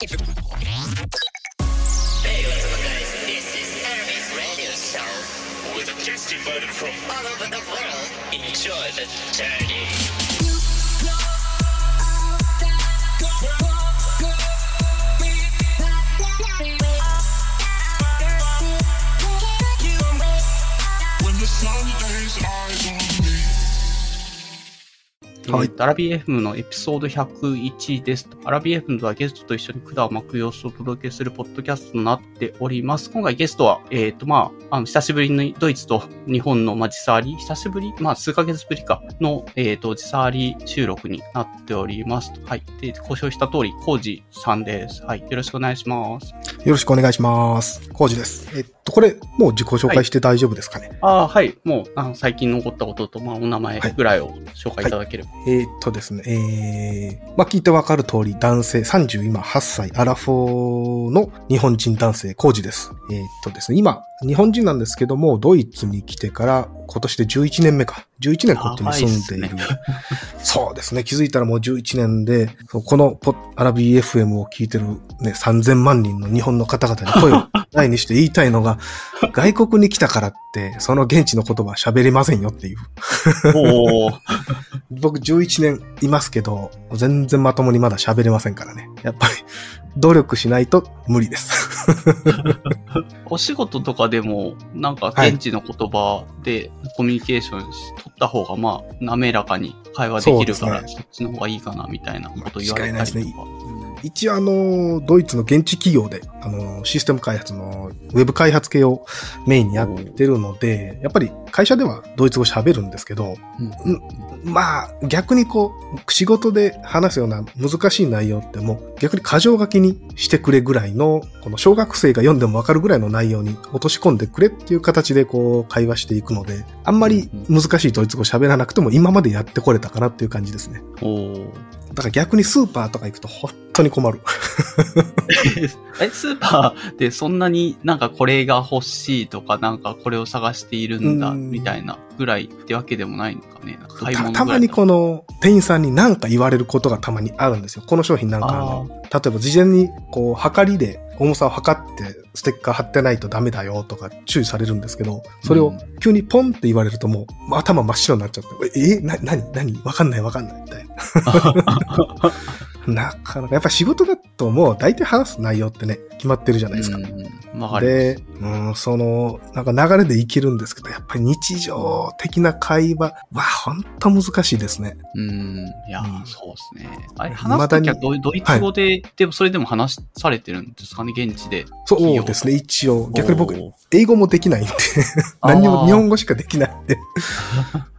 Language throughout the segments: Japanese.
Hey, what's up, guys? This is Aramis Radio Show with a guest invited from all over the world. Enjoy the journey. when the sun eyes on me. えーとアラビ FM のエピソード101です。アラビ FM とはゲストと一緒に管を巻く様子をお届けするポッドキャストとなっております。今回ゲストは、えっ、と、まあ、あの、久しぶりにドイツと日本の、まあ、時差あり、久しぶりまあ、数ヶ月ぶりかの、えっ、と、時差あり収録になっております。はい。で、ご承知した通り、コウジさんです。はい。よろしくお願いします。よろしくお願いします。コウジです。えっと、これ、もう自己紹介して大丈夫ですかね、ああ、はい。もう、あの最近残ったことと、まあ、お名前ぐらいを紹介いただければ。えっとですね、えー、まあ、聞いてわかる通り、男性、30今8歳、アラフォーの日本人男性、コウジです。えっとですね、今、日本人なんですけども、ドイツに来てから、今年で11年目か。11年こっちに住んでいる。そうですね。気づいたらもう11年で、このポッアラビー FM を聞いてるね、3000万人の日本の方々に声を大にして言いたいのが、外国に来たからって、その現地の言葉は喋れませんよっていう。僕11年いますけど、全然まともにまだ喋れませんからね。やっぱり、努力しないと無理です。お仕事とかでも、なんかはい現地の言葉でコミュニケーションし取った方が、まあ、滑らかに会話できるから、そ,、っちの方がいいかな、みたいなこと言われたりとか。一応あの、ドイツの現地企業で、あの、システム開発のウェブ開発系をメインにやってるので、やっぱり会社ではドイツ語喋るんですけど、うん。うん。まあ、逆にこう、仕事で話すような難しい内容ってもう逆に箇条書きにしてくれぐらいの、この小学生が読んでもわかるぐらいの内容に落とし込んでくれっていう形でこう、会話していくので、あんまり難しいドイツ語喋らなくても今までやってこれたかなっていう感じですね。だから逆にスーパーとか行くと本当に困る。え、スーパーでそんなになんかこれが欲しいとか、なんかこれを探しているんだ、うんみたいなぐらいってわけでもないのかね？かたたまにこの店員さんに何か言われることがたまにあるんですよ。この商品なんかあの、例えば事前にこう、測りで重さを測ってステッカー貼ってないとダメだよとか注意されるんですけど、それをうん急にポンって言われるともう頭真っ白になっちゃって、え、えな、なに、なにわかんないわかんないみたいな。なかなか、やっぱ仕事だともう大体話す内容ってね、決まってるじゃないですか。うん、わか。で、うん、その、なんか流れでいけるんですけど、やっぱり日常的な会話は本当難しいですね。うん。いや、うんそうですね。あれ、未話すときはドイドイツ語で、でもそれでも話されてるんですかね、現地で。そうですね、一応。逆に僕英語もできないんで、何にも日本語しかできないんで。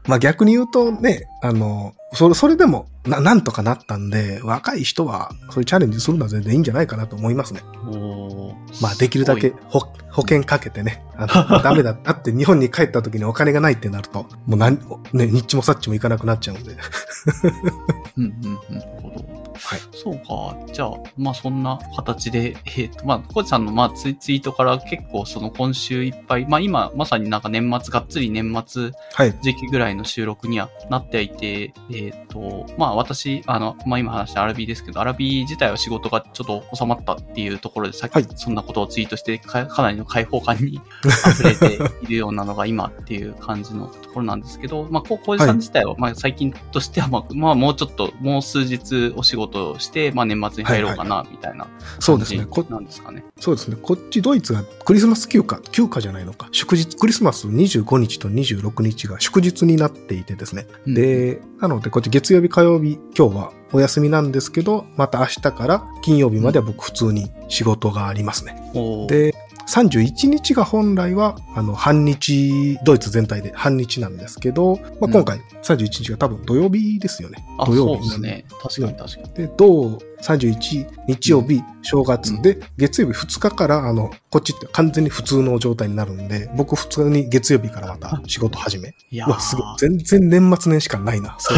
まあ逆に言うとね、あの、それ、それでも、な、なんとかなったんで、若い人は、そういうチャレンジするのは全然いいんじゃないかなと思いますね。おーまあできるだけす保保険かけてね、あの、ダメだったって日本に帰った時にお金がないってなると、もうなん、ね、ニッチもサッチもいかなくなっちゃうんで。うんうんうん。はい。そうか。じゃあ、まあそんな形で、えっ、と、まあ、コーチさんのまあツイツイートから結構その今週いっぱい、まあ今まさになんか年末、がっつり年末はい。時期ぐらいの収録にはなっていて、えっ、と、まあ私、あの、まあ今話したアラビーですけど、アラビー自体は仕事がちょっと収まったっていうところで、さっはいきそんなことをツイートしてか、かなりの開放感に 溢れているようなのが今っていう感じのところなんですけど、まあ、こう、小路さん自体は、まあ最近としては、まあ、まあもうちょっと、もう数日お仕事をして、まあ年末に入ろうかな、みたいなそうですね。こ感じなんですかね。そうですね。こっちドイツがクリスマス休暇、休暇じゃないのか。祝日、クリスマス25日と26日が祝日になっていてですね。うん、で、なのでこっち月曜日、火曜日、今日はお休みなんですけど、また明日から金曜日までは僕普通に仕事がありますね。おー、で、31日が本来は、あの、半日、ドイツ全体で半日なんですけど、まあ、今回31日が多分土曜日ですよね。あ、土曜そう日なんで。ですね。確かに確かに。で、土31日曜日、正月で、月曜日2日から、あの、こっちって完全に普通の状態になるんで、僕普通に月曜日からまた仕事始め。いやすごいー。全然年末年始感ないな。そ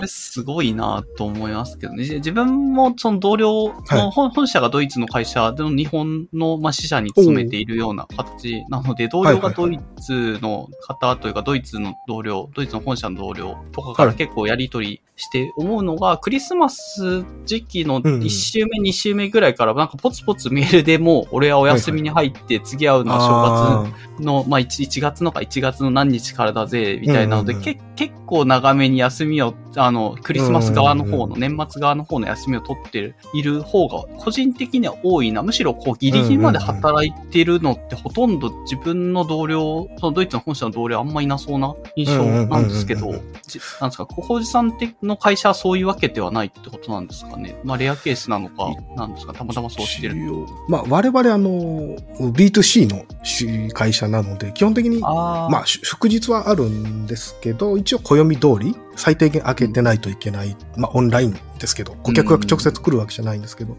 れすごいなと思いますけどね。じ自分もその同僚の本,、本社がドイツの会社での日本のまあ支社に勤めているような形なので、同僚がドイツの方というか、ドイツの同僚、ドイツの本社の同僚とかから結構やりとりして思うのが、クリスマス末時期のうんうん。1週目、2週目ぐらいから、なんかポツポツメールでもう、俺はお休みに入って、次会うのは正月あの、まあ1、1月のか1月の何日からだぜ、みたいなので、うんうんけ結構長めに休みを、あの、クリスマス側の方の、年末側の方の休みを取ってるいる方が、個人的には多いな。むしろ、こう、ギリギリまで働いてるのって、ほとんど自分の同僚、そのドイツの本社の同僚あんまいなそうな印象なんですけどなんですか、小宝寺さんっての会社はそういうわけではないってことなんですかね。まあ、レアケースなのか、なんですか、たまたまそうしてる。まあ、我々あの、B2C の会社なので、基本的に、ああ、まあ、し祝日はあるんですけど、一応暦通り、最低限開けてないといけない、まあ、オンラインですけど、顧客が直接来るわけじゃないんですけど、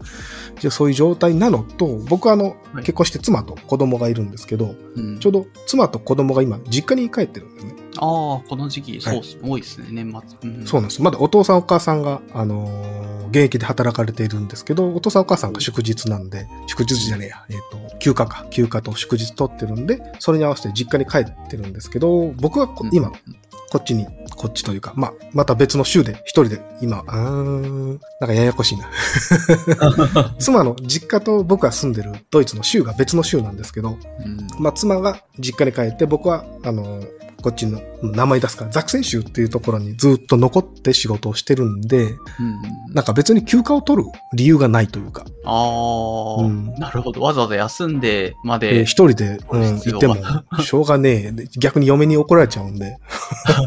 じゃあそういう状態なのと、僕はあの、はい。結婚して妻と子供がいるんですけど、うん。ちょうど妻と子供が今、実家に帰ってるんですね。ああ、この時期、そうっす、多いですね、年末。うん。そうなんです。まだお父さんお母さんが、あのー現役で働かれているんですけど、お父さんお母さんが祝日なんで、祝日じゃねえや、えっ、と、休暇か、休暇と祝日取ってるんで、それに合わせて実家に帰ってるんですけど、僕は今、こっちに、こっちというか、まあ、また別の州で、一人で、今、あーん、なんかややこしいな。妻の実家と僕が住んでるドイツの州が別の州なんですけど、うんまあ、妻が実家に帰って、僕は、あの、こっちの名前出すか、ザクセン州っていうところにずっと残って仕事をしてるんで、うんなんか別に休暇を取る理由がないというか、ああ、うんなるほど。わざわざ休んでまえーで、一人で、うん、いても、しょうがねえで。逆に嫁に怒られちゃうんで。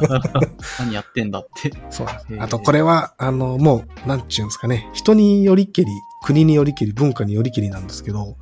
何やってんだって。そうあとこれは、あの、もう、なんちゅうんですかね。人によりけり、国によりけり、文化によりけりなんですけど、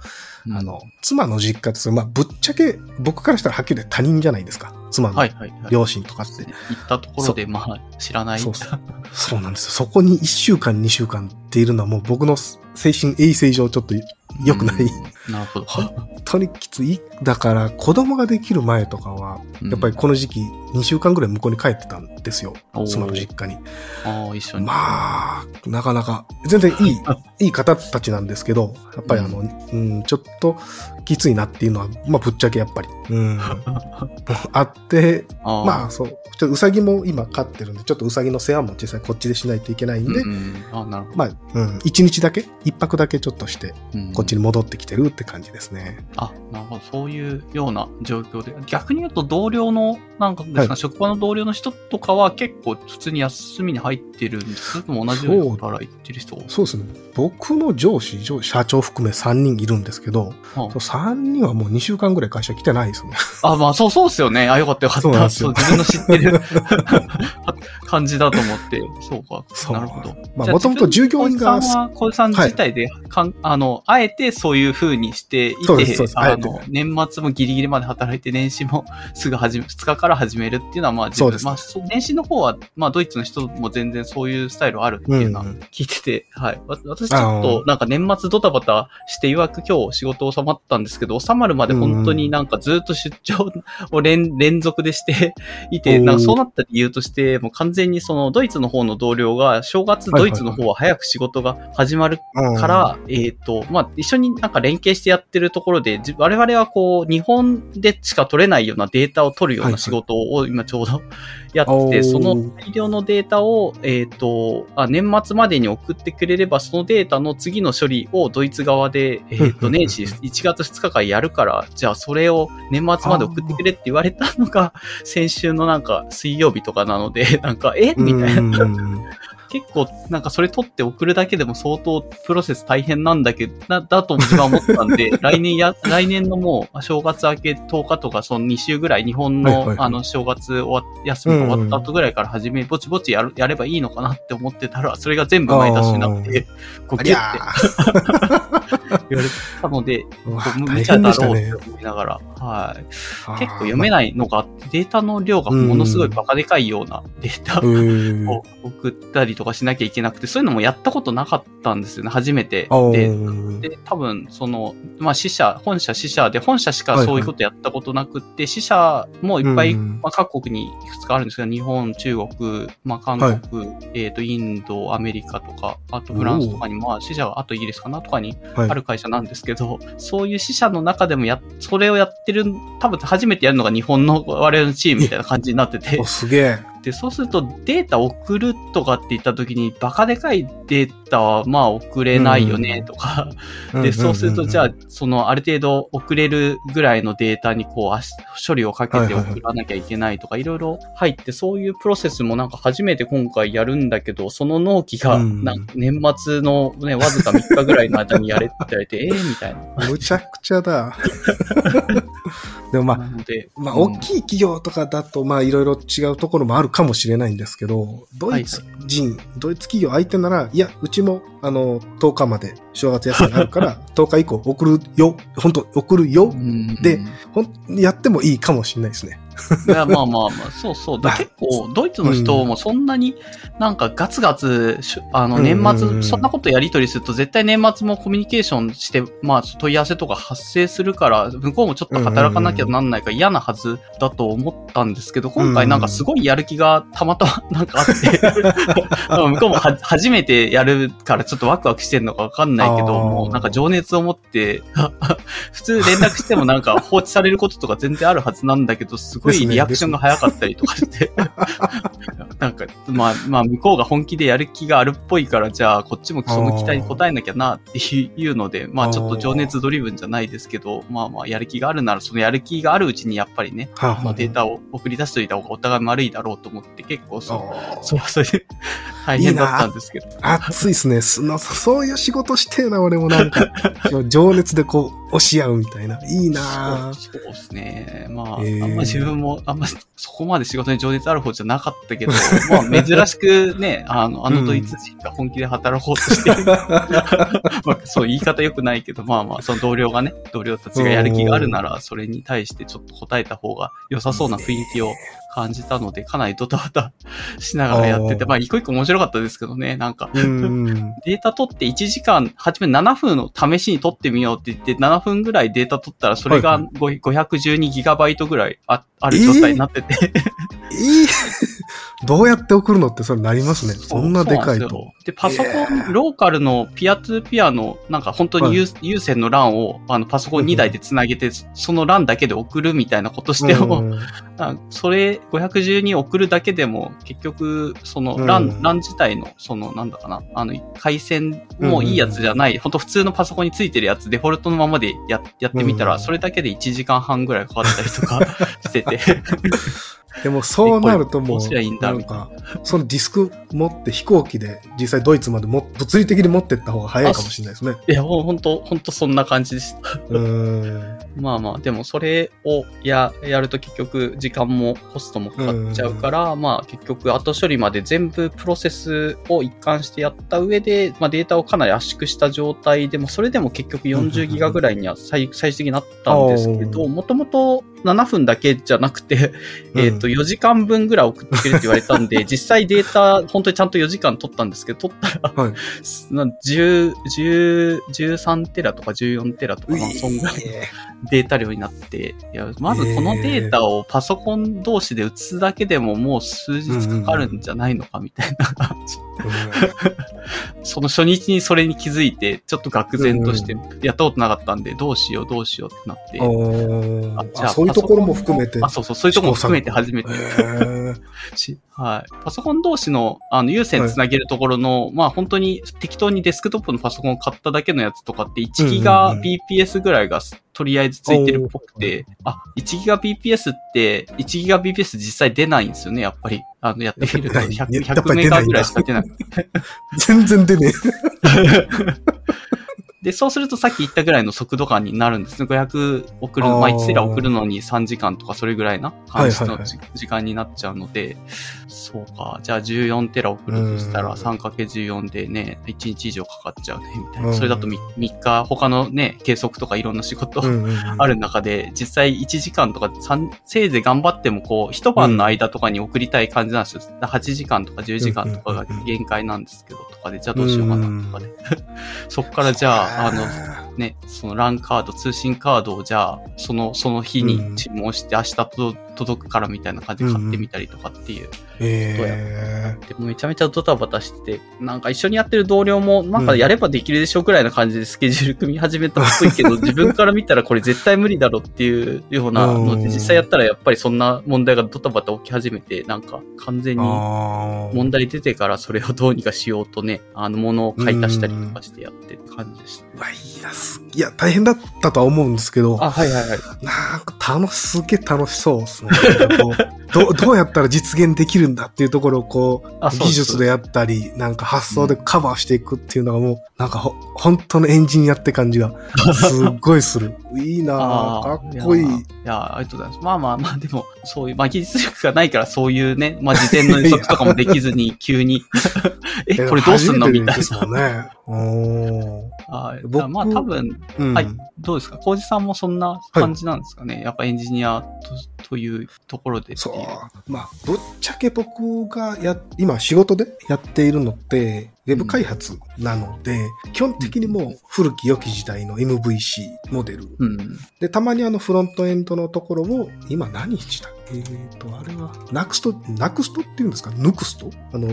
あの、妻の実家って、まあ、ぶっちゃけ、僕からしたらはっきり言って他人じゃないですか。妻のはいはいはい。両親とかって。行ったところで、まあ、知らない。そうそうそうなんですよ。そこに1週間、2週間っているのはもう僕の精神衛生上ちょっと 良くない。うんなるほど。本当にきつい。だから、子供ができる前とかは、やっぱりこの時期、2週間ぐらい向こうに帰ってたんですよ妻の実家に。ああ、一緒に。まあ、なかなか、全然いい、いい方たちなんですけど、やっぱりあの、うん、ちょっときついなっていうのは、まあ、ぶっちゃけやっぱり、うん、あって、あー。まあ、そう、ちょっとうさぎも今飼ってるんで、ちょっとうさぎの世話も実際こっちでしないといけないんで、うんうん、あなるほど。まあ、うん、一日だけ、一泊だけちょっとして、うん。こっちに戻ってきてるって感じですね。あ、なるほど。そういうような状況で。逆に言うと同僚の、なんかですか、はい。職場の同僚の人とかは結構普通に休みに入ってるんですそれとも同じように働いてる人そうですね。僕の上司、上社長含め3人いるんですけど、はそう3人はもう2週間ぐらい会社来てないですね。あ、あまあそうそうっすよね。あ、よかったよかった。そう自分の知ってる 感じだと思って。そうか。そうなるほど。まあ、もともと従業員がさんは、小井さん自体で、かんあの、あえてそういう風にしていててあの、年末もギリギリまで働いて、年始も すぐ始め、2日から始めるっていうのは、まあ、自分そうですまあ、年始の方は、まあ、ドイツの人も全然そういうスタイルあるっていうのはうん聞いてて、はい。わ私ちょっあと、なんか年末ドタバタして、曰く今日仕事収まったんですけど、収まるまで本当になんかずっと出張を連連続でして いて、なんかそうなった理由として、もう完全にそのドイツの方の同僚が、正月はいはいドイツの方は早く仕事が始まるうん。から、えっ、と、まあ、一緒になんか連携してやってるところで、じ我々はこう、日本でしか取れないようなデータを取るようはいはない。仕事を今ちょうどやってその大量のデータを、えっ、とあ、年末までに送ってくれれば、そのデータの次の処理をドイツ側で、えっ、と、うんうんうん年始1月2日間やるから、じゃあそれを年末まで送ってくれって言われたのが、先週のなんか水曜日とかなので、なんか、え？みたいな。うん結構、なんかそれ取って送るだけでも相当プロセス大変なんだけど、なだと自分は思ったんで、来年や、来年のもう正月明け10日とか、その2週ぐらい、日本の、はいはいはい。あの正月終わ休みが終わった後ぐらいから始め、ぼちぼちやる、やればいいのかなって思ってたら、それが全部前出しになって、こうギュありゃッて言われたので、無大茶だろうって。思いながら、はい。結構読めい。ないのがあって、データの量がものすごいバカでかいようなデータうんを送ったりとかしなきゃいけなくて、そういうのもやったことなかったんですよね、初めて。あで、ーで、多分、その、まあ、支社、本社支社で、本社しかそういうことやったことなくって、支社もいっぱい、うんまあ、各国にいくつかあるんですけど、日本、中国、まあ、韓国、えっ、と、インド、アメリカとか、あとフランスとかに、まあ、支社が、あとイギリスかなとかにはいある会社なんですけど、そういう支社の中でもや、それをやってる、多分初めてやるのが日本の我々のチームみたいな感じになってて、すげえ。で、そうするとデータ送るとかって言った時に、バカでかいデータはまあ送れないよねとか、で、そうするとじゃあ、そのある程度送れるぐらいのデータにこう、足処理をかけて送らなきゃいけないとか、いろいろ入って、そういうプロセスもなんか初めて今回やるんだけど、その納期が年末のね、わずか3日ぐらいの間にやれって言われて、えーみたいな。むちゃくちゃだ。でもまあ、まあ、うん。大きい企業とかだと、まあ、いろいろ違うところもあるかもしれないんですけど、ドイツ人、ドイツ企業相手なら、いや、うちも、あの、10日まで正月休みあるから、10日以降送るよ、本当送るよう、んでほん、やってもいいかもしれないですね。いや、まあまあまあ、そうそう。だ結構、ドイツの人もそんなになんかガツガツ、しあの、年末、そんなことやり取りすると絶対年末もコミュニケーションして、まあ問い合わせとか発生するから、向こうもちょっと働かなきゃなんないから嫌なはずだと思ったんですけど、今回なんかすごいやる気がたまたまなんかあって、向こうもは初めてやるからちょっとワクワクしてるのかわかんないけど、もうなんか情熱を持って、普通連絡してもなんか放置されることとか全然あるはずなんだけど、すごいリアクションが早かったりとかして、なんか、まあ、まあ、向こうが本気でやる気があるっぽいから、じゃあ、こっちもその期待に応えなきゃなっていうので、まあ、ちょっと情熱ドリブンじゃないですけど、まあまあ、やる気があるなら、そのやる気があるうちにやっぱりね、はあまあ、データを送り出しといた方がお互い悪いだろうと思って、結構そう、あそう、それで大変だったんですけど。熱いっすね。そういう仕事してえな、俺もなんか。情熱でこう、押し合うみたいな。いいなそうそうですね。まあ、へーあんま自分も、あんまそこまで仕事に情熱ある方じゃなかったけど、まあ珍しくね、あの、あのドイツ人が本気で働こうとしてる。まあ、そう言い方良くないけど、まあまあ、その同僚がね、同僚たちがやる気があるなら、それに対してちょっと答えた方が良さそうな雰囲気を感じたので、かなりドタバタ しながらやってて、まあ一個一個面白かったですけどね、なんか、うん。データ取って1時間、初め7分の試しに取ってみようって言って、7分ぐらいデータ取ったら、それがはいご512ギガバイトぐらいあある状態になってて、いい。どうやって送るのってそれなりますね。そんなでかいと。でパソコン、ローカルのピアトゥーピアの、なんか本当に有,、有線の LAN を、あの、パソコン2台で繋げて、その LAN だけで送るみたいなことしても、うん あそれ、512送るだけでも、結局、その、うん LAN、LAN 自体の、その、なんだかな、あの、回線もいいやつじゃない、本当普通のパソコンについてるやつ、デフォルトのままでややってみたら、うんそれだけで1時間半ぐらいかかったりとか してて、でもそうなるともう、なんか、そのディスク持って飛行機で実際ドイツまでも物理的に持ってった方が早いかもしれないですね。いや、もう本当本当そんな感じでした。うーん。まあまあ、でもそれをや、やると結局時間もコストもかかっちゃうから、まあ結局後処理まで全部プロセスを一貫してやった上で、まあデータをかなり圧縮した状態でも、それでも結局40ギガぐらいには最最終的になったんですけど、もともと7分だけじゃなくて、えっと、4時間分ぐらい送ってくれって言われたんで、実際データ、本当にちゃんと4時間取ったんですけど、取ったら、はい。な10、10、13テラとか14テラとか、まあそんぐらいデータ量になって、いや、まずこのデータをパソコン同士で移すだけでももう数日かかるんじゃないのかみたいな感じ。その初日にそれに気づいて、ちょっと愕然として、やったことなかったんで、どうしようどうしようってなって。うん。ああそういうところも含めて。あ、そうそう、そういうところも含めて初めて はい。パソコン同士の、あの、有線つなげるところの、まあ本当に適当にデスクトップのパソコンを買っただけのやつとかって1ギガうんうん BPS ぐらいがとりあえずついてるっぽくて、あ、1ギガ BPS って、1ギガ BPS 実際出ないんですよね、やっぱり。あの、やってみるとやっぱり100、やっぱ100メガぐらいしか出ない。全然出ね で、そうするとさっき言ったぐらいの速度感になるんですね。500送る、あーまあ1テラ送るのに3時間とかそれぐらいな感じのはいはいはいじ時間になっちゃうので、そうか。じゃあ14テラ送るとしたらうん 3×14 でね、1日以上かかっちゃうね、みたいな。うんそれだと 3, 3日、他のね、計測とかいろんな仕事え。うんうんうん ある中で、実際1時間とか3、せいぜい頑張ってもこう、一晩の間とかに送りたい感じなんですよ。8時間とか10時間とかが限界なんですけど、とかで、じゃあどうしようかなとかで。そっからじゃあ、あの、ね、その LAN カード、通信カードをじゃあ、その、その日に注文して、明日と届くからみたいな感じで買ってみたりとかっていう。えでもめちゃめちゃドタバタしてて、なんか一緒にやってる同僚も、なんかやればできるでしょくらいな感じでスケジュール組み始めたっぽいけど、自分から見たらこれ絶対無理だろっていうようなのうん。で、実際やったらやっぱりそんな問題がドタバタ起き始めて、なんか完全ー、に問題出てからそれをどうにかしようとね、あの、ものを買い足したりとかしてやってって感じでした。うわいや、すいや、大変だったとは思うんですけど、あ、はいはいはい。なんか楽し、すげえ楽しそうですね。こうど どうやったら実現できるんだっていうところをこう、うです技術でやったり、なんか発想でカバーしていくっていうのがもう、なんかほ、本当のエンジニアって感じが、すっごいする。いいなぁ、かーっこいい。やーいやーありがとうございます。まあまあまあ、でも、そういう、まあ技術力がないからそういうね、まあ事前の予測とかもできずに急に、え、これどうすんの？みたいてですもんね。おーな。はい。僕まあ多分、うんはい。どうですか？コウジさんもそんな感じなんですかね、やっぱエンジニアとというところで。そう。まあ、ぶっちゃけ僕がや、今仕事でやっているのって、ウェブ開発なので、基本的にもう古き良き時代の MVC モデル。うん。で、たまにあのフロントエンドのところを、今何したえっ、ー、と、あれは、Next、Next っていうんですか ?Nuxt? あの、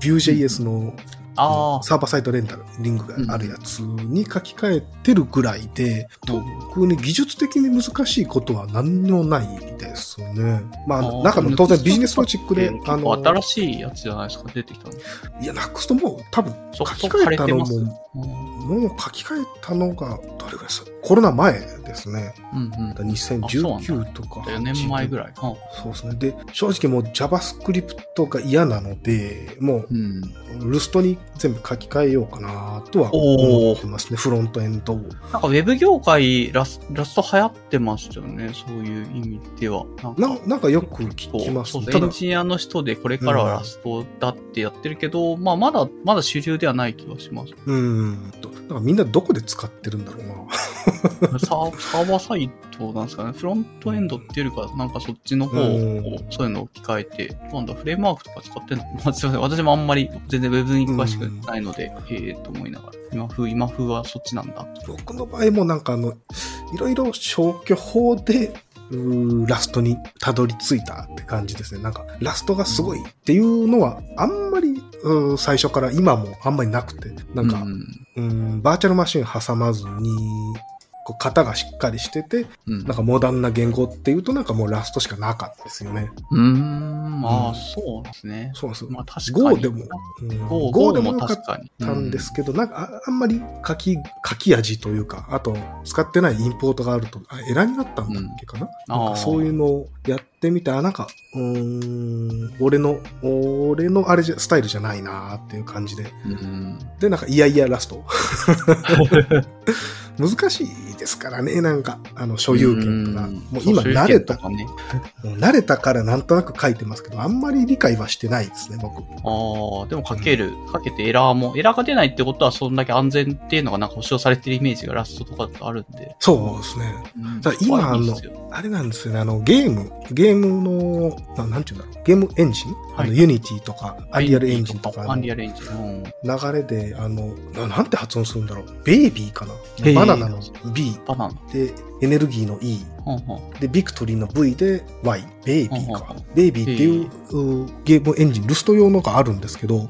Vue.js のああ。サーバーサイトレンタル、リングがあるやつに書き換えてるぐらいで、特に技術的に難しいことは何にもないですね。まあ、あー中の当然ビジネスロジックで、ああの、新しいやつじゃないですか出てきたの。いや、Next も多分書そき換えたのも、もう書き換えたのが、どれぐらいですコロナ前ですね。うんうん。2019とか。4年前ぐらい。そうですね。で、正直もう JavaScript が嫌なので、もうん。う、ルストに全部書き換えようかなとは思ってますね。フロントエンドを。なんかウェブ業界ラスラスト流行ってましたよね、そういう意味では。なんかななんかよく聞きますそうそうただエンジニアの人でこれからはラストだってやってるけど、まあまだ、まだ主流ではない気がします。うん。となんかみんなどこで使ってるんだろうな。サーサーバーサイトなんですかね。フロントエンドっていうよりか、なんかそっちの方を、うんそういうのを置き換えて、今度はフレームワークとか使ってんの？まあすいません。私もあんまり全然ウェブに詳しくないので、へえと思いながら。今風、今風はそっちなんだ。僕の場合もなんかあの、いろいろ消去法で、ラストにたどり着いたって感じですね。なんか、ラストがすごいっていうのは、あんまり、最初から今もあんまりなくて、なんか、うん。うん、バーチャルマシン挟まずに、こう型がしっかりしてて、うん。なんかモダンな言語っていうとなんかもうラストしかなかったですよね。うーん、まあ、うんそうですね。そうなんですよ。まあ確かに。Go でも、うん、Go, でもよかっ確かに。たんですけど、なんかああんまり書き、書き味というか、あと使ってないインポートがあると、あエラーになったんだっけかな,、うんなんかそういうのをやってみて、あ、なんか、うーん、俺の、俺のあれじゃ、スタイルじゃないなっていう感じで。うん。で、なんか、いやいやラスト。難しいですからね、なんか、あの、所有権とか。ん。もう今慣れた、ね。もう慣れたからなんとなく書いてますけど、あんまり理解はしてないですね、僕。ああ、でも書ける、書けてエラーも、エラーが出ないってことはそんだけ安全っていうのがなんか保証されてるイメージが Rust とかあるんで。そうですね。うだ今そこはいいっすよ。あれなんですよね、あの、ゲーム、ゲームの、ななんていうんだろう、ゲームエンジン、はい。あの、 Unity とか、 Unreal Engine とかアンの。リアルエンジン。うん。流れで、あの、ななんて発音するんだろう、ベイビーかな？バナナの B バナナ。で、エネルギーの E ほんほんで、ビクトリーの V で Y、ベイビーか。ベイビーっていううゲームエンジン、ルスト用のがあるんですけど。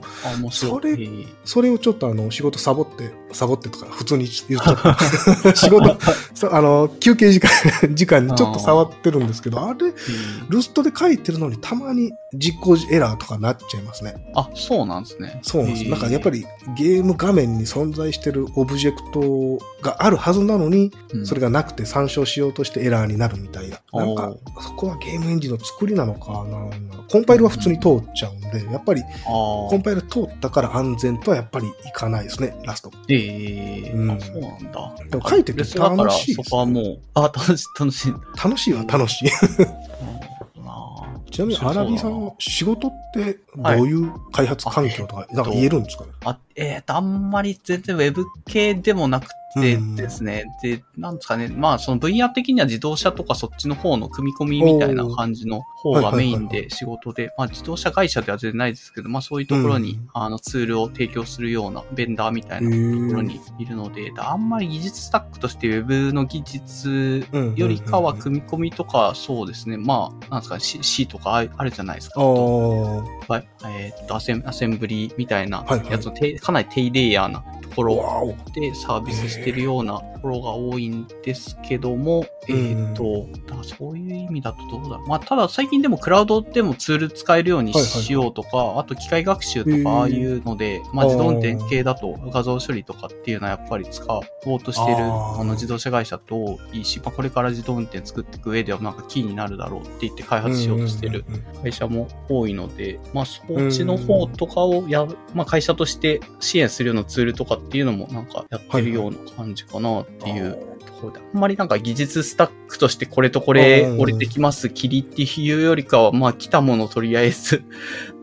それそれをちょっとあの、仕事サボって、サボってとか、普通に言っちゃった。仕事、あの、休憩時間、時間にちょっと触ってるんですけど、あれ、ルストで書いてるのにたまに実行エラーとかなっちゃいますね。あ、そうなんですね。そうなんです。なんかやっぱりゲーム画面に存在してるオブジェクトがあるはずなのに、うんそれがなくて参照しようとしてエラーになるみたいな。なんかお、そこはゲームエンジンの作りなのかな。コンパイルは普通に通っちゃうんで、やっぱりあコンパイル通ったから安全とはやっぱりいかないですね、ラスト。ええうんあ、そうなんだ。でも書いててレスだから楽しいですそこはもう、あ、楽しい、楽しい。楽しいは楽しい。なちなみに、アラビさんの仕事ってどういう開発環境とか、なんか言えるんですかね？あ、えっ、と、あんまり全然ウェブ系でもなくでうんですね。で、なんですかね。まあ、その分野的には自動車とかそっちの方の組み込みみたいな感じの方がメインで仕事で、まあ自動車会社では全然ないですけど、まあそういうところに、うんあのツールを提供するようなベンダーみたいなところにいるので、あんまり技術スタックとして Web の技術よりかは組み込みとか、そうですね。まあ、なんですかね、C, とかああるじゃないですか。はいえーっとアセン、アセンブリみたいなはいはいやつのて、かなり低レイヤーなところでサービスしてるようなところが多いんですけども、えーっと、だからそういう意味だとどうだろう。まあ、ただ最近でもクラウドでもツール使えるようにはいはいしようとか、あと機械学習とかああいうので、まあ自動運転系だと画像処理とかっていうのはやっぱり使おうとしてるあの自動車会社といいし、まあ、これから自動運転作っていく上ではなんかキーになるだろうって言って開発しようとしてる会社も多いので、まあ、そっちの方とかをや、まあ、会社として支援するようなツールとかっていうのもなんかやってるような感じかなっていう。あんまりなんか技術スタックとしてこれとこれうん。俺できます、切りっていうよりかは、まあ、来たものとりあえず、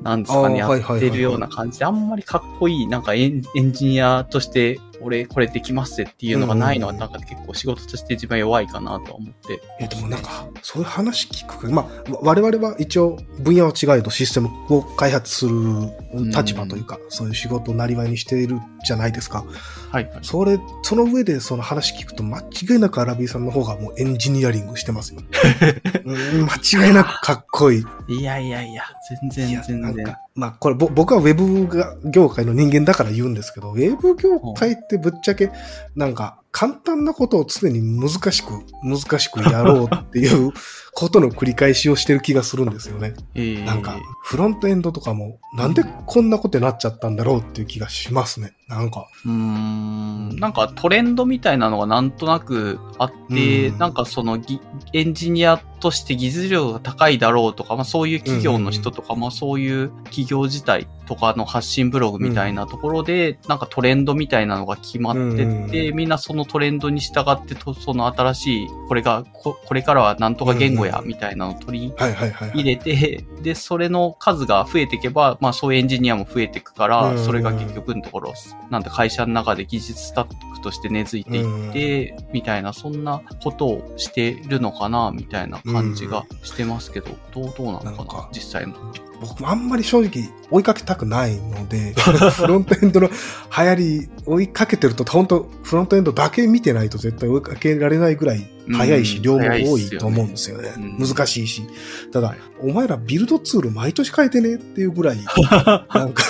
なんですかね、やってるような感じで、あんまりかっこいい、なんかエンジニアとして、俺これできますっていうのがないのは、うんなんか結構仕事として一番弱いかなとは思って。えでもなんか、そういう話聞くかまあ、我々は一応分野は違えどシステムを開発する立場というか、そういう仕事をなりわいにしているじゃないですか。はい、はい。それ、その上でその話聞くと間違いなくアラビーさんの方がもうエンジニアリングしてますよ。うん間違いなくかっこいい。いやいやいや、全いや然全然。まあこれ僕はウェブ業界の人間だから言うんですけど、ウェブ業界ってぶっちゃけなんか簡単なことを常に難しく、難しくやろうっていう ことの繰り返しをしてる気がするんですよね。えーなんかフロントエンドとかもなんでこんなことになっちゃったんだろうっていう気がしますね。なんか。うーんなんかトレンドみたいなのがなんとなくあって、うんなんかそのぎエンジニアとして技術量が高いだろうとか、まあそういう企業の人とか、まあそういう企業自体とかの発信ブログみたいなところで、なんかトレンドみたいなのが決まってって、うみんなそのトレンドに従ってと、その新しい、これが、ここれからはなんとか言語やう、んみたいなのを取り。入れて、で、それの数が増えていけば、まあそういうエンジニアも増えていくから、うんそれが結局のところ、なんだ会社の中で技術スタックとして根付いていって、みたいな、そんなことをしてるのかな、みたいな感じがしてますけど、どう、どうなのかななんか実際の。僕もあんまり正直追いかけたくないので、フロントエンドの流行り追いかけてると、本当フロントエンドだけ見てないと絶対追いかけられないぐらい早いし、うん量も多いと思うんですよね。うん難しいし。ただ、はいお前らビルドツール毎年変えてねっていうぐらい、なんか、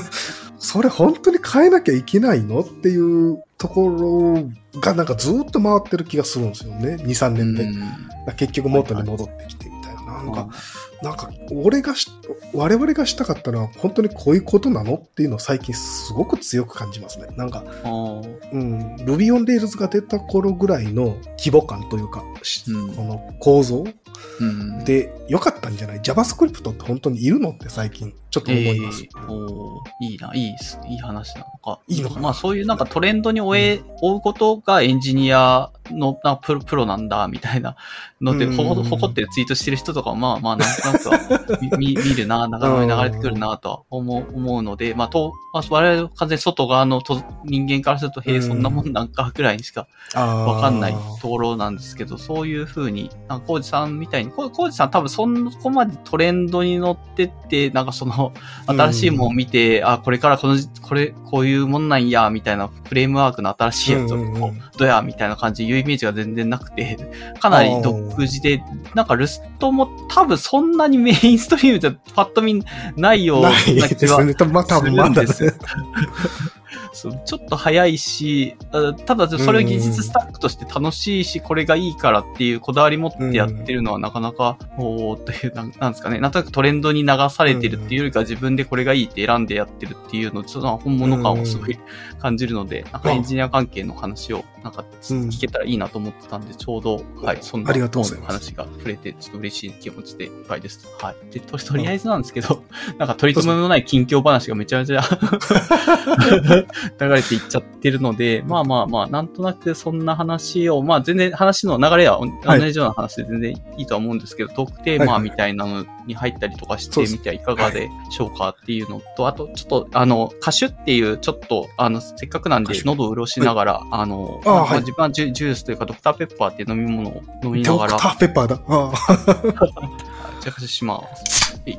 それ本当に変えなきゃいけないのっていうところがなんかずっと回ってる気がするんですよね。2、3年で。結局元に戻ってきてみたいな。なんか、なんか、俺がし、我々がしたかったのは、本当にこういうことなのっていうのを最近すごく強く感じますね。なんか、うん、Ruby on Rails が出た頃ぐらいの規模感というか、しうん。この構造うん、で良かったんじゃない ?JavaScript って本当にいるのって最近ちょっと思います。えーおーいいな、いい。いい話なのか。いいのかなまあそういうなんかトレンドに追え、追うことがエンジニアのなプロプロなんだ、みたいなので、うんほこ誇ってツイートしてる人とかは、まあまあなんとなくは見見見るな、なかなか流れてくるなとは思う思うので、まあと、まあ、我々は完全に外側のと人間からすると、へえ、うんそんなもんなんかぐらいにしかわわかんないところなんですけど、そういうふうに、なんかコウジさんみたいに、ココウジさん多分そんこまでトレンドに乗ってって、なんかその、新しいものを見て、あ、これからこのじ、これ、こういうもんなんや、みたいなフレームワークの新しいやつをどや、みたいな感じで言うイメージが全然なくて、かなり独自で、なんかルストも多分そんなにメインストリームじゃパッと見ないようなない気はですね。まあ多分まだ。するんですそうちょっと早いし、あただそれを技術スタックとして楽しいし、これがいいからっていうこだわり持ってやってるのはなかなか、おーという、なんなんですかね、なんとなくトレンドに流されてるっていうよりか自分でこれがいいって選んでやってるっていうの、ちょっと本物感をすごい感じるので、なんかエンジニア関係の話をなんかうん聞けたらいいなと思ってたんで、ちょうど、はい、そんな話が触れて、ちょっと嬉しい気持ちでいっぱいです。はい。で、ととりあえずなんですけど、なんか取り留めのない近況話がめちゃめちゃ 流れていっちゃってるので、まあまあまあ、なんとなくそんな話を、まあ全然話の流れははい。同じような話で全然いいとは思うんですけど、トークテーマみたいなのに入ったりとかしてみてはいかがでしょうかっていうのと、あとちょっと、あの、歌手っていう、ちょっと、あの、せっかくなんで喉を潤しながら、あの、あーはい。まあ自分はジュジュースというかドクターペッパーっていう飲み物を飲みなドがら、クターペッパーだ。あ じゃあ、します。はい。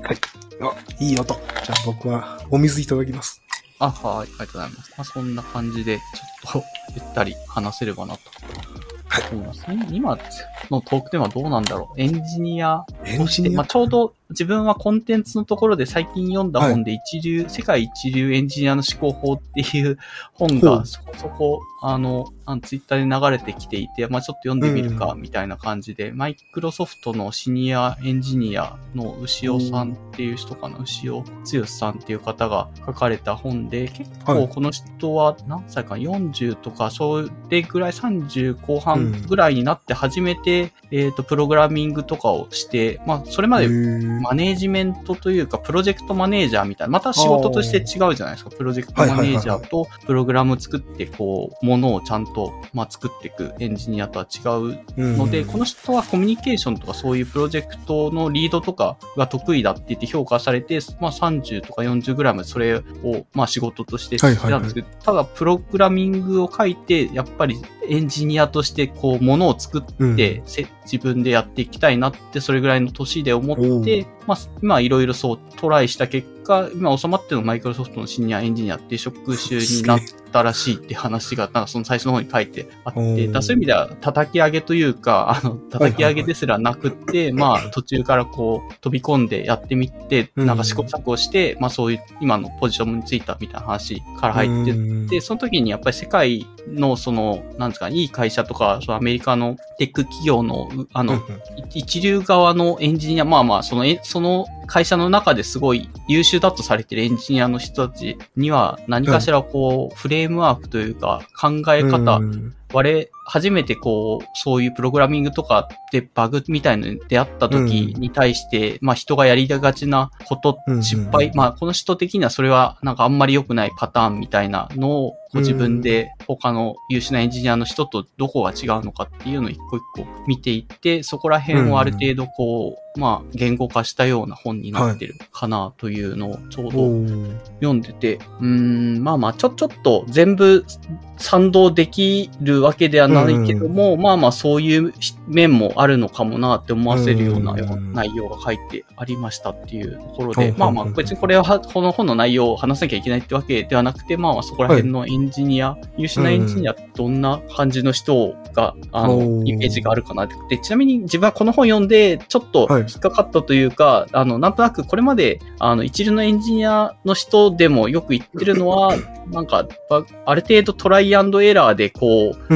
あ、いい音。じゃあ僕はお水いただきます。あ、はい、ありがとうございます。まあ、そんな感じで、ちょっと、ゆったり話せればなと。思います。今のトークテーマはどうなんだろう？エンジニアエンまあ。ちょうど自分はコンテンツのところで最近読んだ本で一流、世界一流エンジニアの思考法っていう本がそこそこ、あの、あのツイッターで流れてきていて、まあ、ちょっと読んでみるか、みたいな感じで、マイクロソフトのシニアエンジニアの牛尾さんっていう人かな、牛尾剛さんっていう方が書かれた本で、結はい。構この人は何歳か、40とか、それぐらい30後半ぐらいになって初めて、えっ、と、プログラミングとかをして、まあ、それまでマネージメントというか、プロジェクトマネージャーみたいな、また仕事として違うじゃないですか。プロジェクトマネージャーと、プログラムを作って、こう、ものをちゃんと、まあ、作っていくエンジニアとは違うので、この人はコミュニケーションとかそういうプロジェクトのリードとかが得意だって言って評価されて、まあ30とか40ぐらいまでそれをまあ仕事としてたんですけど、ただプログラミングを書いて、やっぱりエンジニアとしてこうものを作って、せ自分でやっていきたいなってそれぐらいの年で思って、まあ今いろいろそうトライした結果、今収まってるのマイクロソフトのシニアエンジニアっていう職種になったらしいって話が、なんかその最初の方に書いてあって、だそういう意味では叩き上げというか、あの、叩き上げですらなくって、まあ途中からこう飛び込んでやってみて、なんか試行錯誤して、まあそういう今のポジションについたみたいな話から入ってで、その時にやっぱり世界のその、なんですか、いい会社とか、そのアメリカのテック企業の、あの、一流側のエンジニア、まあまあ、その、その会社の中ですごい優秀だとされてるエンジニアの人たちには何かしらこう、フレームワークというか考え方、我、初めてこう、そういうプログラミングとかでバグみたいのに出会った時に対して、まあ人がやりがちなこと、失敗、まあこの人的にはそれはなんかあんまり良くないパターンみたいなのを、こう自分で他の優秀なエンジニアの人とどこが違うのかっていうのを一個一個見ていって、そこら辺をある程度こう、まあ言語化したような本になってるかなというのをちょうど読んでて、うーん、まあまあちょ、ちょっと全部賛同できるわけではないけども、まあまあそういう面もあるのかもなって思わせるような内容が書いてありましたっていうところで、まあまあ別にこれはこの本の内容を話さなきゃいけないってわけではなくて、まあまあそこら辺のエンジニア、優秀なエンジニアどんな感じの人が、あの、イメージがあるかなって。で、ちなみに自分はこの本読んで、ちょっと引っかかったというか、あの、なんとなくこれまで、あの、一流のエンジニアの人でもよく言ってるのは、なんか、ある程度トライアンドエラーでこう、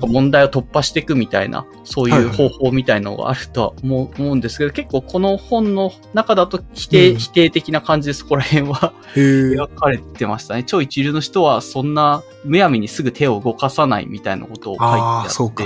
なんか問題を突破していくみたいな、そういう方法みたいなのがあるとは思う,、んですけど、結構この本の中だと否定、否定的な感じでそこら辺は描かれてましたね。超一流の人はそんなむやみにすぐ手を動かさないみたいなことを書いてあって。そうか。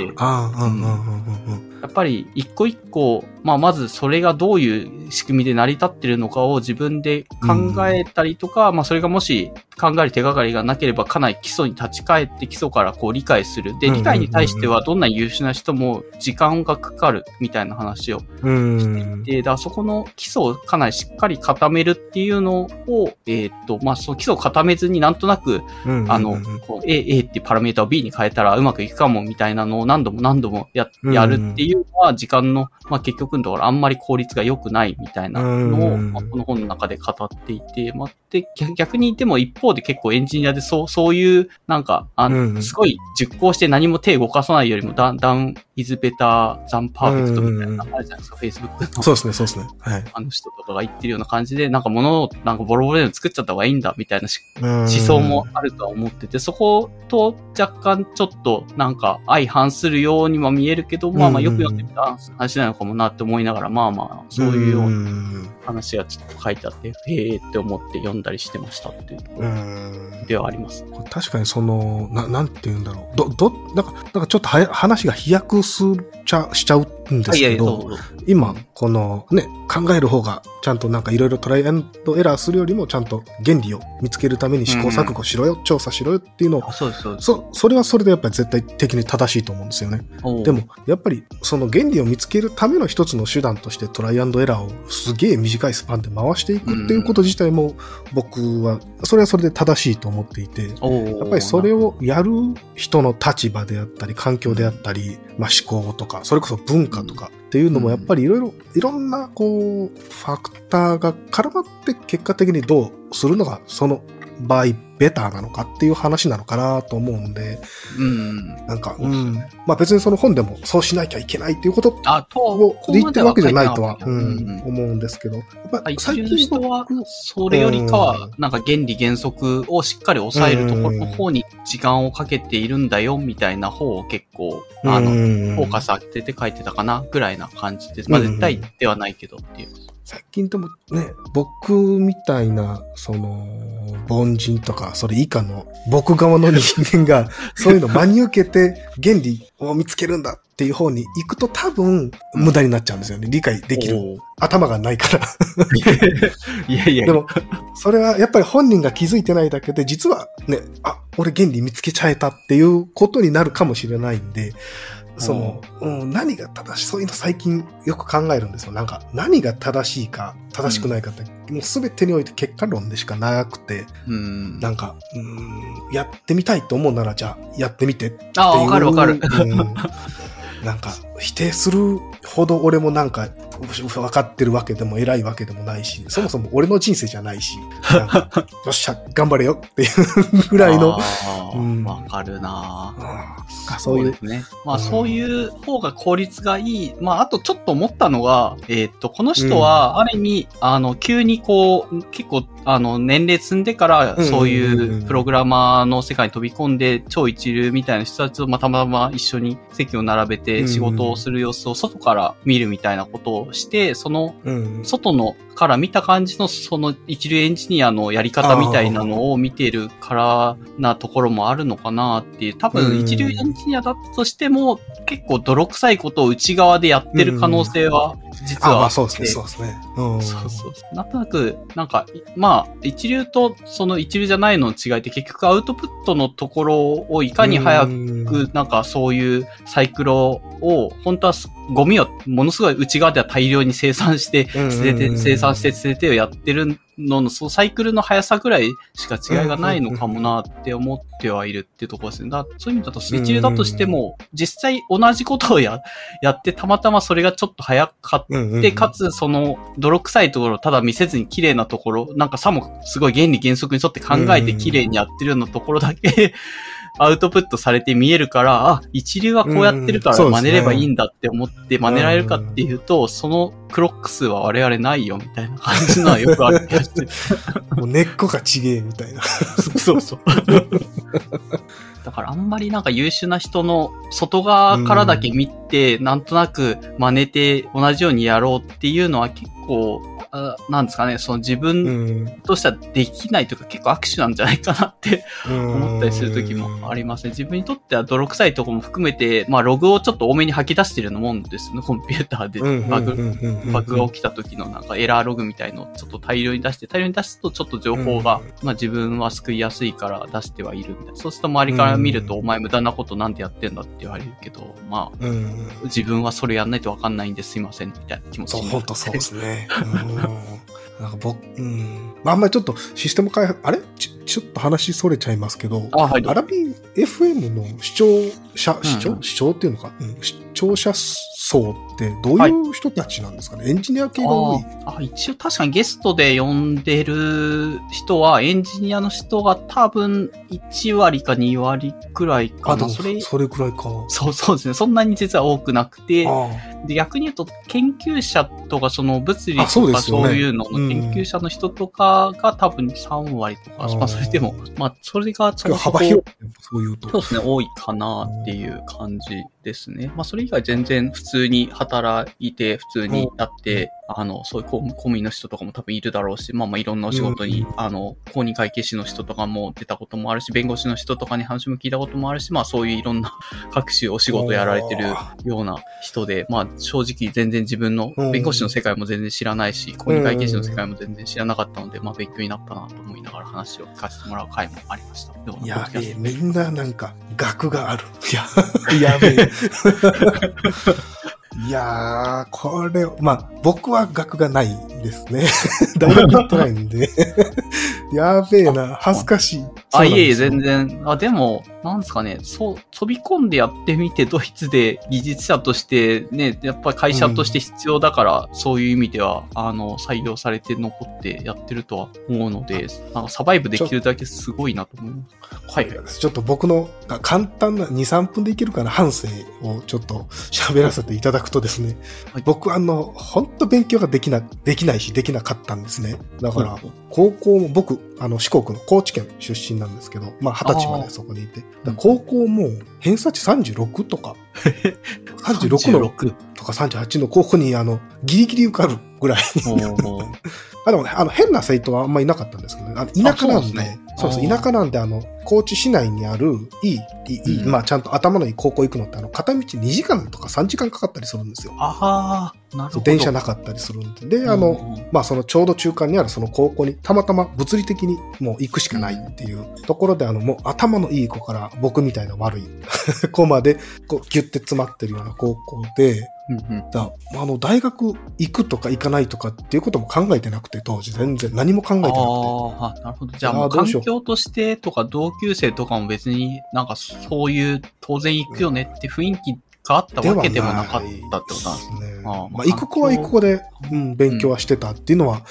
やっぱり一個一個、まあまずそれがどういう仕組みで成り立ってるのかを自分で考えたりとか、うん、まあそれがもし考える手がかりがなければかなり基礎に立ち返って基礎からこう理解する。で、理解に対してはどんな優秀な人も時間がかかるみたいな話をしていて、だそこの基礎をかなりしっかり固めるっていうのを、えっ、ー、と、まあその基礎を固めずになんとなく、あの、A、A ってパラメータを B に変えたらうまくいくかもみたいなのを何度も何度もややるっていうのは時間の、まあ結局のところあんまり効率が良くないみたいなのを、まあ、この本の中で語っていて、まあ、で、逆に言っても一方で結構エンジニアでそう、そういう、なんか、あの、すごい熟考して何も手動かさないよりも、ダダウンイズベターザンパーフェクトみたいな、あるじゃないですか、Facebook の。そうですね、そうですね。はい。あの人とかが言ってるような感じで、なんか物を、なんかボロボロでも作っちゃった方がいいんだ、みたいな思想もあるとは思ってて、そこと若干ちょっと、なんか相反するようにも見えるけど、まあまあよく読んでみた話なのかもなって思いながら、まあまあ、そういうような話がちょっと書いてあって、へえって思って読んだりしてましたっていうところではあります。確かにその、ななんて言うんだろう。ど、ど、なんか、なんかちょっとは話が飛躍すちゃしちゃうんですけど、今、このね、考える方が、ちゃんとなんかいろいろトライアンドエラーするよりも、ちゃんと原理を見つけるために試行錯誤しろよ、調査しろよっていうのを、あそうそう。そ、それはそれでやっぱり絶対的に正しいと思うんですよね。でも、やっぱりその原理を見つけるための一つの手段としてトライアンドエラーをすげえ短いスパンで回していくっていうこと自体も僕は、それはそれで正しいと思っていて、やっぱりそれをやる人の立場であったり、環境であったり、まあ思考とか、それこそ文化とかっていうのもやっぱりいろいろ、いろんなこう、ファクターが絡まって結果的にどうするのがその場合ベターなのかっていう話なのかなと思うんで、うん。なんか、うん。まあ別にその本でもそうしなきゃいけないっていうことを言ってるわけじゃないとは、うん、思うんですけど、やっぱあ一流の人は、それよりかは、なんか原理原則をしっかり抑えるところの方に時間をかけているんだよ、みたいな方を結構、あの、フォーカス。ス当てて書いてたかな、ぐらいな感じです。まあうん絶対ではないけどっていう。最近でもね、僕みたいな、その、凡人とか、それ以下の僕側の人間が、そういうの真に受けて原理を見つけるんだっていう方に行くと多分無駄になっちゃうんですよね。理解できる。頭がないから。いやいやでも、それはやっぱり本人が気づいてないだけで、実はね、あ、俺原理見つけちゃえたっていうことになるかもしれないんで、その、うん、何が正しい、そういうの最近よく考えるんですよ。なんか、何が正しいか、正しくないかって、もう全てにおいて結果論でしかなくて、うん。なんか、うん、やってみたいと思うなら、じゃあ、やってみてっていう。あ、わかるわかる。うん なんか、否定するほど俺もなんか、分かってるわけでも偉いわけでもないし、そもそも俺の人生じゃないし、よっしゃ、頑張れよっていう ぐらいの、あーうん。わかるな。あそういうで、すね。まあ、うん。そういう方が効率がいい。まあ、あとちょっと思ったのが、えーっと、この人は、ある意味、あの、急にこう、結構、あの、年齢積んでから、うんそういうプログラマーの世界に飛び込んで、超一流みたいな人たちと、まあ、たまたま一緒に席を並べうんて仕事をする様子を外から見るみたいなことをして、その、うん。外のから見た感じのその一流エンジニアのやり方みたいなのを見てるからなところもあるのかなっていう。多うん分一流エンジニアだったとしても結構泥臭いことを内側でやってる可能性は実はあそうですね、そうですね。うん。そうそう。なんとなく、なんか、まあ、一流とその一流じゃないのの違いって結局アウトプットのところをいかに早くく、なんかそういうサイクルを、本当はすゴミをものすごい内側では大量に生産して、捨てて、生産して捨ててをやってるのの、そのサイクルの速さぐらいしか違いがないのかもなって思ってはいるっていうところですね。だそういう意味だと、一流だとしても、実際同じことをや、やって、たまたまそれがちょっと早かっうんうんうん。で、かつ、その、泥臭いところをただ見せずに綺麗なところ、なんかさもすごい原理原則に沿って考えて綺麗にやってるようなところだけ、アウトプットされて見えるから、あ、一流はこうやってるから真似ればいいんだって思って真似られるかっていうと、そのクロック数は我々ないよみたいな感じのはよくある気がして。もう根っこがちげえみたいな。そうそう。だからあんまりなんか優秀な人の外側からだけ見て、なんとなく真似て同じようにやろうっていうのは結構、あなんですかね、その自う分ん。としてはできないというか結構握手なんじゃないかなって思ったりする時もありますね。自分にとっては泥臭いところも含めて、まあログをちょっと多めに吐き出してるようなもんですよね、コンピューターで。バグ、バグが起きた時のなんかエラーログみたいのをちょっと大量に出して、大量に出すとちょっと情報が、まあ自分は救いやすいから出してはいるみたいな。そうすると周りから見ると、うんお前無駄なことなんでやってんだって言われるけど、まあ、うん。自分はそれやんないとわかんないんですいません、みたいな気持ちそう、になる本当そうですね。うんなんか僕、うん。まああんまりちょっとシステム開発、あれ？ちちょっと話それちゃいますけど、あ、はい、アラビ FM の視聴者、視聴、うんうん。視聴？っていうのか、うん。視聴者層ってどういう人たちなんですかね、エンジニア系が多い。ああ、一応確かにゲストで呼んでる人は、エンジニアの人が多分1割か2割くらいかな。でもそれ、それくらいか。そうそうですね。そんなに実は多くなくて、あで逆に言うと、研究者とか、その物理とかそういうのの研究者の人とかが多分3割とか、あーまあそれでも、まあそれがそあ、の幅広い。そういうと。そうですね、多いかなっていう感じですね。まあそれ以外全然普通に働いて、普通にやってあの、そういう公公務員の人とかも多分いるだろうし、まあまあいろんなお仕事に、うんあの、公認会計士の人とかも出たこともあるし、弁護士の人とかに話も聞いたこともあるし、まあそういういろんな各種お仕事やられてるような人で、まあ正直全然自分のうん弁護士の世界も全然知らないし、公認会計士の世界も全然知らなかったので、まあ勉強になったなと思いながら話を聞かせてもらう回もありました。でもやべえ、ポッドキャストみんななんか、学がある。いや、やべえ。いやー、これ、まあ、僕は学がないですね。大学行ってないんで。やべえな、恥ずかしい。あ、いえいえ、全然。あ、でも、なんですかね、そう、飛び込んでやってみて、ドイツで技術者として、ね、やっぱり会社として必要だから、そういう意味では、あの、採用されて残ってやってるとは思うので、なんかサバイブできるだけすごいなと思います。はい。ちょっと僕のあ簡単な2、3分でいけるかな反省をちょっと喋らせていただくとですね、はい僕あの、本当勉強ができな、できないしできなかったんですね。だから高校も僕、あの、四国の高知県出身なんですけど、まあ二十歳までそこにいて、高校も偏差値36とか、36の36とか38の高校にあの、ギリギリ受かるぐらい。あ、でもね、あの、変な生徒はあんまりいなかったんですけどね。あの田舎なんで、そうですあー田舎なんで、あの、高知市内にある、いい、いい、うんまあ、ちゃんと頭のいい高校行くのって、あの、片道2時間とか3時間かかったりするんですよ。ああ、なるほど。電車なかったりするんで。で、あの、うんまあ、そのちょうど中間にあるその高校に、たまたま物理的にもう行くしかないっていうところで、あの、もう頭のいい子から僕みたいな悪い 子まで、こう、ギュッて詰まってるような高校で、うんうんだあの、大学行くとか行かないとかっていうことも考えてなくて、当時全然何も考えてなくて。ああ、なるほど。じゃあもう環境としてとか同級生とかも別になんかそういう当然行くよねって雰囲気があったわけでもなかったってことなんですね。ああまあまあ、行く子は行く子で、うん、勉強はしてたっていうのは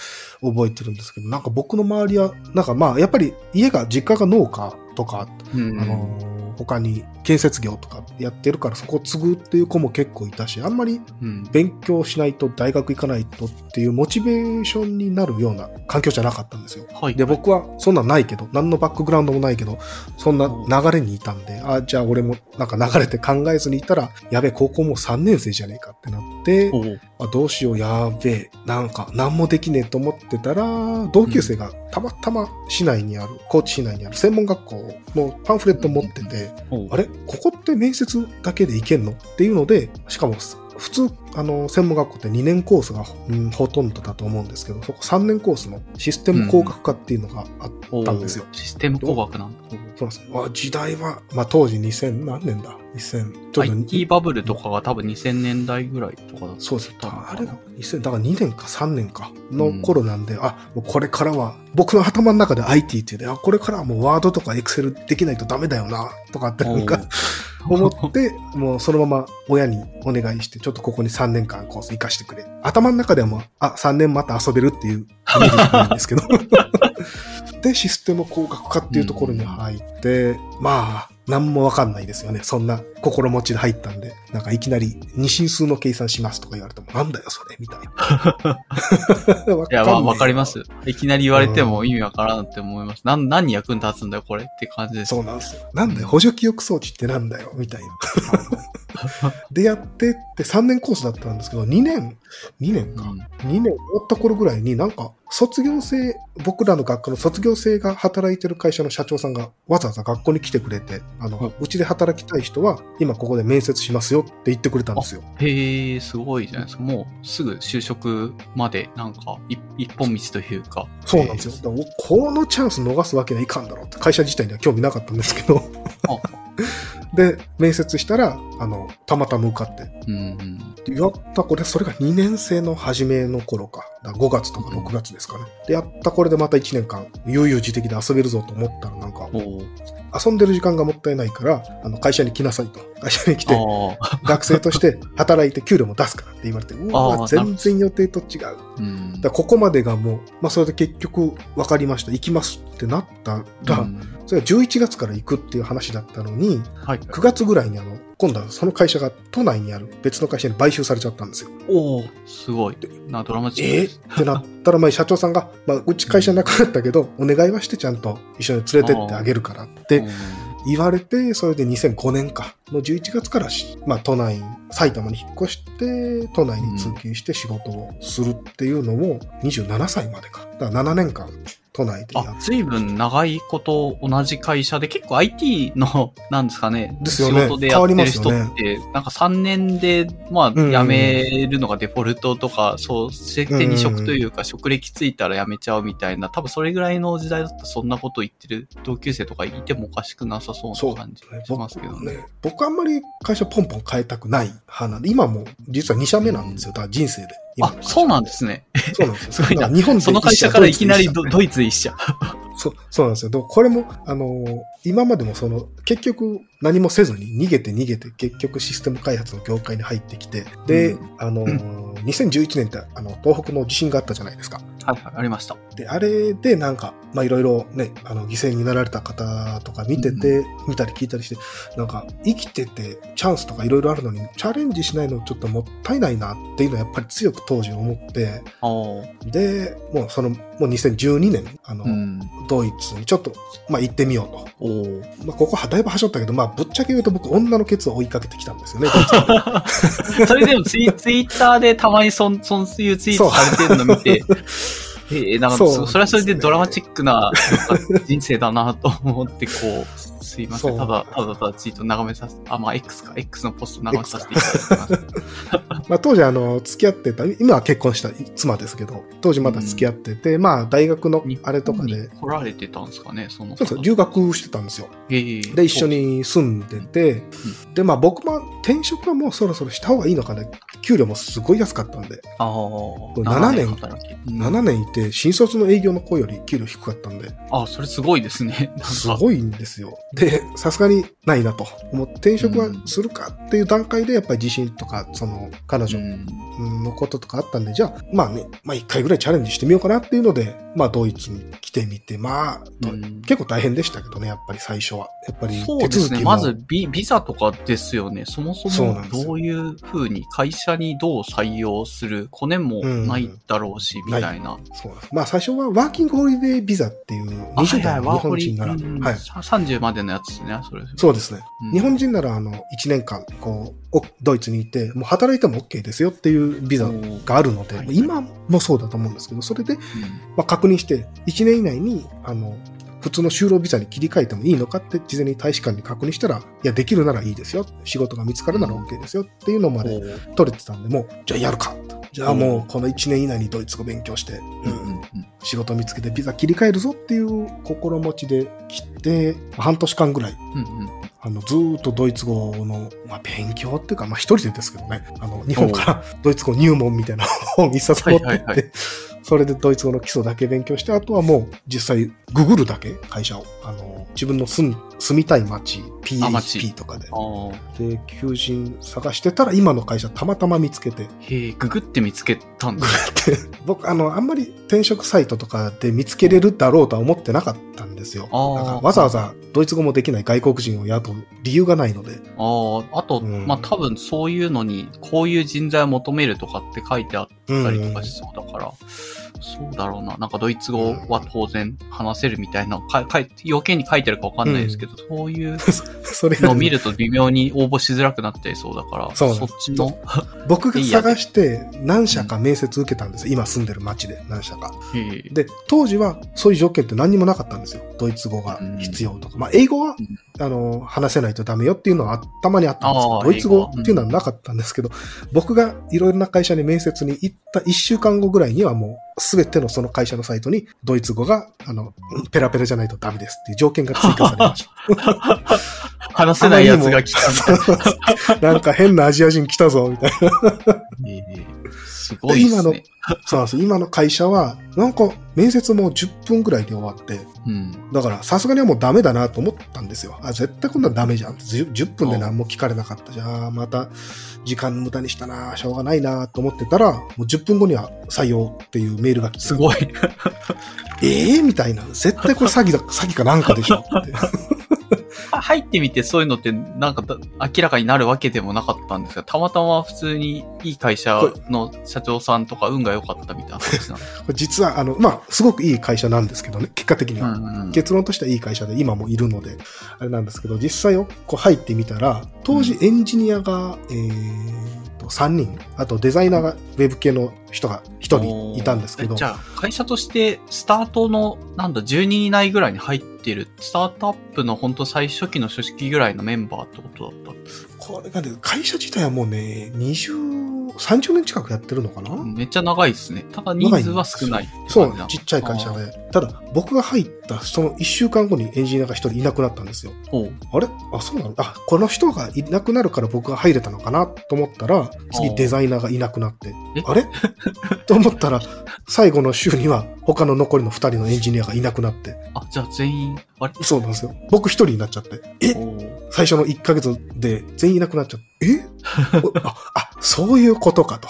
覚えてるんですけど、なんか僕の周りは、なんかまあ、やっぱり家が、実家が農家とか、うんあのー他に建設業とかやってるからそこを継ぐっていう子も結構いたし、あんまりうん勉強しないと大学行かないとっていうモチベーションになるような環境じゃなかったんですよ。はい。で、僕はそんなんないけど、何のバックグラウンドもないけど、そんな流れにいたんで、あ、じゃあ俺もなんか流れて考えずにいたら、やべえ、高校もう3年生じゃねえかってなって、あどうしよう、やべえ、なんか何もできねえと思ってたら、同級生がたまたま市内にある、高知市内にある専門学校のパンフレット持ってて、あれ？ここって面接だけでいけんの？っていうので、しかも普通、あの、専門学校って2年コースが、うんほとんどだと思うんですけど、そこ3年コースのシステム工学科っていうのがあったんですよ。システム工学なんだ。そうなんです時代は、まあ当時2000何年だ ?2000。ちょっと IT バブルとかが多分2000年代ぐらいとかだった。そうです。あれが2000、だから2年か3年かの頃なんで、あ、もうこれからは、僕の頭の中で IT っていうで、あ、これからはもうワードとかエクセルできないとダメだよな、とかってなんか思って、もうそのまま親にお願いして、ちょっとここに3 3年間コース行かしてくれ。頭の中ではもう、あ、3年また遊べるっていうイメージなんですけど。で、システム工学科っていうところに入って、まあ、何もわかんないですよね。そんな心持ちで入ったんで。なんかいきなり二進数の計算しますとか言われても、なんだよそれみたいな。わ いや、まあ、わかりまます。いきなり言われても意味わからんって思います。なん、何に役に立つんだよ、これって感じです。そうなんですよ。なんだよ、補助記憶装置ってなんだよ、みたいな。でやってって3年コースだったんですけど、2年、2年か。うん2年終わった頃ぐらいになんか、卒業生、僕らの学科の卒業生が働いてる会社の社長さんがわざわざ学校に来てくれて、あの、はいうちで働きたい人は今ここで面接しますよって言ってくれたんですよ。へえ、すごいじゃないですか。もうすぐ就職までなんか一一本道というか。そうなんですよ。このチャンス逃すわけにはいかんだろうって会社自体には興味なかったんですけど。あ で、面接したら、あの、たまたま受かって。うんうん。やったこれ、それが2年生の初めの頃か。だから5月とか6月ですかね。で、やったこれでまた1年間、悠々自適で遊べるぞと思ったらなんか、遊んでる時間がもったいないから、あの、会社に来なさいと。会社に来て。学生として働いて給料も出すからって言われて、うわ、全然予定と違う。うん。だここまでがもう、まあそれで結局分かりました。行きますってなったら、うんそれは11月から行くっていう話だったのに、はい。9月ぐらいにあの、今度はその会社が都内にある別の会社に買収されちゃったんですよ。おおすごい。な、ドラマチックえ？ー ってなったら、まあ社長さんが、まあうち会社なくなったけど、お願いはしてちゃんと一緒に連れてってあげるからってうん言われて、それで2005年か、の11月からし、まあ都内、埼玉に引っ越して、都内に通勤して仕事をするっていうのを27歳までか。だから7年間都内でやあっ、随分長いこと同じ会社で、結構 IT の、なんですかね、ね仕事でやってる人って、なんか3年で、まあ、辞めるのがデフォルトとか、そう、設定に職というか、職歴ついたら辞めちゃうみたいな、多分それぐらいの時代だったらそんなこと言ってる同級生とかいてもおかしくなさそうな感じしますけどね。ね僕あんまり会社ポンポン変えたくない派なんで、今も実は2社目なんですよ。だから人生で。あそうなんですね。そうなんですよ。すごいな日本でその会社からいきなりドイツで一社ドドイツ一社。そう、そうなんですよ。これも、あのー今までもその、結局何もせずに逃げて逃げて結局システム開発の業界に入ってきて、で、うんあのー2011年ってあの、東北の地震があったじゃないですか。はいはい、ありました。で、あれでなんか、まあいろいろね、あの、犠牲になられた方とか見てて、見たり聞いたりして、なんか、生きててチャンスとかいろいろあるのに、チャレンジしないのちょっともったいないなっていうのはやっぱり強く当時思って。で、もうその、もう2012年、あの、うん。ドイツにちょっと、まあ行ってみようと。まあここはだいぶはしょったけど、まあぶっちゃけ言うと僕女のケツを追いかけてきたんですよね。それでもツイツイッターでたまにそん、そういうツイートされてるの見て、ええなんかそうそ、それはそれでドラマチックな人生だなと思って、こう、すいません。ただ、ただただツイート眺めさせ、あ、まあ X か、X のポスト眺めさせていただきます。まあ当時あの、付き合ってた、今は結婚した妻ですけど、当時まだ付き合ってて、まあ大学のあれとか日で、来られてたんですかね、そのそうそう、留学してたんですよ。ええで、一緒。に住んでて、で、まあ僕も転職はもうそろそろした方がいいのかな。給料もすごい安かったんで、ああ。7年働き。うん7年いて、新卒の営業の子より給料低かったんで、あ、それすごいですね。すごいんですよ。で、さすがにないなと思って、転職はするかっていう段階で、やっぱり自信とか、その、彼女うんのこととかあったんで、じゃあ、まあね、まあ一回ぐらいチャレンジしてみようかなっていうので、まあドイツに来てみて、まあ、結構大変でしたけどね、やっぱり最初は。やっぱりそうですね。手続きも。まずビ、ビザとかですよね。そもそもどういうふうに会社にどう採用する、コネもないだろうし、みたいな。そうです。まあ最初はワーキングホリデービザっていう20代の日本人なら、はい。さ30までのやつですね、それ。そうですね。うん。日本人ならあの1年間こうおドイツにいてもう働いても OK ですよっていうビザがあるので、はい。今もそうだと思うんですけどそれで、うん。まあ、確認して1年以内にあの普通の就労ビザに切り替えてもいいのかって事前に大使館に確認したらいやできるならいいですよ仕事が見つかるなら OK ですよっていうのまで取れてたんでもうじゃあやるか。じゃあもうこの1年以内にドイツ語勉強して、うんうんうん仕事見つけてビザ切り替えるぞっていう心持ちで来て半年間ぐらいうんうん。あの、ずーっとドイツ語の、まあ、勉強っていうか、まあ、一人でですけどね、あの、日本からドイツ語入門みたいな本一冊持ってって、はいはいはい。それでドイツ語の基礎だけ勉強して、あとはもう実際ググるだけ、会社を。あの、自分の住ん住みたい街 PHP とかで。で、求人探してたら今の会社たまたま見つけて、へえ、ググって見つけたんですで僕、あの、あんまり転職サイトとかで見つけれるだろうとは思ってなかったんですよ。あー。なんかわざわざドイツ語もできない外国人を雇う理由がないので。ああ、あと、うん。まあ多分そういうのに、こういう人材を求めるとかって書いてあったりとかしそうだから、そうだろうな。なんかドイツ語は当然話せるみたいな、かかい要件に書いてるかわかんないですけど、そういう それがのを見ると微妙に応募しづらくなっちゃいそうだから、そっちの、僕が探して何社か面接受けたんですよ。今住んでる町で何社か。で、当時はそういう条件って何にもなかったんですよ。ドイツ語が必要とか。まあ、英語は、あの、話せないとダメよっていうのはたまにあったんですけど、ドイツ語っていうのはなかったんですけど、僕がいろいろな会社に面接に行った1週間後ぐらいにはもう、すべてのその会社のサイトに、ドイツ語が、あの、ペラペラじゃないとダメですっていう条件が追加されました。話せないやつが来た。なんか変なアジア人来たぞ、みたいな。すごいですね。そうなんです。今の会社は、なんか面接も10分ぐらいで終わって、うん。だからさすがにはもうダメだなと思ったんですよ。あ、絶対こんなんダメじゃん。10, 10分で何も聞かれなかったじゃあまた時間無駄にしたなしょうがないなと思ってたら、もう10分後には採用っていうメールが来て、すごい。ええみたいな。絶対これ詐欺だ、詐欺かなんかでしょって。入ってみてそういうのってなんかだ明らかになるわけでもなかったんですが、たまたま普通にいい会社の社長さんとか運が良かったみたいな話なん 実は、あの、まあ、すごくいい会社なんですけどね、結果的には。うんうん結論としてはいい会社で今もいるので、あれなんですけど、実際をこう入ってみたら、当時エンジニアが、えーと、3人、あとデザイナーがウェブ系の人が1人いたんですけどえ、じゃあ、会社として、スタートの、なんだ、10人以内ぐらいに入ってる、スタートアップの本当最初期の組織ぐらいのメンバーってことだった？んです。これがね、会社自体はもうね、20、30年近くやってるのかな、めっちゃ長いですね。ただ人数は少ない。そう、ちっちゃい会社。で。ただ、僕が入ったその1週間後にエンジニアが1人いなくなったんですよ。あれ？あ、そうなの？あ、この人がいなくなるから僕が入れたのかな？と思ったら、次デザイナーがいなくなって。え、あれ？と思ったら、最後の週には他の残りの2人のエンジニアがいなくなって、あ、じゃあ全員、あれ？そうなんですよ。僕1人になっちゃって、え？最初の1ヶ月で全員いなくなっちゃって、え？お あ、あ、そういうことかと。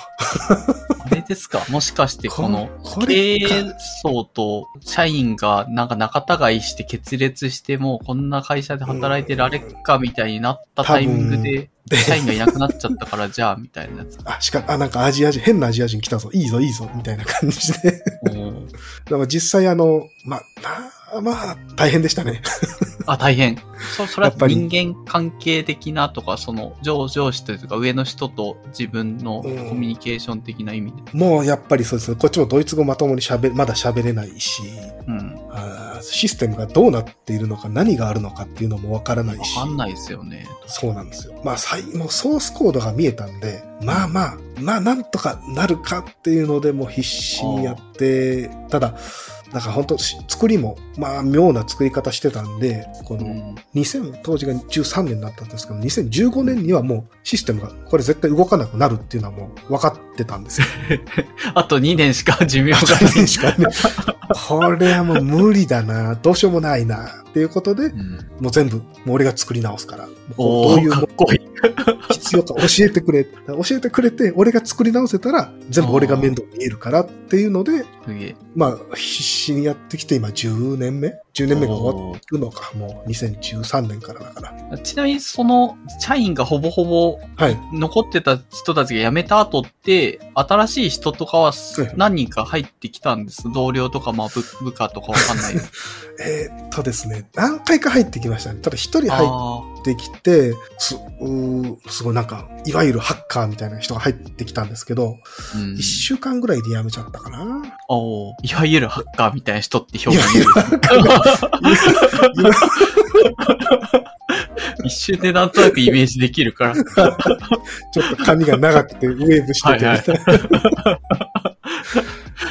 あれですか？もしかしてこの、こ経営層と社員がなんか仲違いして決裂してもうこんな会社で働いてられっかみたいになったタイミングで、で、社員がいなくなっちゃったから じゃあみたいなやつ。あ、しか、あ、なんかアジア人、変なアジア人来たぞ、いいぞ、いいぞ、みたいな感じで。おーだから実際あの、まあ、まあ、まあ、大変でしたね。あ、大変。そ、それは人間関係的なとか、その上上司というか上の人と自分のコうんミュニケーション的な意味で。もうやっぱりそうですね。こっちもドイツ語まともに喋、まだ喋れないし、うん。あーシステムがどうなっているのか、何があるのかっていうのもわからないわし。かんないですよね。そうなんですよ。まあ、さいもうソースコードが見えたんで、まあまあ、まあなんとかなるかっていうのでもう必死にやって、ただ、なんか本当し作りも、まあ妙な作り方してたんで、このうん。2000、当時が13年になったんですけど、2015年にはもうシステムがこれ絶対動かなくなるっていうのはもう分かってたんですよ。あと2年しか寿命があない。しかね。これはもう無理だな、どうしようもないな、っていうことで、うんもう全部、もう俺が作り直すから。どういうもかっこいい。必要か教えてくれ。教えてくれて、俺が作り直せたら、全部俺が面倒見えるからっていうので。まあ、必死にやってきて、今10年目 ?10 年目が終わるのか。もう2013年からだから。ちなみにその社員がほぼほぼはい。残ってた人たちが辞めた後って、新しい人とかはうん何人か入ってきたんです？同僚とか、まあ部部下とかわかんない。えーっとですね、何回か入ってきましたね。ただ一人入あってきて、す、すごいなんか、いわゆるハッカーみたいな人が入ってきたんですけど、一、週間ぐらいで辞めちゃったかな。おー。いわゆるハッカーみたいな人って表現いい一瞬でなんとなくイメージできるから。ちょっと髪が長くてウェーブしてて、はいはい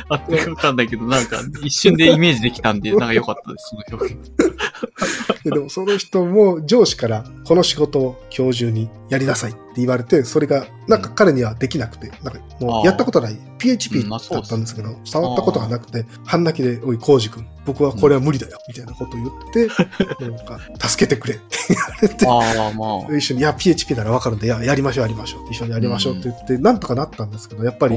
あってわかんないけど、なんか一瞬でイメージできたんで、なんか良かったです、その表現。ででもその人も上司からこの仕事を今日中にやりなさいって言われて、それがなんか彼にはできなくて、なんかもうやったことないうん PHP だったんですけど、触ったことがなくて、半泣きで、おい、コウジ君、僕はこれは無理だよ、みたいなことを言って、なんか、助けてくれって言われて、ああ、まあ。一緒に、いや、PHP ならわかるんで、いや、やりましょう、やりましょう。一緒にやりましょうって言って、なんとかなったんですけど、やっぱり。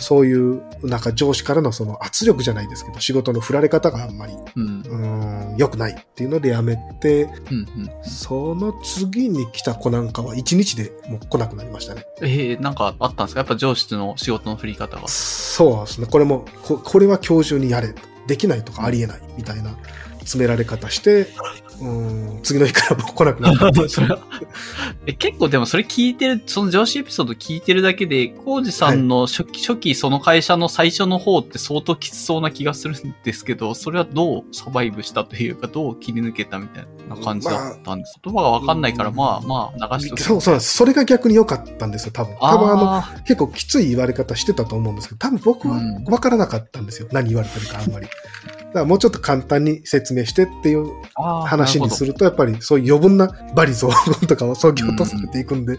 そういう、なんか上司からのその圧力じゃないですけど、仕事の振られ方があんまり、うん。良くないっていうのでやめて、うんうん。その次に来た子なんかは1日でもう来なくなりましたね。ええなんかあったんですか？やっぱ上司の仕事の振り方が。そうですね。これも、ここれは今日中にやれ。できないとかありえない。みたいな詰められ方して、うーん、次の日からもう来なくなった それはえ結構でもそれ聞いてる、その上司エピソード聞いてるだけで、コウジさんの初期、初期その会社の最初の方って相当きつそうな気がするんですけど、それはどうサバイブしたというか、どう切り抜けたみたいな感じだったんです。言葉がわかんないから、まあまあ流しとく。そうそう。それが逆に良かったんですよ、多分。多分あの、あ結構きつい言われ方してたと思うんですけど、多分僕はうん分からなかったんですよ。何言われてるかあんまり。だからもうちょっと簡単に説明してっていう話にするると、やっぱりそういう余分な罵詈雑言とかを削ぎ落とされていくんで、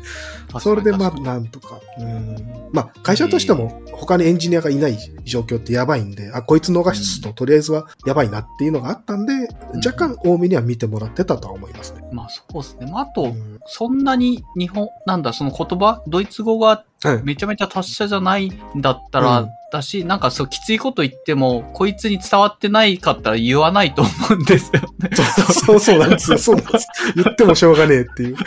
ほど。それでまあなんとか。うんまあ会社としても他にエンジニアがいない状況ってやばいんで、あ、こいつ逃すととりあえずはやばいなっていうのがあったんで、ん若干多めには見てもらってたとは思いますね。まあそうですね。まああと、うんそんなに日本、なんだ、その言葉、ドイツ語がはい。めちゃめちゃ達者じゃないんだったら、うんだし、なんかそう、きついこと言っても、こいつに伝わってないかったら言わないと思うんですよね。そうそうなんですよ。そうなんです。言ってもしょうがねえっていう。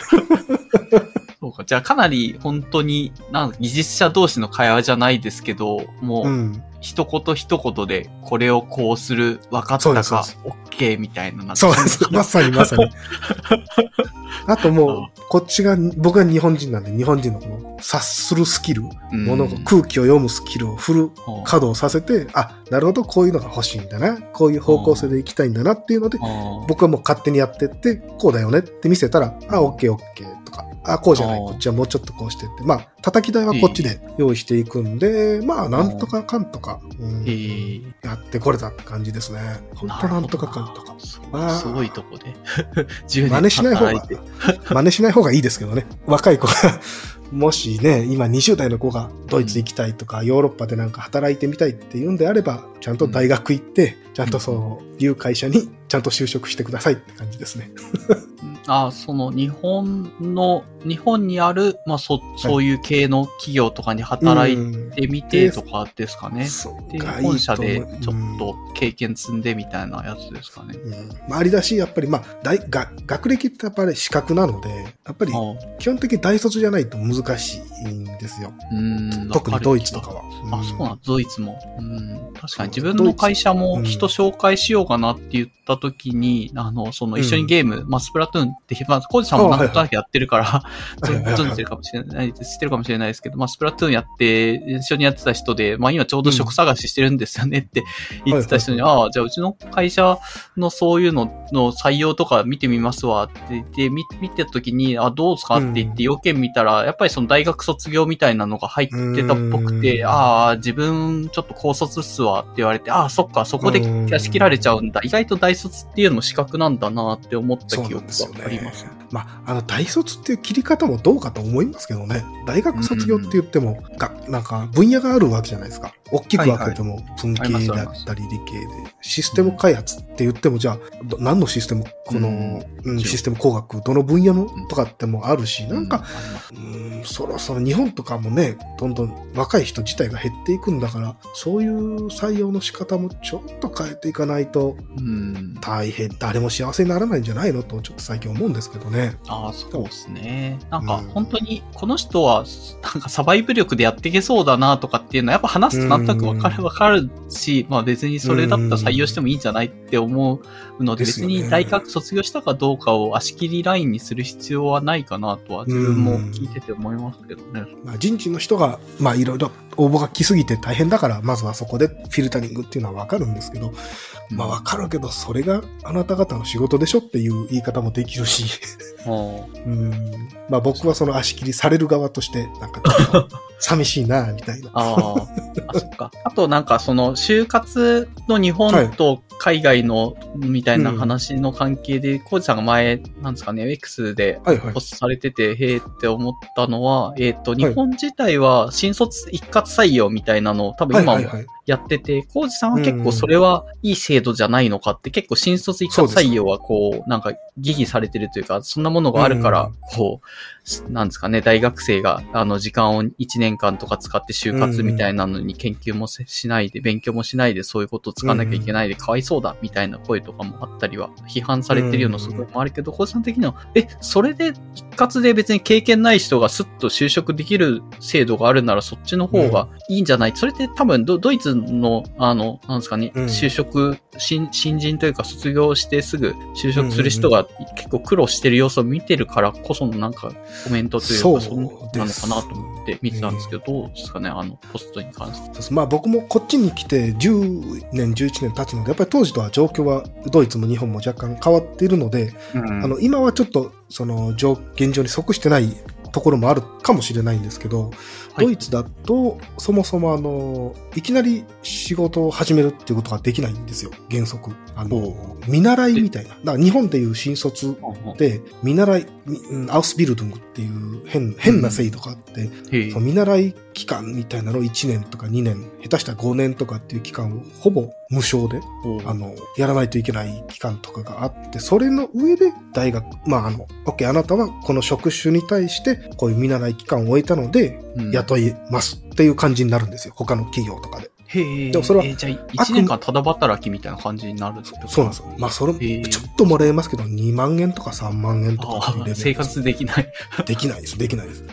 そうか。じゃあかなり本当に、なんか技術者同士の会話じゃないですけど、もう、うん。一言一言でこれをこうする、分かったか OK みたいな。なそうです。まさにまさに。あともう、こっちが、僕は日本人なんで、日本人のこの察するスキル、うんものが空気を読むスキルをフルほう稼働させて、あ、なるほど、こういうのが欲しいんだな、こういう方向性で行きたいんだなっていうので、僕はもう勝手にやってって、こうだよねって見せたら、あ、オッケーオッケーとか、あ、こうじゃない、こっちはもうちょっとこうしてって、まあ、叩き台はこっちで用意していくんで、まあ、なんとかかんとか、うん。えーやってこれたって感じですね。本当なんとかかんとか。そうあ。ーすごいとこで。10年真似しない方が 真似しない方がいいですけどね。若い子が、もしね、今20代の子がドイツ行きたいとか、ヨーロッパでなんか働いてみたいって言うんであれば、ちゃんと大学行って、ちゃんとそういう会社にちゃんと就職してくださいって感じですね。あーその日本の、日本にある、まあそ、そういう系の企業とかに働いうんてみてとかですかね。そうで、がいいと思う本社でちょっと経験積んでみたいなやつですかね。うんまあ、ありだし、やっぱり、まあ、大が学歴ってやっぱり資格なので、やっぱり基本的に大卒じゃないと難しいんですよ。うーん特にドイツとかは。あ、うんそうなんだドイツも。うん。確かに自分の会社もドイツ人紹介しようかなって言った時に、あの、その一緒にゲーム、まあ、スプラトゥーンって、まあ、コージさんもなんとなくやってるから、はいはいはい。存じてるかもしれない知ってるかもしれないですけど、まあ、スプラトゥーンやって、一緒にやってた人で、まあ、今ちょうど職探ししてるんですよねって言ってた人に、ああ、じゃあうちの会社のそういうのの採用とか見てみますわって言って、見見てた時に、あ、どうですか？って言って要件見たら、やっぱりその大学卒業みたいなのが入ってたっぽくて、うん。ああ、自分ちょっと高卒っすわって言われて、ああ、そっか、そこでうんキャッシュ切られちゃうんだ。意外と大卒っていうのも資格なんだなって思った記憶があります。ね。まあ、あの、大卒っていう切り方もどうかと思いますけどね。大学卒業って言っても、がなんか分野があるわけじゃないですか。大きく分けても文系だったり理系で。システム開発って言っても、じゃあ、ど何のシステム、この、うんうんシステム工学、どの分野のとかってもあるし、なんうか、うん、そろそろ日本とかもね、どんどん若い人自体が減っていくんだから、そういう採用の仕方もちょっと変えていかないとうん。大変、誰も幸せにならないんじゃないのと、ちょっと最近思うんですけどね。ああ、そうですね。なんかうん本当にこの人はなんかサバイブ力でやっていけそうだなとかっていうのはやっぱ話すとなんとなくわかうんるわかるし、まあ別にそれだったら採用してもいいんじゃないって思うので別に大学卒業したかどうかを足切りラインにする必要はないかなとは自分も聞いてて思いますけどね。まあ、人事の人が、まあ、いろいろ応募が来すぎて大変だから、まずはそこでフィルタリングっていうのはわかるんですけど、まあ、わかるけど、それがあなた方の仕事でしょっていう言い方もできるし、もうん。まあ、僕はその足切りされる側として、なんかちょっと寂しいな、みたいな。ああ、あ、そっか。あとなんかその就活の日本と海外のみたいな話の関係で、コージさんが前、なんですかね、X ではいはいポ。ストされてて、へえって思ったのは、えっ、と、日本自体は新卒一括採用みたいなのを多分今もはいはいはい。やってて、コウジさんは結構それはいい制度じゃないのかって、結構新卒一括採用はこう、なんか疑義されてるというか、そんなものがあるからうん、こう、なんですかね、大学生があの時間を1年間とか使って就活みたいなのに研究もせしないで、勉強もしないでそういうことを使わなきゃいけないで、かわいそうだみたいな声とかもあったりは、批判されてるような側面もあるけど、コウジさん的には、え、それで一括で別に経験ない人がスッと就職できる制度があるならそっちの方がいいんじゃない、それって多分ドドイツの、あの、なんですかね、うん。就職、新新人というか卒業してすぐ就職する人が結構苦労してる様子を見てるからこそのなんかコメントというか、そんなのかなと思って見てたんですけど、どうですかね、あの、ポストに関して。まあ僕もこっちに来て10年、11年経つので、やっぱり当時とは状況はドイツも日本も若干変わっているので、あの今はちょっとその状現状に即してないところもあるかもしれないんですけど、はい。ドイツだとそもそもあのいきなり仕事を始めるっていうことができないんですよ、原則。あの見習いみたいな。だから日本でいう新卒で見習い、アウスビルドゥングっていう変変な制度があって、へえ。その見習い期間みたいなのを1年とか2年、下手したら5年とかっていう期間をほぼ無償であの、やらないといけない期間とかがあって、それの上で大学、まあ、あの、OK、あなたはこの職種に対して、こういう見習い期間を終えたので、うん雇いますっていう感じになるんですよ。他の企業とかで。へえ。でもそれはえーじゃあ、1年間ただ働きみたいな感じになるんですか？そうなんですよ。まあ、それ、ちょっともらえますけど、2万円とか3万円とか生活できない。できないです、できないです。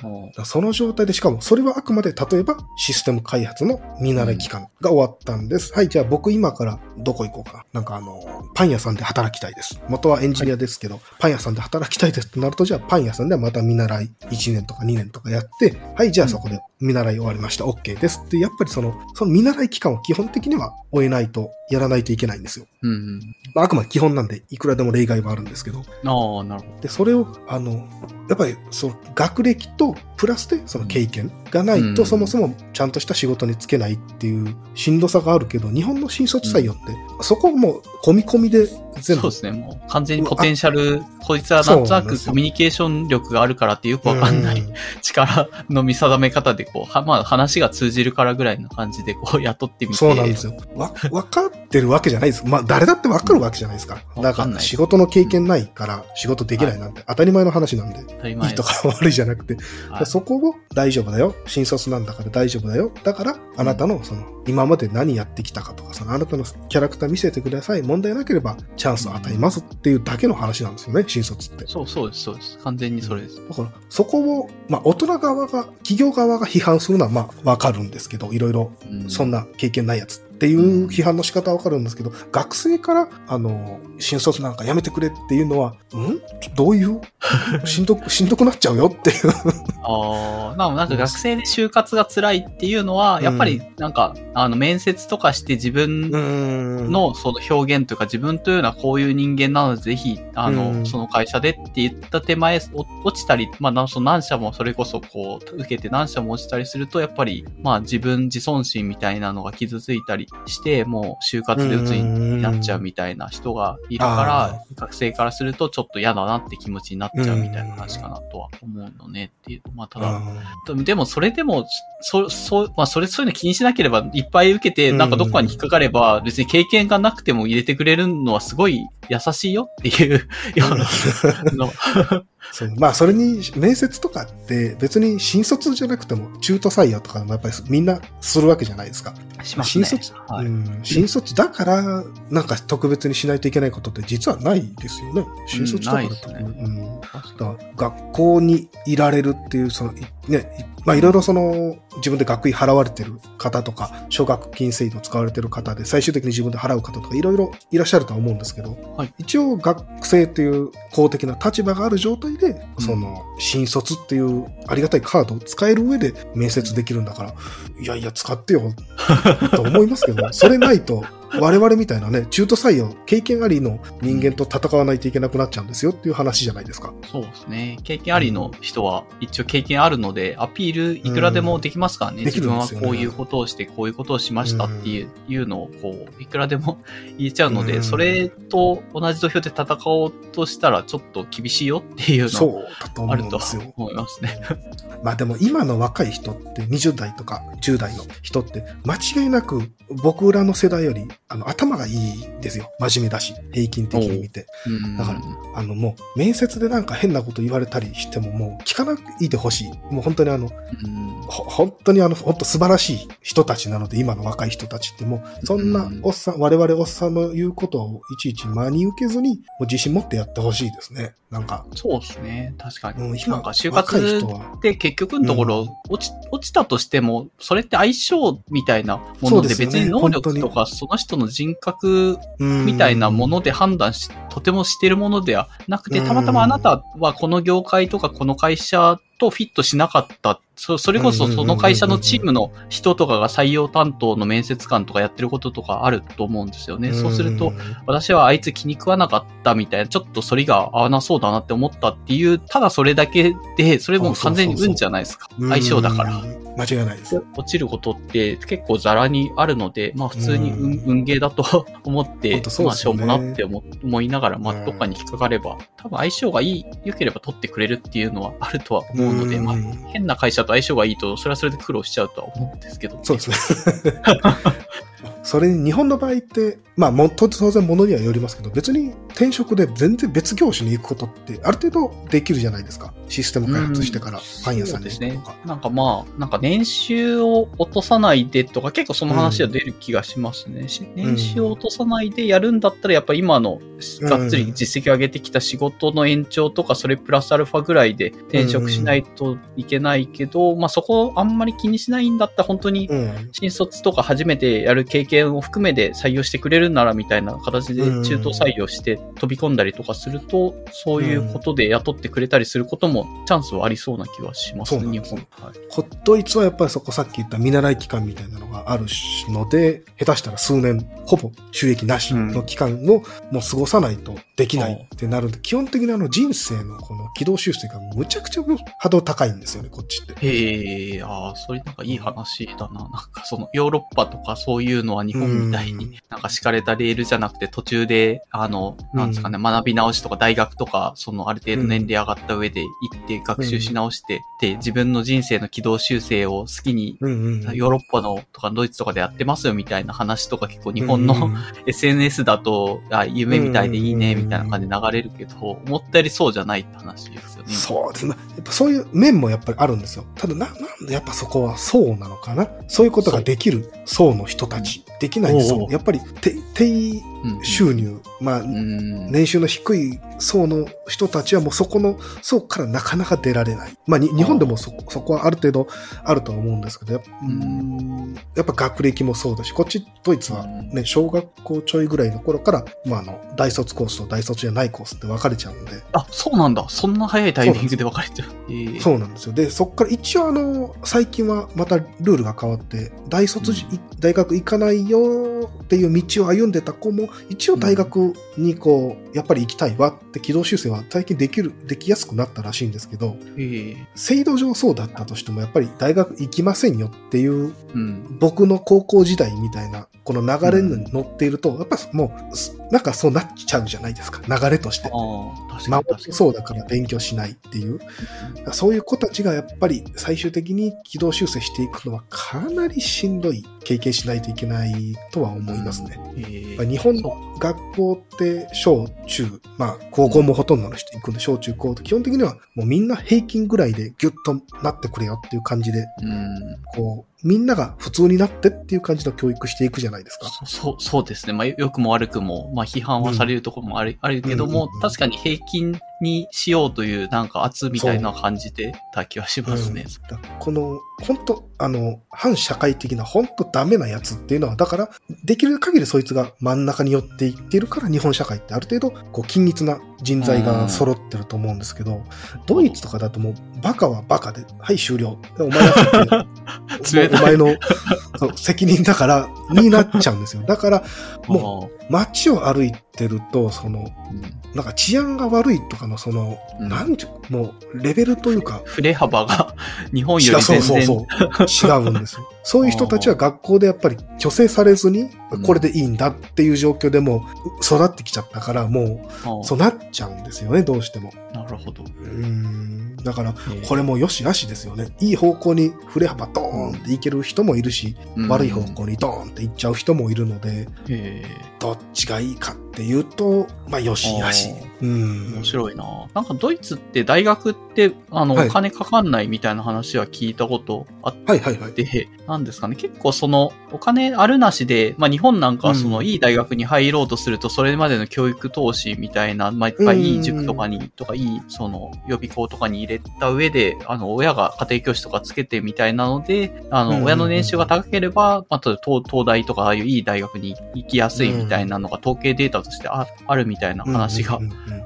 その状態で、しかも、それはあくまで、例えば、システム開発の見習い期間が終わったんです。はい、じゃあ僕今からどこ行こうかな。なんかあの、パン屋さんで働きたいです。元はエンジニアですけど、パン屋さんで働きたいですってなると、じゃあパン屋さんではまた見習い1年とか2年とかやって、はい、じゃあそこで見習い終わりました。OK ですって、やっぱりその、その見習い期間を基本的には終えないと、やらないといけないんですよ。う、うんまあ、あくまで基本なんで、いくらでも例外はあるんですけど、うん。ああ、なるほど。で、それを、あの、やっぱり、その、学歴と、プラスで、その経験がないと、うんそもそもちゃんとした仕事に就けないっていう、しんどさがあるけど、日本の新卒採用って、そこをもう、込み込みで全部そうで、すね。もう完全にポテンシャル、こいつはなんとなくコミュニケーション力があるからってよくわかんないうん力の見定め方で、こう、は まあ話が通じるからぐらいの感じで、こう、雇ってみて。そうなんですよ。わ、わかってるわけじゃないです。まあ、誰だってわかるわけじゃないですか。うんだから、仕事の経験ないから、仕事できないなんて、当たり前の話なんで、いいとか悪いじゃなくて、はいそこを大丈夫だよ。新卒なんだから大丈夫だよ。だから、あなたの、その、今まで何やってきたかとか、その、あなたのキャラクター見せてください。問題なければ、チャンスを与えますっていうだけの話なんですよね、新卒って。そうそうです、そうです。完全にそれです。だから、そこを、まあ、大人側が、企業側が批判するのは、まあ、わかるんですけど、いろいろ、うんそんな経験ないやつっていう批判の仕方はわかるんですけど、学生から、あの、新卒なんかやめてくれっていうのは、ん？どういう？しんどく、しんどくなっちゃうよっていう。ああ、なんか学生で就活が辛いっていうのは、やっぱりなんか、あの、面接とかして自分ん。のその表現というか自分というのはこういう人間なのでぜひ、あの、うん。その会社でって言った手前、お落ちたり、まあ、なその何社もそれこそこう、受けて何社も落ちたりすると、やっぱり、まあ自分自尊心みたいなのが傷ついたりして、もう就活で鬱になっちゃうみたいな人がいるから、学生からするとちょっと嫌だなって気持ちになっちゃうみたいな話かなとは思うのねっていう。まあただ、うん。でもそれでも、そ、そう、まあそれ、そういうの気にしなければいっぱい受けて、うんなんかどこかに引っかかれば、別に経験がなくても入れてくれるのはすごい優しいよっていうようなの。そう。まあ、それに、面接とかって別に新卒じゃなくても中途採用とかでもやっぱりみんなするわけじゃないですか。しますね。新卒、はい。うん、新卒だから、なんか特別にしないといけないことって実はないですよね。新卒だからうんね。うん。だ学校にいられるっていう、その、いね、いまあいろいろその、自分で学費払われてる方とか、奨学金制度使われてる方で、最終的に自分で払う方とか、いろいろいらっしゃるとは思うんですけど、はい。一応学生っていう公的な立場がある状態で、その、新卒っていうありがたいカードを使える上で面接できるんだから、いやいや、使ってよ、と思いますけど、それないと、我々みたいなね、中途採用、経験ありの人間と戦わないといけなくなっちゃうんですよっていう話じゃないですか。そうですね。経験ありの人は一応経験あるので、アピールいくらでもできますからね。うん自分はこういうことをして、こういうことをしましたっていう,、いうのを、こう、いくらでも言えちゃうので、うんそれと同じ土俵で戦おうとしたらちょっと厳しいよっていうのそうだと思あると。思いますね。まあでも今の若い人って20代とか10代の人って間違いなく僕らの世代よりあの頭がいいですよ。真面目だし、平均的に見て。うんだからあのもう面接でなんか変なこと言われたりしてももう聞かないでほしい。もう本当にあの、本当にあの、本当素晴らしい人たちなので、今の若い人たちってもう、そんなうんおっさん、我々おっさんの言うことをいちいち真に受けずに、もう自信持ってやってほしいですね。なんか、そうですね。確かに。うん今なんか就活って結局のところ、うん落ち、落ちたとしても、それって相性みたいなもので別に能力とかその人の人格みたいなもので判断し、とてもしてるものではなくて、たまたまあなたはこの業界とかこの会社とフィットしなかった。そそれこそその会社のチームの人とかが採用担当の面接官とかやってることとかあると思うんですよね。そうすると、、私はあいつ気に食わなかったみたいな、ちょっと反りが合わなそうだなって思ったっていう、ただそれだけで、それもう完全に運じゃないですか。うん相性だから。。間違いないです。落ちることって結構ザラにあるので、まあ普通に運,、うん運ゲーだと思って、まあしょうもなって思思いながら、まうん。あどっかに引っかかれば、多分相性がいい、良ければ取ってくれるっていうのはあるとは思うので、うん。まあ変な会社と相性がいいと、それはそれで苦労しちゃうとは思うんですけど、そうですね。それに日本の場合って、まあ、も当当然物にはよりますけど、別に転職で全然別業種に行くことってある程度できるじゃないですか。システム開発してからパン屋さんにとか。。なんかまあ、なんか年収を落とさないでとか、結構その話は出る気がしますね。し年収を落とさないでやるんだったら、やっぱり今のがっつり実績を上げてきた仕事の延長とか、それプラスアルファぐらいで転職しないといけないけど、まあそこあんまり気にしないんだったら、本当にうん。新卒とか初めてやる経験を含めて採用してくれるならみたいな形でうん中途採用して飛び込んだりとかすると、そういうことで雇ってくれたりすることもチャンスはありそうな気はしますね、日本。はいこドイツはやっぱりそこさっき言った見習い期間みたいなのがあるので、下手したら数年、ほぼ収益なしの期間をもう過ごさないとできないってなるんで、基本的にあの人生のこの軌道修正がむちゃくちゃ波動高いんですよね、こっちって。へえ、ああ、それなんかいい話だな。なんかそのヨーロッパとかそういうのは日本みたいうんになんか敷かれたレールじゃなくて途中で、あの、なんですかね、学び直しとか大学とか、そのある程度年齢上がった上で行って学習し直して、で、自分の人生の軌道修正を好きにうんうん。ヨーロッパのとかドイツとかでやってますよみたいな話とか結構日本の、うん SNS だと、あ、夢みたいでいいねうんみたいな感じで流れるけど、思ったよりそうじゃないって話ですよね。そうですね。やっぱそういう面もやっぱりあるんですよ。ただな、なんでやっぱそこは層なのかな？そういうことができる層の人たち、できないおうお層。うやっぱり低低うん収入、まあ、うん。年収の低い層の人たちはもうそこの層からなかなか出られない。まあ、に日本でもそそこはある程度あるとは思うんですけど、やっやっぱ学歴もそうだし、こっちドイツはね、小学校ちょいぐらいの頃から、まあ、あの、大卒コースと大卒じゃないコースって分かれちゃうんで、あ、そうなんだ。そんな早いタイミングで分かれてる。ええそうなんですよ。で、そこから一応あの、最近はまたルールが変わって、大卒じ、大学行かないよっていう道を歩んでた子も、一応大学にこう、やっぱり行きたいわって軌道修正は最近できる、できやすくなったらしいんですけど、ええ制度上そうだったとしても、やっぱり大学行きませんよっていう、うん。僕の高校時代みたいな、この流れに乗っていると、やっぱもう、すなんかそうなっちゃうじゃないですか、流れとしてあ。そうだから勉強しないっていう。そういう子たちがやっぱり最終的に軌道修正していくのはかなりしんどい経験しないといけないとは思いますね。ええまあ日本その学校って小中、まあ高校もほとんどの人行くんで小中高って基本的にはもうみんな平均ぐらいでギュッとなってくれよっていう感じで、うん。こう、みんなが普通になってっていう感じの教育していくじゃないですか。そそう、そうですね。まあ、良くも悪くも、まあ、批判はされるところもある、あるけども、うんうんうん確かに平均にしようという、なんか圧みたいな感じてた気はしますね。だこの、本当あの、反社会的な本当ダメなやつっていうのは、だから、できる限りそいつが真ん中に寄っていってるから、日本社会ってある程度、こう、均一な人材が揃ってると思うんですけど、ドイツとかだともう、バカはバカで、はい、終了。でお前が冷たいお前の責任だから、になっちゃうんですよ。だから、もう、街を歩いてると、その、うんなんか治安が悪いとかの、その、うんなんていうもう、レベルというか、振れ幅が 日本より全然。そうそう。違うんですよ。そういう人たちは学校でやっぱり虚勢されずにうん、これでいいんだっていう状況でもう育ってきちゃったから、もあう、そうなっちゃうんですよね、どうしても。なるほど。うーん。だから、えーこれもよしあしですよね。いい方向に振れ幅ドーンっていける人もいるし、うん悪い方向にドーンっていっちゃう人もいるので、えどっちがいいかっていうと、まあ、よしあし。あ。うん。面白いな。なんかドイツって大学って、あの、はい。お金かかんないみたいな話は聞いたことあっはいはいはい。て、なんですかね、結構その、お金あるなしで、まあ日本なんかはその、うん。いい大学に入ろうとすると、それまでの教育投資みたいな、まあいっぱいいい塾とかに、とかいい、その、予備校とかに入れた上で、あの、親が家庭教師とかつけてみたいなので、あの、親の年収が高ければ、まあ、東東大とかああいういい大学に行きやすいみたいなのが統計データとしてああるみたいな話が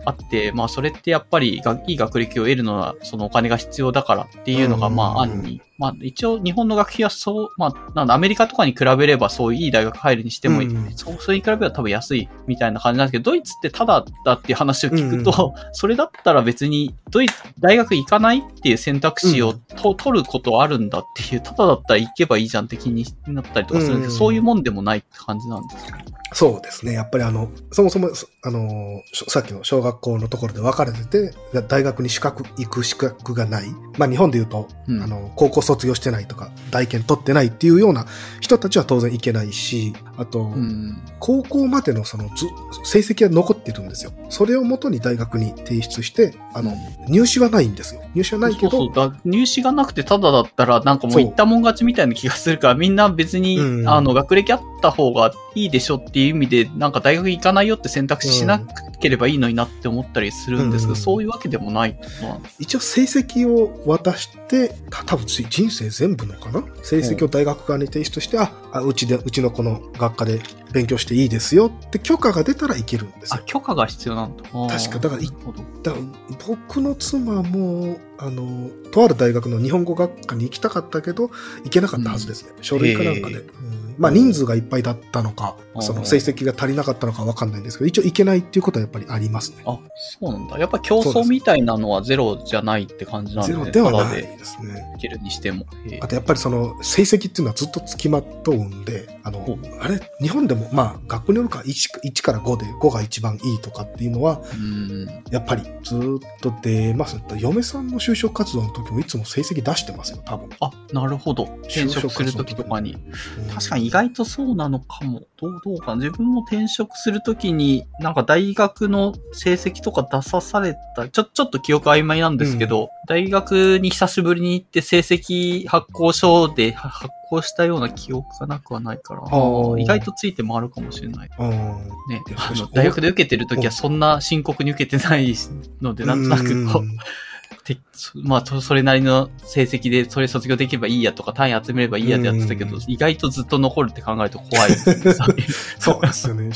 あって、まあそれってやっぱりがいい学歴を得るのはそのお金が必要だからっていうのがうんまあ案に、まあ一応日本の学費はそう、まあなんだアメリカとかに比べればそういういい大学入るにしても、うんそうそれに比べれば多分安いみたいな感じなんですけど、ドイツってただだっていう話を聞くと、それだったら別にドイツ、大学行かないっていう選択肢をと、取ることはあるんだっていう、ただだったら行けばいいじゃんって気になったりとかするんですけど、うんそういうもんでもないって感じなんですよね。そうですね。やっぱりあの、そもそも、そあの、さっきの小学校のところで分かれてて、大学に資格、行く資格がない。まあ日本で言うと、うんあの、高校卒業してないとか、大研取ってないっていうような人たちは当然行けないし、あと、うん。高校までのそのず成績が残ってるんですよ。それをもとに大学に提出して、あの、入試はないんですよ。入試はないけど、そうそうだ入試がなくてただだったら、なんかもう行ったもん勝ちみたいな気がするから、みんな別に、うんあの、学歴あった方がいいでしょっていう意味で、なんか大学行かないよって選択肢しなければいいのになって思ったりするんですけど、うんそういうわけでもない一応成績を渡して、た多分人生全部のかな？成績を大学側に提出して、あ、あうちで、うちのこの学科で勉強していいですよって許可が出たらいけるんですあ、よ。許可が必要なんだ。確かだからだから僕の妻も、あの、とある大学の日本語学科に行きたかったけど、行けなかったはずですね。書類かなんかで。へえうんまあ人数がいっぱいだったのか、うんその成績が足りなかったのかわかんないんですけど、一応行けないっていうことはやっぱりありますね。あ、そうなんだ。やっぱ競争みたいなのはゼロじゃないって感じなんゼで、ロではないでですね。いけるにしても。あとやっぱりその成績っていうのはずっと付きまとうんで、あほのう、あれ、日本でもまあ学校によるか 1, 1から5で5が一番いいとかっていうのは、うん。やっぱりずっと出ます。嫁さんの就職活動の時もいつも成績出してますよ、多分。あ、なるほど。転職するときとかに。うん確かに意外とそうなのかも。どう、どうかな。自分も転職するときに、なんか大学の成績とか出さされた、ちょ、ちょっと記憶曖昧なんですけど、大学に久しぶりに行って成績発行書では発行したような記憶がなくはないから、ー意外とついて回るかもしれない。うんね。あの、大学で受けてるときはそんな深刻に受けてないので、なんとなくて まあ、とそれなりの成績でそれ卒業できればいいやとか単位集めればいいやってやってたけどうん、意外とずっと残るって考えると怖いですね。そうですよね。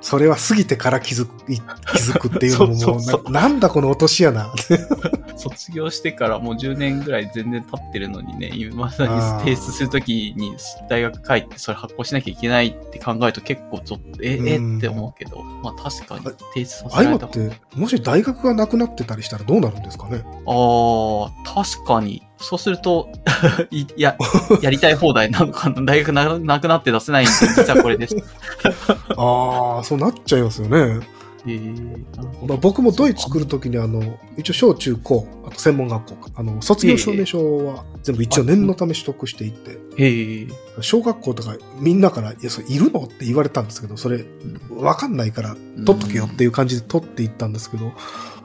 それは過ぎてから気づく、い気づくっていうのも もうな、なんだこの落とし穴。卒業してからもう10年ぐらい全然経ってるのにね、今まさに提出するときに大学帰ってそれ発行しなきゃいけないって考えると結構ちょっと、え、えうんって思うけど、まあ確かに提出さああいうのせられたって、もし大学がなくなってたりしたらどうなるんですかね？ああ、確かに。そうすると、いや、やりたい放題なのかな？大学ななくなって出せないんで、実はこれです。ああ、そうなっちゃいますよね。えーまあ、僕もドイツ来るときにあの、一応小中高、あと専門学校か、あの、卒業証明書は全部一応念のため取得していって、へえ。小学校とかみんなから、いや、それいるの？って言われたんですけど、それ、わかんないから、取っとけよっていう感じで取っていったんですけど、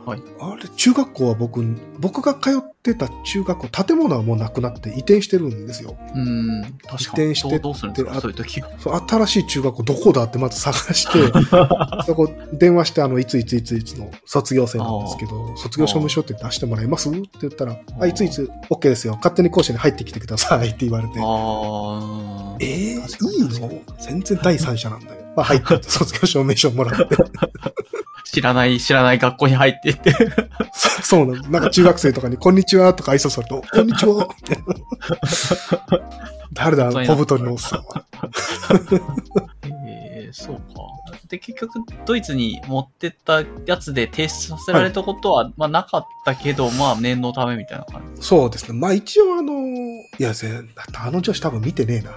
はい。あれ、中学校は僕、僕が通ってた中学校、建物はもうなくなって移転してるんですよ。うん、確かに。移転してどうどうするんですでか？そういう時。新しい中学校どこだってまず探して、そこ電話して、あの、いついついついつの卒業生なんですけど、卒業証明書って出してもらえます？って言ったら、ー。あ、いついつ？OK ですよ。勝手に校舎に入ってきてくださいって言われて、ああ、えー、いいの？全然第三者なんだよ。まあ、入って 卒業証明書もらって。知らない、知らない学校に入ってって。そそうなんです。なんか中学生とかに、こんにちはとか挨拶すると、こんにちはって誰だ、小太りのおっさんは。えー、そうか。で、結局、ドイツに持ってったやつで提出させられたことは、まあなかったけど、まあ念のためみたいな感じ。そうですね。まあ一応あの、いや、ぜあの女子多分見てねえな。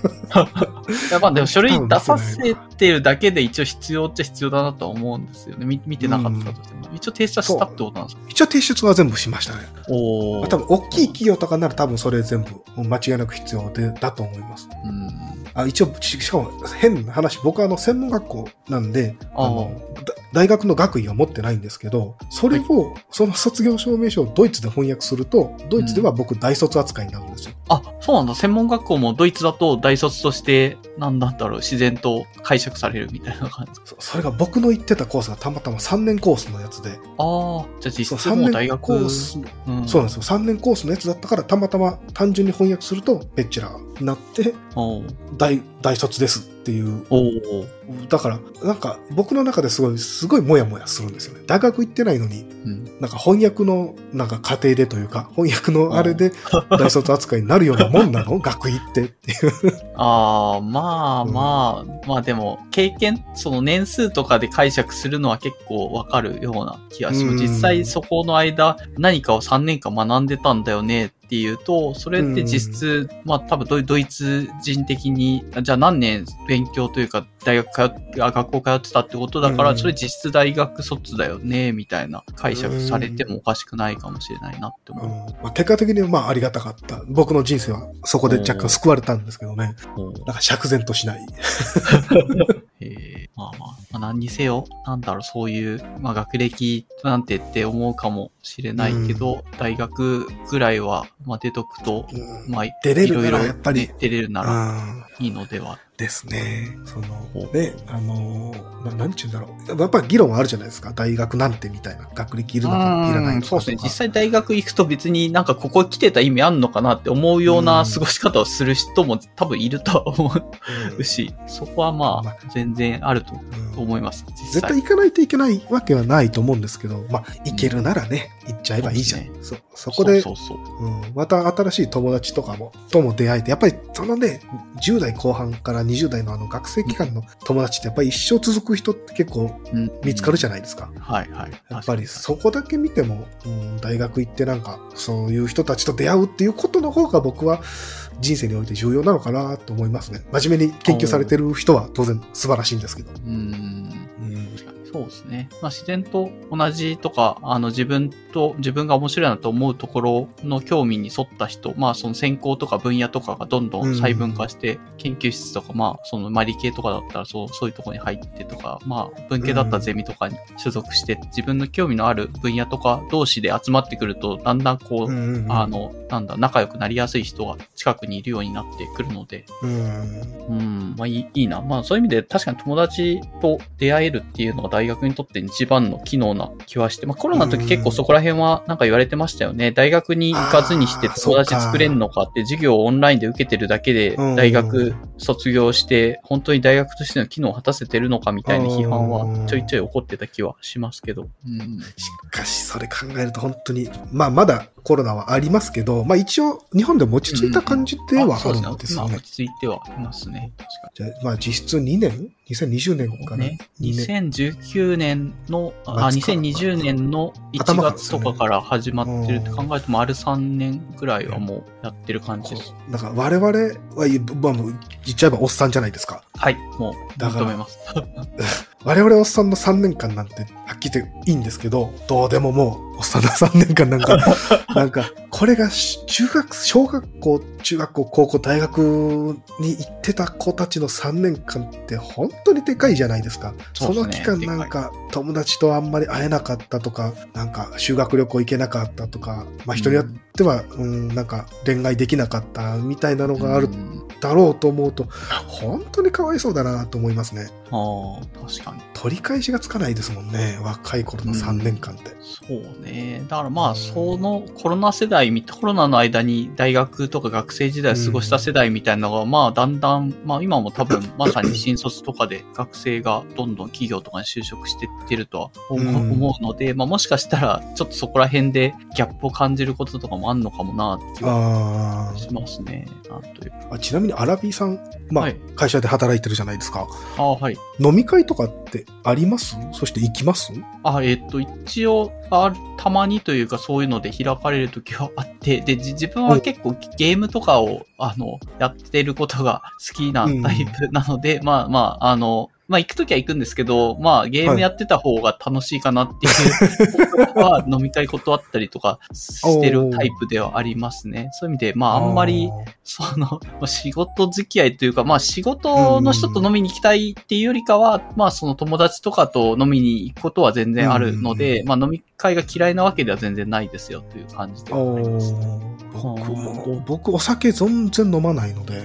いやまあでも書類出させてるだけで一応必要っちゃ必要だなとは思うんですよね。み見てなかったとしても。一応提出はしたってことなんですか？一応提出は全部しましたね。おーまあ多分大きい企業とかなら多分それ全部間違いなく必要で、だと思います。うん。あ一応、ししかも変な話、僕はあの専門学校なんで、あのだ大学の学位は持ってないんですけど、それを、その卒業証明書をドイツで翻訳すると、ドイツでは僕大卒扱いになるんですよ。あ、そうなんだ。専門学校もドイツだと大卒として、なんだろう、自然と解釈されるみたいな感じ。そそれが僕の行ってたコースがたまたま3年コースのやつで、ああ、じゃあ実質3年もう大学。コース、うん、そうなんですよ。3年コースのやつだったから、たまたま単純に翻訳すると、ベッチャラーになって、大、大卒ですっていう。だから、なんか、僕の中ですごい、すごいモヤモヤするんですよね。大学行ってないのに、うん。なんか翻訳の、なんか家庭でというか、翻訳のあれで大卒扱いになるようなもんなの？学位ってっていう。ああ、まあうんまあ、まあでも、経験、その年数とかで解釈するのは結構わかるような気がします。うん実際そこの間、何かを3年間学んでたんだよねっていうと、それって実質、まあ多分ドイドイツ人的に、じゃあ何年勉強というか大学通って、あ学校通ってたってことだから、うんそれ実質大学卒だよね、みたいな解釈されてもおかしくないかもしれないなってうん思まあ、結果的にはまあありがたかった。僕の人生はそこで若干救われたんですけどね。う。なんか釈然としない。えーまあまあ、まあ、何にせよ、なんだろう、そういう、まあ学歴なんてって思うかもしれないけど、大学ぐらいは、まあ出とくと、うんまあ、出れるならいろいろやっぱりね出れるならうんいいのでは。ですね。そのね、あの、ななんちゅうんだろう。やっぱり議論はあるじゃないですか。大学なんてみたいな。学歴いるのかいらないのかそうですね。実際大学行くと別になんかここ来てた意味あんのかなって思うよううなん過ごし方をする人も多分いるとは思うんうし、そこはままあ全然あるとうん思います。実絶際。対行かないといけないわけはないと思うんですけど、まあ、行けるならね、行っちゃえばいいじゃん。そそそこでそうそうそう。うん、また新しい友達とかも、とも出会えて、やっぱりそのね、10代後半から20代のあの学生期間の友達ってやっぱり一生続く人って結構うん見つかるじゃないですか。はいはい。やっぱりそこだけ見ても、うん、大学行ってなんかそういう人たちと出会うっていうことの方が僕は人生において重要なのかなと思いますね。真面目に研究されてる人は当然素晴らしいんですけど。うん。うんそうですね。まあ自然と同じとか、あの自分と、自分が面白いなと思うところの興味に沿った人、まあその専攻とか分野とかがどんどん細分化して、研究室とか、まあそのまあ理系とかだったらそう、そういうところに入ってとか、まあ文系だったらゼミとかに所属して、自分の興味のある分野とか同士で集まってくると、だんだんこう、うんうんあの、なんだ、仲良くなりやすい人が近くにいるようになってくるので、うん。うん、まあいいいいな。まあそういう意味で確かに友達と出会えるっていうのが大学にとって一番の機能な気はして、まあコロナの時結構そこら辺はなんか言われてましたよね。大学に行かずにして友達作れんのかって授業をオンラインで受けてるだけでうん大学卒業して本当に大学としての機能を果たせてるのかみたいな批判はちょいちょい起こってた気はしますけど。うん。しかし、それ考えると本当に、まあまだコロナはありますけど、まあ一応日本でも落ち着いた感じではあるんですよねまあ落。ち着いてはいますね。じゃあまあ実質2年 ?2020 年からね、2年。2019年の、あ、末から2020年の1頭からですよね月とかから始まってるって考えると、丸3年ぐらいはもうやってる感じです。だから我々は、まあもう言っちゃえばおっさんじゃないですか？はい、もうだから認めます。我々おっさんの3年間なんて、はっきり言っていいんですけど、どうでももう、おっさんの3年間なんか、なんか、これがし中学、小学校、中学校、高校、大学に行ってた子たちの3年間って本当にでかいじゃないですか。そねそうの期間なんか、友達とあんまり会えなかったとか、なんか修学旅行行けなかったとか、まあ人によっては、うん、なんか恋愛できなかったみたいなのがあるうんだろうと思うと、本当にかわいそうだなと思いますね。ああ、確かに。取り返しがつかないですもんね。若い頃の3年間って。そうね。だからまあ、そのコロナ世代み、コロナの間に大学とか学生時代を過ごした世代みたいなのが、まあ、だんだん、まあ今も多分、まさに新卒とかで学生がどんどん企業とかに就職していってるとは思う,、ので、まあもしかしたら、ちょっとそこら辺でギャップを感じることとかもあんのかもな、って気はあしますね。なんというか。ーあ。ちなみにアラビーさん、まあ、はい会社で働いてるじゃないですか。ああ、はい。飲み会とかってあります？そして行きます？あ、えっ、と、一応、あるたまにというかそういうので開かれるときはあって、で、じ自分は結構ゲームとかを、あの、やってることが好きなタイプなので、まあまあ、あの、まあ行くときは行くんですけど、まあゲームやってた方が楽しいかなっていう ことは飲み会断ったりとかしてるタイプではありますね。そういう意味で、まああんまり、その、まあ仕事付き合いというか、まあ仕事の人と飲みに行きたいっていうよりかは、まあその友達とかと飲みに行くことは全然あるので、うまあ飲み会が嫌いなわけでは全然ないですよという感じであはあります。ー僕あもー、僕お酒全然飲まないので、なん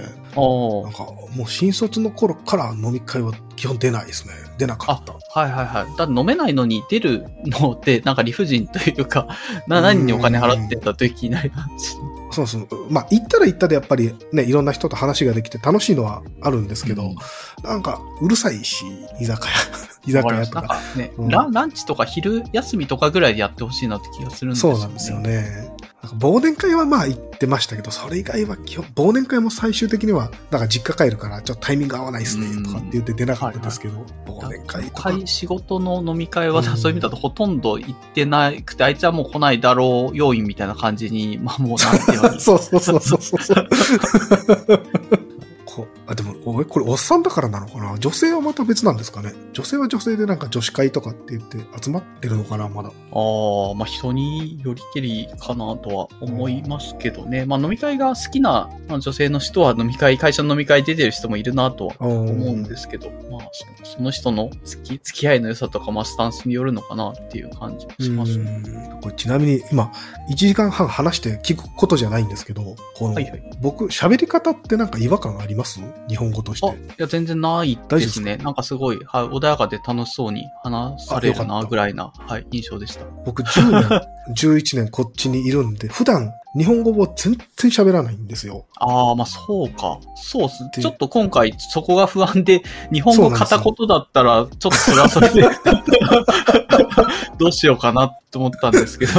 かもう新卒の頃から飲み会は基本出ないですね。出なかあった。、はいはいはい。だ飲めないのに出るのって、なんか理不尽というか、な、何にお金払ってんだという気になりますし。そうそう。まあ、行ったら行ったでやっぱりね、いろんな人と話ができて楽しいのはあるんですけど、うんなんかうるさいし、居酒屋、居酒屋とか。かね、うんラン、ランチとか昼休みとかぐらいでやってほしいなって気がするんですそうなんですよ。ね。なんか忘年会はまあ行ってましたけど、それ以外は基本、忘年会も最終的には、なんか実家帰るからちょっとタイミング合わないですね、とかって言って出なかったですけど、忘年会とか。会仕事の飲み会は、うんそういう意味だとほとんど行ってなくて、あいつはもう来ないだろう要因みたいな感じに、まあもうなんて いうのそうそうそうそうそう。こあ、でも、おこれおっさんだからなのかな？女性はまた別なんですかね？女性は女性でなんか女子会とかって言って集まってるのかなまだ。ああ、まあ人によりけりかなとは思いますけどね。まあ飲み会が好きなまあ女性の人は飲み会、会社の飲み会出てる人もいるなとは思うんですけど、まあそその人の付き付き合いの良さとか、まあスタンスによるのかなっていう感じしますね。うんこれちなみに今、1時間半話して聞くことじゃないんですけど、この、はいはい。僕、喋り方ってなんか違和感あります？日本語としあ、いて。や、全然ないですね。なんかすごい、はい、穏やかで楽しそうに話されるな、ぐらいな、はい、印象でした。僕、10年、11年こっちにいるんで、普段、日本語を全然喋らないんですよ。ああ、まあそうか。そうっす。でちょっと今回そこが不安で、日本語片言だったら、ちょっとそれはそれで、どうしようかなと思ったんですけど。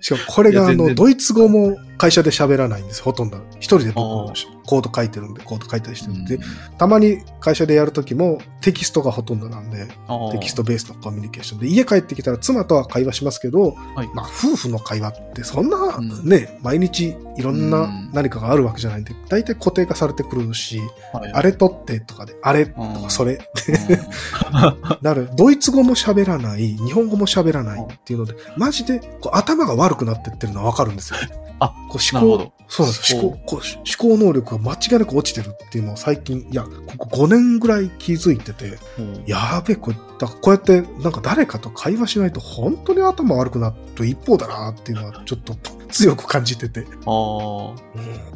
しかもこれがあの、ドイツ語も会社で喋らないんです、ほとんど。一人で僕あコード書いてるんで、コード書いたりしてるんで、うんたまに会社でやるときもテキストがほとんどなんで、テキストベースのコミュニケーションで、家帰ってきたら妻とは会話しますけど、はいまあ夫婦の会話ってそんなうんね、毎日いろんうなん。何かがあるわけじゃないんで、大体固定化されてくるし、はい。あれ取ってとかで、あれとうん。かそれ、うん。なる、ドイツ語も喋らない、日本語も喋らないっていうので、マジでこう頭が悪くなってってるのはわかるんですよ。あ、こう思考そうなんですよ。思思考、こう思考能力が間違いなく落ちてるっていうのを最近、いや、ここ5年ぐらい気づいてて、うん。やべえ、これ、だこうやってなんか誰かと会話しないと本当に頭悪くなる一方だなっていうのはちょっと強く感じてて。あー。うん。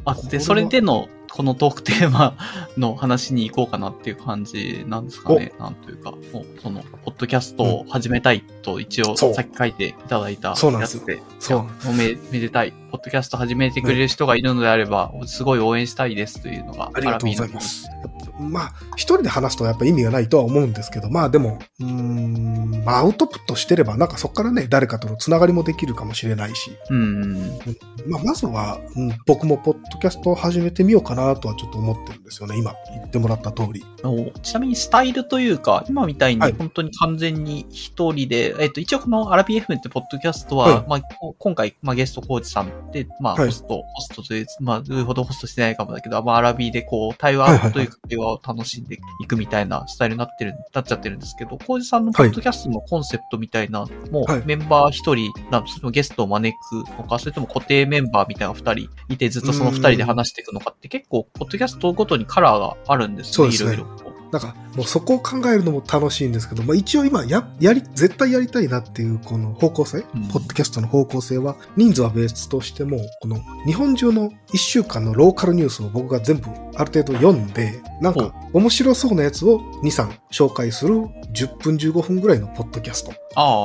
あ、で、それでの、このトークテーマの話に行こうかなっていう感じなんですかね。なんというか、もうその、ポッドキャストを始めたいと一応、さっき書いていただいたそうなんです。よやつで、そういやおめ、めでたい。ポッドキャスト始めてくれる人がいるのであれば、すごい応援したいですというのが、ありがとうございます。まあ、一人で話すとやっぱ意味がないとは思うんですけど、まあでも、うーん、まあアウトプットしてれば、なんかそこからね、誰かとのつながりもできるかもしれないし、うん。まあまずは、うん、僕もポッドキャストを始めてみようかなとはちょっと思ってるんですよね、今言ってもらった通り。おちなみにスタイルというか、今みたいにはい。本当に完全に一人で、えっと、一応このアラビ FM ってポッドキャストは、はい。まあ、こ今回、まあ、ゲストコーチさんで、まあ、はい。ホスト、ホストという、まあ、どれほどホストしてないかもだけど、まあ、アラビでこう、対はいはいはい。話というか、会話を楽しんでいくみたいなスタイルになってる、なっちゃってるんですけど、コーチさんのポッドキャストのコンセプトみたいな、もはい。うメンバー一人、なそのゲストを招くのか、それとも固定メンバーみたいな二人いて、ずっとその二人で話していくのかって結構、ポッドキャストごとにカラーがあるんですね。いろいろこう。もうそこを考えるのも楽しいんですけど、まあ一応今や、やり、絶対やりたいなっていうこの方向性、うんポッドキャストの方向性は、人数は別としても、この日本中の1週間のローカルニュースを僕が全部ある程度読んで、なんか面白そうなやつを2、3紹介する10分15分ぐらいのポッドキャスト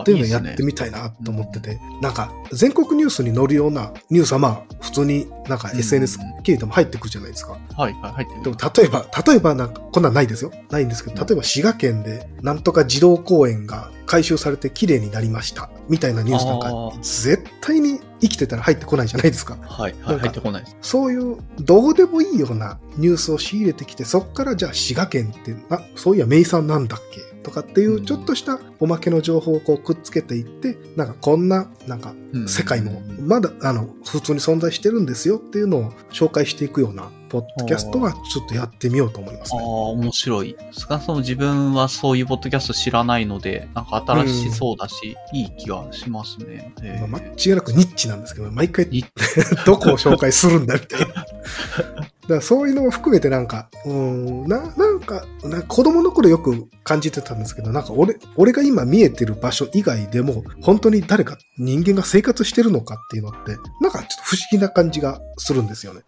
っていうのをやってみたいなと思ってて、なんか全国ニュースに載るようなニュースはまあ普通になんかうん SNS 経由でも入ってくるじゃないですか。はい、はい、入ってでる。も例えば、例えばなんか、こんなんないですよ。ないんですけど、例えば滋賀県で、なんとか児童公園が改修されて綺麗になりました。みたいなニュースなんか絶対に生きてたら入ってこないじゃないですか。はい、はい、入ってこないです。そういう、どうでもいいようなニュースを仕入れてきて、そっからじゃあ滋賀県って、あ、そういや名産なんだっけ？とかっていう、ちょっとしたおまけの情報をこうくっつけていって、なんかこんな、なんかうん世界もまだあの普通に存在してるんですよっていうのを紹介していくようなポッドキャストはちょっとやってみようと思いますああ、ね。面白い。少なくとも自分はそういうポッドキャスト知らないので、なんか新しそうだし、いい気がしますね。えーまあ間違いなくニッチなんですけど、毎回ニ どこを紹介するんだみたいな。だからそういうのも含めてなんか、うーん、な、なんか、な子供の頃よく感じてたんですけど、なんか俺、俺が今見えてる場所以外でも、本当に誰か人間が生活してるのかっていうのって、なんかちょっと不思議な感じがするんですよね。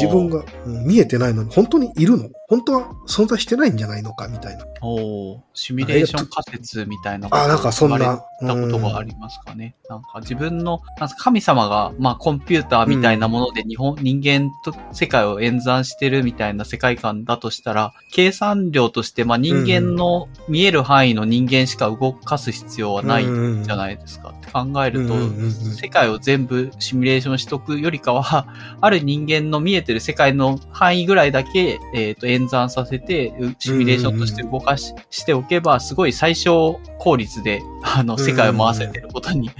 自分が、うん見えてないの？に本当にいるの？本当は存在してないんじゃないのかみたいな。おーシミュレーション仮説みたいなことあなんかそんなたことがありますかね？なんか自分の、なんか神様が、まあコンピューターみたいなもので日本、人間と世界を演算してるみたいな世界観だとしたら、計算量として、まあ人間の見える範囲の人間しか動かす必要はないじゃないですか？って考えると、うんうんうんうん世界を全部シミュレーションしとくよりかは、ある人間の見えてる世界の範囲ぐらいだけ、えっ、と、演算させて、うシミュレーションとして動かし,、しておけば、すごい最小効率で、あの、世界を回せてることに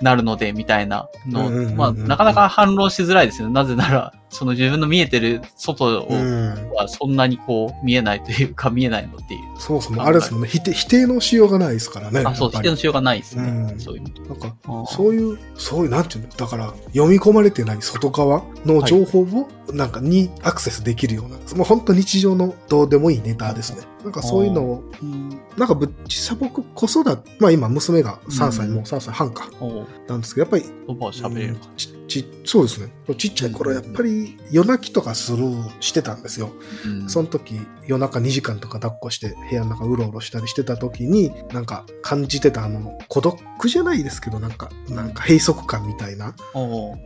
なるので、みたいなのまあ、なかなか反論しづらいですよね。なぜなら、その自分の見えてる外をうん。はそんなにこう見えないというか見えないのっていう。そうそう。あれですもんね。否定、否定のしようがないですからね。あ、そう、否定のしようがないですね。うんそういう意味で。なんかそういう、そういう、なんていうの？だから、読み込まれてない外側の情報を、なんか、にアクセスできるような、もう本当日常のどうでもいいネタですね。なんかそういうのを、なんかぶ、実際僕子育て、まあ今娘が3歳、うんもう3歳半か、なんですけど、やっぱり、言葉を喋れるか。ちちそうですね。ちっちゃい頃、やっぱり夜泣きとかする、してたんですよ。うんその時、夜中2時間とか抱っこして部屋の中うろうろしたりしてた時に、なんか感じてたあの、孤独じゃないですけど、なんか、なんか閉塞感みたいな、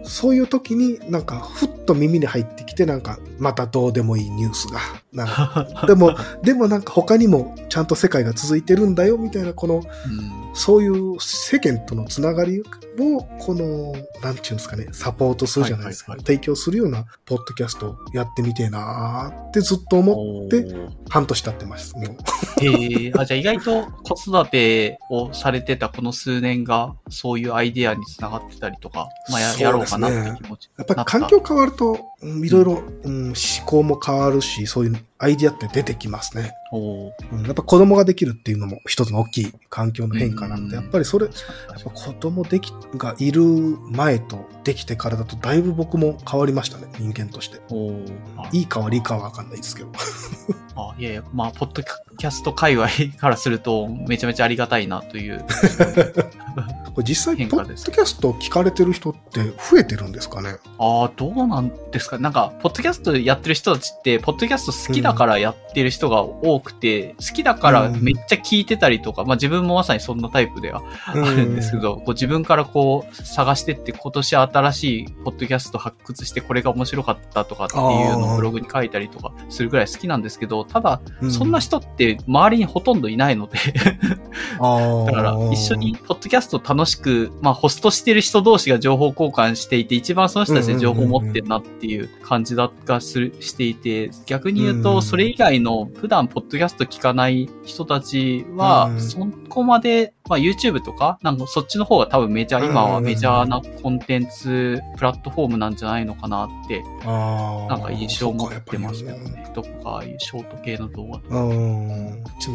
そういう時になんかふっと耳に入ってきて、なんかまたどうでもいいニュースが。なんか でも、でもなんか他にもちゃんと世界が続いてるんだよ、みたいな、この、うんそういう世間とのつながりを、この、なんていうんですかね、サポートするじゃないですか。提供するようなポッドキャストをやってみてえなーってずっと思って、半年経ってます。もうへえあ、じゃあ意外と子育てをされてたこの数年が、そういうアイデアにつながってたりとか、まあや,、ろうかなって気持ち。やっぱり環境変わると、うんいろいろ、うん思考も変わるし、そういうアイディアって出てきますね。おううんやっぱ子供ができるっていうのも一つの大きい環境の変化なんで、うんやっぱりそれ、やっぱ子供でき、がいる前とできてからだとだいぶ僕も変わりましたね、人間として。いいか悪いかはわかんないですけど。あいやいや、まあ、ポッドキャスト界隈からすると、めちゃめちゃありがたいなという。これ実際、ポッドキャストを聞かれてる人って増えてるんですかね？ああ、どうなんですかなんか、ポッドキャストやってる人たちって、ポッドキャスト好きだからやってる人が多くて、好きだからめっちゃ聞いてたりとか、まあ自分もまさにそんなタイプではあるんですけど、こう自分からこう探してって今年新しいポッドキャスト発掘してこれが面白かったとかっていうのをブログに書いたりとかするぐらい好きなんですけど、ただ、うん。そんな人って周りにほとんどいないので、だから一緒にポッドキャストを楽しく、まあホストしてる人同士が情報交換していて、一番その人たちで情報を持ってるなっていう感じだがする、していて、逆に言うと、それ以外の普段ポッドキャスト聞かない人たちはう、ん。そこまで、まあ YouTube とか、なんかそっちの方が多分メジャー、今はメジャーなコンテンツ、プラットフォームなんじゃないのかなって、なんか印象を持ってますけどね。とか、いうショート系の動画とか。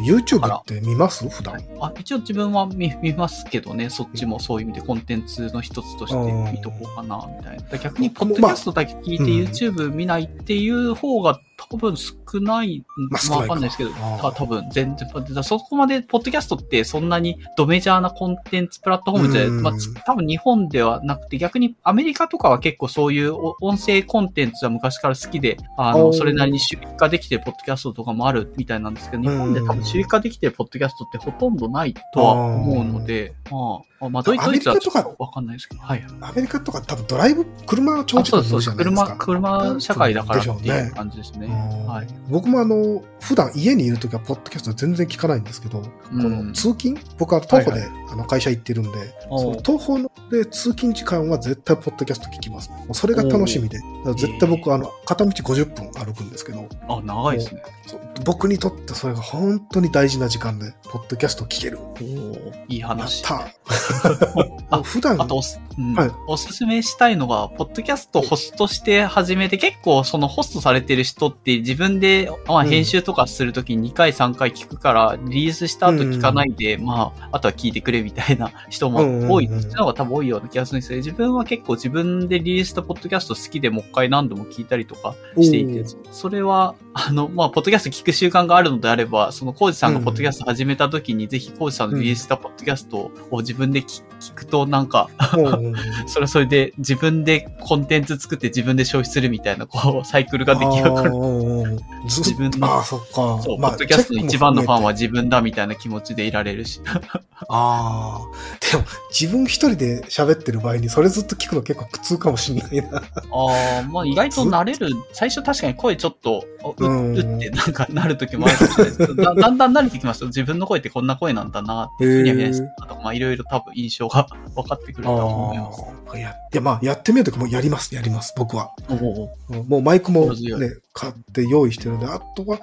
YouTube って見ます？普段。あ一応自分は見見ますけどね、そっちもそういう意味でコンテンツの一つとして見とこうかな、みたいな。逆に、ポッドキャストだけ聞いて YouTube 見ないっていう方が多分少ない、まあわかんないですけど、た多分全然、そこまで、ポッドキャストってそんなにドメジャーなコンテンツプラットフォームじゃまあつ多分日本ではなくて、逆にアメリカとかは結構そういうお音声コンテンツは昔から好きで、あの、それなりに収益化できてるポッドキャストとかもあるみたいなんですけど、日本で多分収益化できてるポッドキャストってほとんどないとは思うので、まあ、まあ、ドイアメリカとかわかんないですけど、はい。アメリカとか多分ドライブ、車長あ、時間乗るじゃないです車、か。車社会だからってでしょういうね感じですね。うんはい。僕もあの、普段家にいるときはポッドキャスト全然聞かないんですけど、この通勤？僕は徒歩で、はいあの会社行ってるんで、その徒歩で通勤時間は絶対ポッドキャスト聞きます、それが楽しみで。絶対僕、あの、片道50分歩くんですけど、あ、長いですね。僕にとってそれが本当に大事な時間で、ポッドキャスト聞ける。おおいいやっ話。た あ普段、あとおす、うん。はい。おすすめしたいのが、ポッドキャストホストして始めて、結構そのホストされてる人って自分で、まあ、うん。編集とかするときに2回3回聞くから、リリースした後聞かないで、まあ、あとは聞いてくれみたいな人も多い、うんうんうん。そっちの方が多分多いような気がするんですけど、自分は結構自分でリリースしたポッドキャスト好きでもう一回何度も聞いたりとかしていてそれは、あの、まあ、ポッドキャスト聞く習慣があるのであれば、そのコウジさんがポッドキャスト始めた時に、ぜひコウジさんのリリースしたポッドキャストを自分で聞聞くと、なんか、うん それはそれで自分でコンテンツ作って自分で消費するみたいな、こう、サイクルが出来上がる。自分のああ、そっか。そう、まあポッドキャストの一番のファンは自分だみたいな気持ちでいられるし。ああ。でも、自分一人で喋ってる場合に、それずっと聞くの結構苦痛かもしれないな。ああ、まあ意外と慣れる。最初確かに声ちょっと、ううってなんかなる時もあるかもしれないですだ だんだん慣れてきますと自分の声ってこんな声なんだなって、ふにゃふにゃしてたとか、まあいろいろ多分印象が 分かってくると思います。いや、いやまあ、やってみるときもやります、やります、僕は。もうマイクもね、買って用意してるので、あとは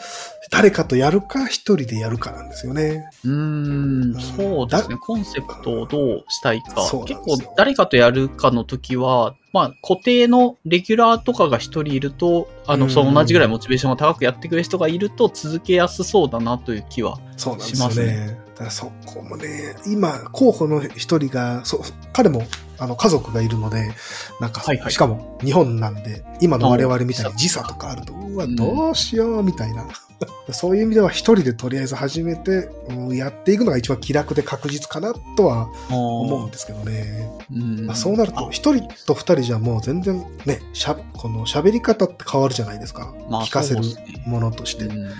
誰かとやるか一人でやるかなんですよね。うーん、そうですね。コンセプトをどうしたいか結構誰かとやるかの時は、まあ固定のレギュラーとかが一人いると、あの、うんその同じぐらいモチベーションが高くやってくれる人がいると続けやすそうだなという気は。そうなんですよしますね。だからそこもね、今、候補の一人が、そう、彼も、あの、家族がいるので、なんか、はいはい。しかも日本なんで、今の我々みたいにうん時差とかあると、うわ、うんどうしよう、みたいな。そういう意味では一人でとりあえず始めて、うんやっていくのが一番気楽で確実かなとは思うんですけどね。うんまあ、そうなると、一人と二人じゃもう全然ね、しゃ、この喋り方って変わるじゃないですか。まあ聞かせるものとして。うん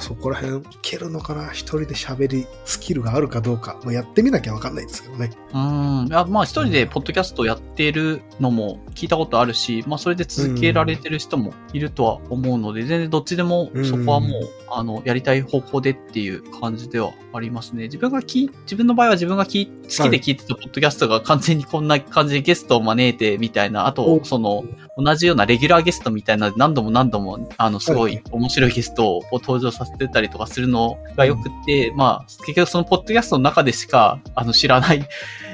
そこら辺いけるのかな一人で喋りスキルがあるかどうか、まあ、やってみなきゃわかんないですけどね。うん。まあ一人でポッドキャストをやってるのも聞いたことあるし、まあそれで続けられてる人もいるとは思うので、全然どっちでもうんそこはもう、あの、やりたい方向でっていう感じではありますね。自分がき、自分の場合は自分がき好きで聞いてたポッドキャストが完全にこんな感じでゲストを招いてみたいな、あとお、その、同じようなレギュラーゲストみたいな何度も何度も、あの、すごはいい面白いゲストを登場させてたりとかするのがよくって、まあ、結局そのポッドキャストの中でしか、あの、知らない、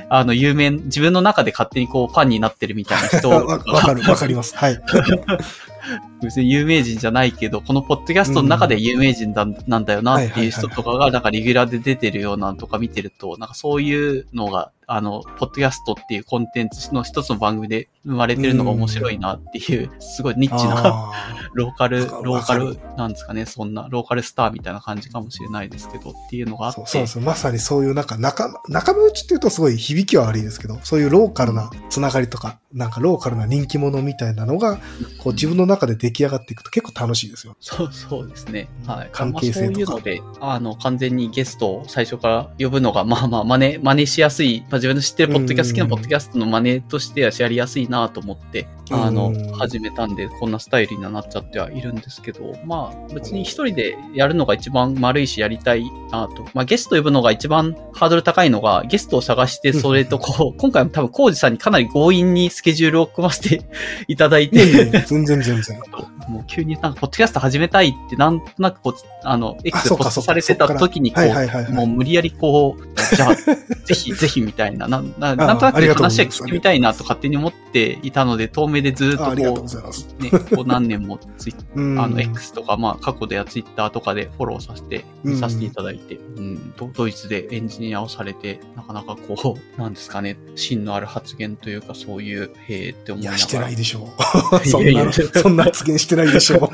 あの、有名、自分の中で勝手にこう、ファンになってるみたいな人わ わかる、わかります。はい。別に有名人じゃないけど、このポッドキャストの中で有名人だ、なんだよなっていう人とかが、なんかレギュラーで出てるようなのとか見てると、なんかそういうのが、あの、ポッドキャストっていうコンテンツの一つの番組で生まれてるのが面白いなっていう、すごいニッチな、あ ローカル、ローカルわ、なんですかね、そんな、ローカルスターみたいな感じかもしれないですけど、っていうのがあって、ーそうそう。まさにそういうなんか仲間、仲間内っていうとすごい響きは悪いですけど、そういうローカルなつながりとか、なんかローカルな人気者みたいなのが、こう自分の中で出来上がっていくと結構楽しいですよ。そうそうですね。はい。関係性とかまあそういうので、あの、完全にゲストを最初から呼ぶのが、まあまあ、真似、真似しやすい、まあ自分の知ってるポッドキャスト、好きなポッドキャストの真似としてはやりやすいなと思って、あのうん、始めたんで、こんなスタイルにはなっちゃってはいるんですけど、まあ、別に一人でやるのが一番丸いしやりたいなと。まあ、ゲスト呼ぶのが一番ハードル高いのが、ゲストを探して、それとこう、今回も多分、コウジさんにかなり強引にスケジュールを組ませて いただいて、や全然全然。もう急になんか、ポッドキャスト始めたいって、なんとなくこう、あの、X でポストされてた時に、こはいはいはいはう、い。もう無理やりこう、じゃあ、ぜひ、ぜひみたいな、なんななんとなく話は聞いてみたいなと勝手に思っていたので、透明でずっとこ。う、ね、こう何年もツイ うん。あの、X とか、まあ、過去でやツイッターとかでフォローさせて、見させていただいて、うん、ドドイツでエンジニアをされて、なかなかこう、なんですかね、芯のある発言というか、そういう、へーって思いいや、ながら。してないでしょう。そんいやいや。な、そんな発言してないでしょう。は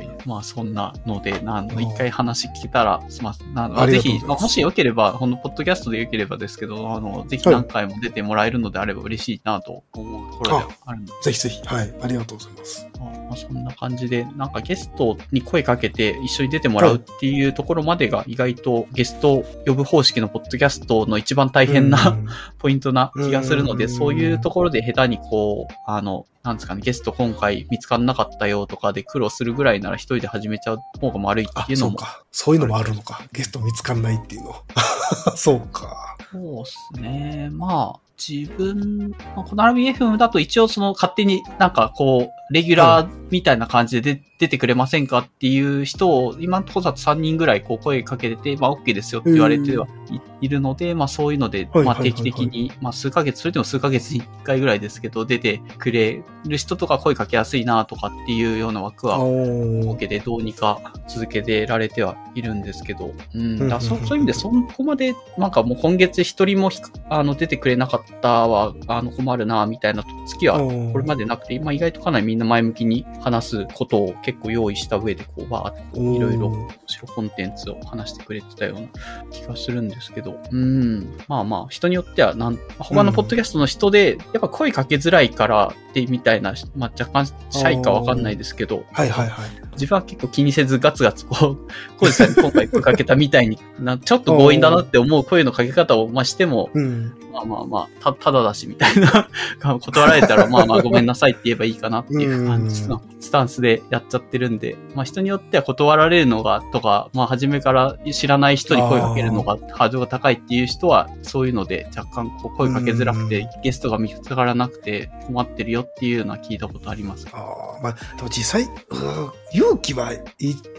い。まあ、そんなので、なんうん一回話聞けたら、すみまありぜひ、まあもしよければ、このポッドキャストでよければですけど、あの、ぜひ何回も出てもらえるのであれば嬉しいなと思うところではあるんでぜひぜひ。はい。ありがとうございます。まあまあ、そんな感じで、なんかゲストに声かけて一緒に出てもらうっていうところまでが意外とゲストを呼ぶ方式のポッドキャストの一番大変な、うん ポイントな気がするので、うんそういうところで下手にこう、あの、なんですかね、ゲスト今回見つからなかったよとかで苦労するぐらいなら一人で始めちゃう方が悪いあってい、うのも。そうか。そういうのもあるのか。ゲスト見つかんないっていうの。そうか。そうですね。まあ、自分、まあこの RBFM だと一応その勝手になんかこう、レギュラーみたいな感じで出出てくれませんかっていう人を今のところだと3人ぐらいこう声かけてて、まあ OK ですよって言われてはいいるので、まあそういうので、はいまあ定期的に、まあ数ヶ月、それでも数ヶ月に1回ぐらいですけど、出てくれる人とか声かけやすいなとかっていうような枠は、おー。けでどうにか続けてられてはいるんですけど、うん、だそそういう意味でそこまで、なんかもう今月一人もひあの出てくれなかったは、あの困るな、みたいな月はこれまでなくて、今意外とかなりみんな前向きに話すことを結構用意した上で、こう、バーってこういろいろおー面白いコンテンツを話してくれてたような気がするんですけど、うん、まあまあ、人によってはなん、他のポッドキャストの人で、やっぱ声かけづらいからってみたいな、まあ若干シャイかわかんないですけど、はいはいはい。自分は結構気にせずガツガツこう、コウジさんに今回声かけたみたいに、なちょっと強引だなって思う声のかけ方を、まあしても、うん。まあまあまあ、た、ただだしみたいな、断られたらまあまあごめんなさいって言えばいいかなっていう感じのスタンスでやっちゃってるんで、まあ人によっては断られるのがとか、まあ初めから知らない人に声かけるのがハードルが高いっていう人は、そういうので若干こう声かけづらくて、ゲストが見つからなくて困ってるよっていうのは聞いたことあります。ああ、まあ、でも実際、うー勇気はい、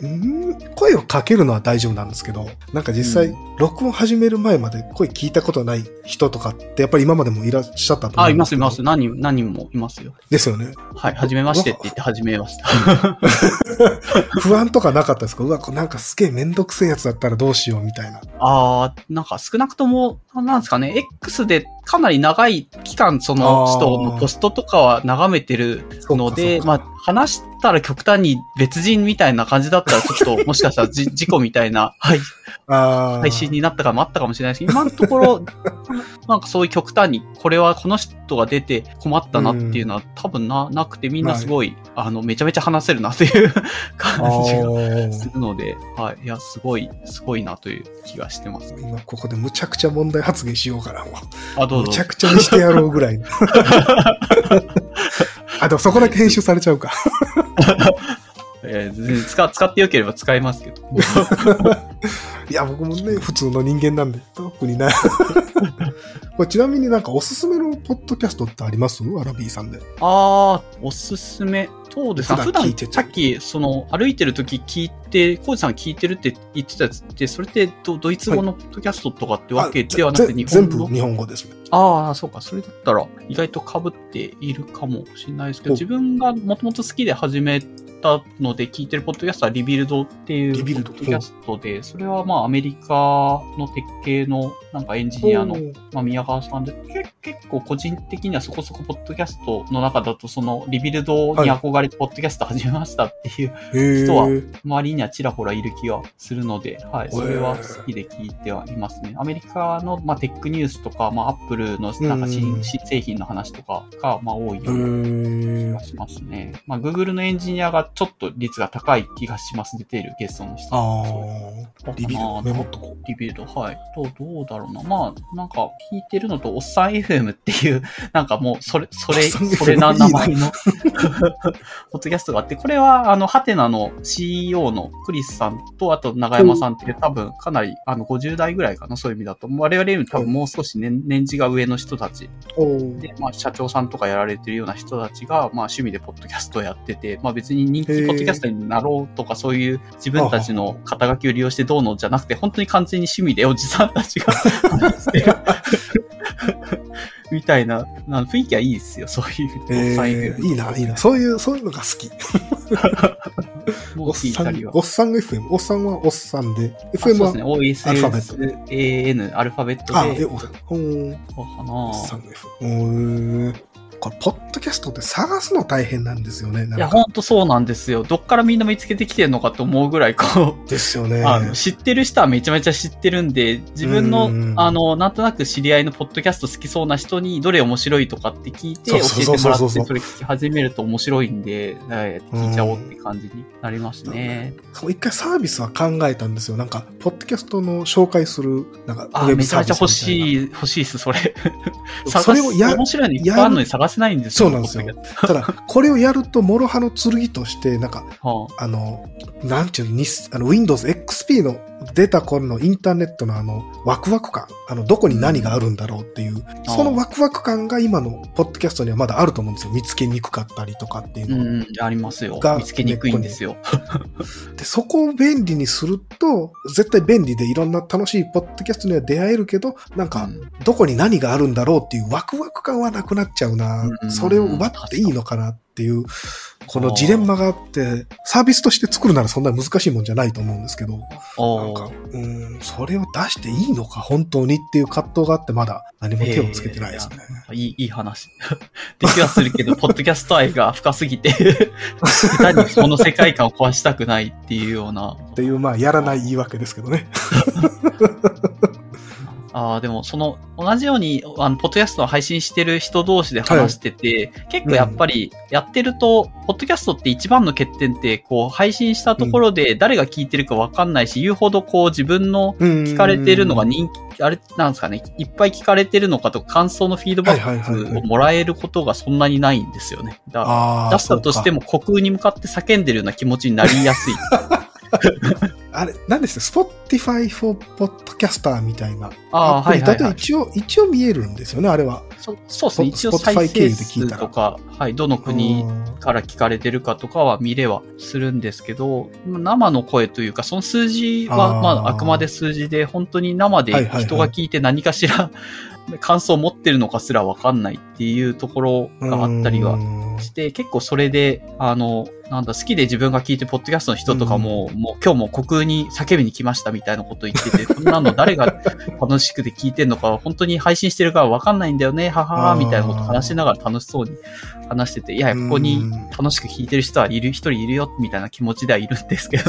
うん声をかけるのは大丈夫なんですけど、なんか実際、う録音始める前まで声聞いたことない人とかって、やっぱり今までもいらっしゃったと思あ、うんですけどいますいます。何人、何人もいますよ。ですよね。はい、はじめましてって言って始めました。不安とかなかったですか？うわ、なんかすげえめんどくせえやつだったらどうしようみたいな。ああ、なんか少なくとも、なんですかね、X でかなり長い期間その人のポストとかは眺めてるので、まあ話したら極端に別人みたいな感じだったらちょっともしかしたらじ 事故みたいな、はい。配信になったかもあったかもしれないですけど、今のところ、なんかそういう極端に、これはこの人が出て困ったなっていうのは多分な、なくてみんなすごい、あの、めちゃめちゃ話せるなという感じがするので、はい。いや、すごい、すごいなという気がしてます。今ここでむちゃくちゃ問題発言しようかな。もあ、どうむち。ゃくちゃにしてやろうぐらいの。あ、でもそこだけ編集されちゃうか。え使使ってよければ使えますけど。いや、僕もね、普通の人間なんで、特にない。これちなみになんかおすすめのポッドキャストってあります？アラビーさんで。あー、おすすめ。そうですね。普段さっき、その、歩いてる時聞いて、コウジさん聞いてるって言ってたやつって、それってドドイツ語のポッドキャストとかってわけではなくて、日本語？全部日本語ですね。ああ、そうか。それだったら意外と被っているかもしれないですけど、お自分がもともと好きで始めたので聞いてるポッドキャストは Rebuild っていうポ Rebuild ッドキャストで、それはまあアメリカのテック系のなんかエンジニアの、まあ、宮川さんで、け結構個人的にはそこそこポッドキャストの中だとその Rebuild に憧れてポッドキャスト始めましたっていうへ人はー周りにはちらほらいる気がするので、はい、それは好きで聞いてはいますね。アメリカの、まあ、テックニュースとか、まあ、アップルのなんかうん。新新製品の話とかが、まあ、多いよううな気がしますね。まあ、Google のエンジニアがちょっと率が高い気がします、出ているゲストの人。ああ、リビルドメモっとこリビルド、はい。どう、どうだろうな。まあ、なんか、聞いてるのと、おっさん FM っていう、なんかもう、それ、それ、それな名前の、ポッドキャストがあって、これは、あの、ハテナの CEO のクリスさんと、あと、長山さんっていう、多分、かなり、あの、50代ぐらいかな、そういう意味だと。我々より多分もう少し年、年次が上の人たちで、まあ、社長さんとかやられてるような人たちが、まあ、趣味でポッドキャストをやってて、まあ、別に人気ポッドキャストになろうとか、そういう自分たちの肩書きを利用してどうのじゃなくて、本当に完全に趣味でおじさんたちが みたいな、あの雰囲気はいいですよ、そういう。えー、いいな、いいな。そういう、そういうのが好き。おっさん。おっさんが FM。おっさんはおっさんで。あそう FM は、ですね、アルファベット OSAN、アルファベットあ、え、で、おほーん。おっさなんが FM。これ、ポッドキャストって探すの大変なんですよね。いや、かほんとそうなんですよ。どっからみんな見つけてきてるのかと思うぐらい、こう、ですよね。あの知ってる人はめちゃめちゃ知ってるんで、自分のうん、あの、なんとなく知り合いのポッドキャスト好きそうな人にどれ面白いとかって聞いて、教えてもらって、それ聞き始めると面白いんで、はい聞いちゃおうって感じになりますね。そう一回サービスは考えたんですよ。なんか、ポッドキャストの紹介する、なんか、あ、ウェブめちゃめちゃ欲サービスみたいな。しい、欲しいっす、それ。それをや面白いのいっぱいあるのに探せないんですよ。そうなんですよ。ただ、これをやると、諸刃の剣として、なんか、トはあ。の、なんていうの、にあの、Windows XP の出た頃のインターネットのあの、ワクワク感。あの、どこに何があるんだろうっていう、あそのワクワク感が今のポッドキャストにはまだあると思うんですよ。見つけにくかったりとかっていうのがん、ありますよが。見つけにくいんですよ。で、そこを便利にすると、絶対便利でいろんな楽しいポッドキャストには出会えるけど、なんか、うんどこに何があるんだろうっていうワクワク感はなくなっちゃうな。うんそれを奪っていいのかなっていう、このジレンマがあって、サービスとして作るならそんな難しいもんじゃないと思うんですけど、なんおかー、うん、それを出していいのか、本当にっていう葛藤があって、まだ何も手をつけてないですね。いい、いい話。できはするけど、ポッドキャスト愛が深すぎて、下手にその世界観を壊したくないっていうような。っていう、まあ、やらない言い訳ですけどね。ああ、でも、その、同じように、あの、ポッドキャストを配信してる人同士で話してて、結構やっぱり、やってると、ポッドキャストって一番の欠点って、こう、配信したところで誰が聞いてるかわかんないし、言うほどこう、自分の聞聞かれてるのが人気、あれ、なんですかね、いっぱい聞かれてるのかとか、感想のフィードバはいはいはいはい。ックをもらえることがそんなにないんですよね。だから、出したとしても虚空に向かって叫んでるような気持ちになりやすい。あれ、何でした ?Spotify for Podcaster みたいな。ああ、アプリはいはい、はい。一応、一応見えるんですよね、あれは。そそうですね。一応 Spotify 再生で聞いたら数とか、はい、どの国うんから聞かれてるかとかは見れはするんですけど、生の声というか、その数字は、あーまあ、あくまで数字で、本当に生ではいはいはい人が聞いて何かしら 感想を持ってるのかすらわかんないっていうところがあったりはうんして、結構それで、あの、なんだ、好きで自分が聞いて、ポッドキャストの人とかも、もう今日も虚空に叫びに来ましたみたいなこと言ってて、そんなの誰が 楽しくて聞いてんのか、本当に配信してるからわかんないんだよね、ははみたいなこと話しながら楽しそうに話してて、いや、ここに楽しく聞いてる人はいる、一人いるよ、みたいな気持ちではいるんですけど、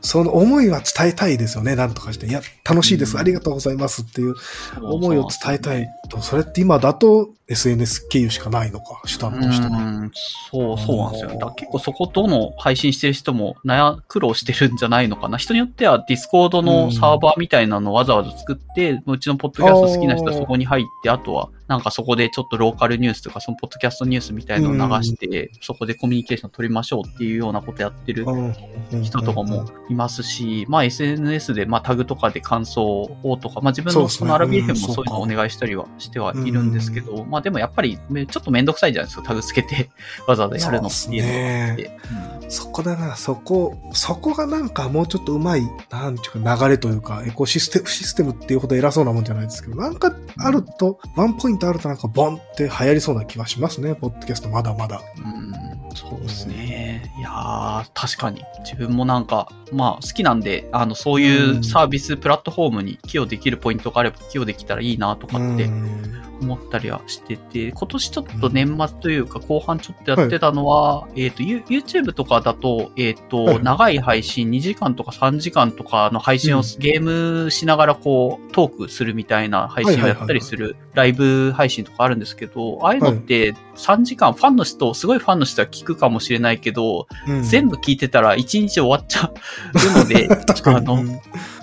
その思いは伝えたいですよね、なんとかして。いや、楽しいです、うん。ありがとうございますっていう思いを伝えたい。と、それって今だと SNS 経由しかないのか、手段としては。うん、そう、そうなんですよ。だ結構そこどの配信してる人も悩、苦労してるんじゃないのかな。人によっては Discord のサーバーみたいなのをわざわざ作って、うちのポッドキャスト好きな人はそこに入って、あとはなんかそこでちょっとローカルニュースとか、そのポッドキャストニュースみたいのを流して、そこでコミュニケーション取りましょうっていうようなことやってるうん。人とかもいますし、まあ SNS でまあタグとかで感想をとか、まあ自分のそのアラビエフうんもそういうのをお願いしたりはしてはいるんですけうど、まあでもやっぱりめちょっとめんどくさいじゃないですか、タグつけて わざわざやるのっていうのって。そこだな、そこ、そこがなんかもうちょっとうまい、なんていうか流れというか、エコシステム、システムっていうほど偉そうなもんじゃないですけど、なんかあると、ワンポイントあるとなんかボンって流行りそうな気がしますね、ポッドキャストまだまだ。うんそうですね。いやー、確かに。自分もなんか、まあ好きなんで、あの、そういうサービス、プラットフォームに寄与できるポイントがあれば寄与できたらいいなとかってうん。思ったりはしてて、今年ちょっと年末というか後半ちょっとやってたのは、えっ、と、ユ YouTube とかだと、えっ、と、はい。長い配信、2時間とか3時間とかの配信を、うん。ゲームしながらこう、トークするみたいな配信をやったりするライブ配信とかあるんですけど、ああいうのって3時間、ファンの人、すごいファンの人は聞くかもしれないけど、うん全部聞いてたら1日終わっちゃうので。あのうん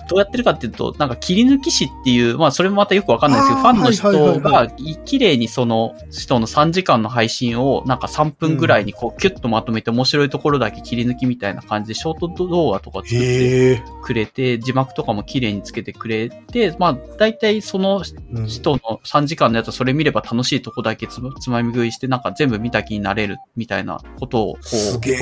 どうやってるかっていうと、なんか切り抜き師っていう、まあそれもまたよくわかんないですけど、ファンの人が綺麗にその人の3時間の配信をなんか3分ぐらいにこうキュッとまとめて面白いところだけ切り抜きみたいな感じでショート動画とか作って。くれて、字幕とかも綺麗につけてくれて、まあ大体そのうん人の3時間のやつはそれ見れば楽しいとこだけつまみ食いして、なんか全部見た気になれるみたいなことを、こう、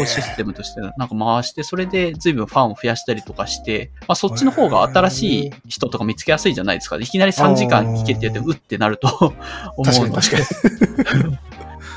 システムとしてなんか回して、それで随分ファンを増やしたりとかして、まあそっちの方が新しい人とか見つけやすいじゃないですか。いきなり3時間聞けって言って、うってなると 思確かうので。に確かに。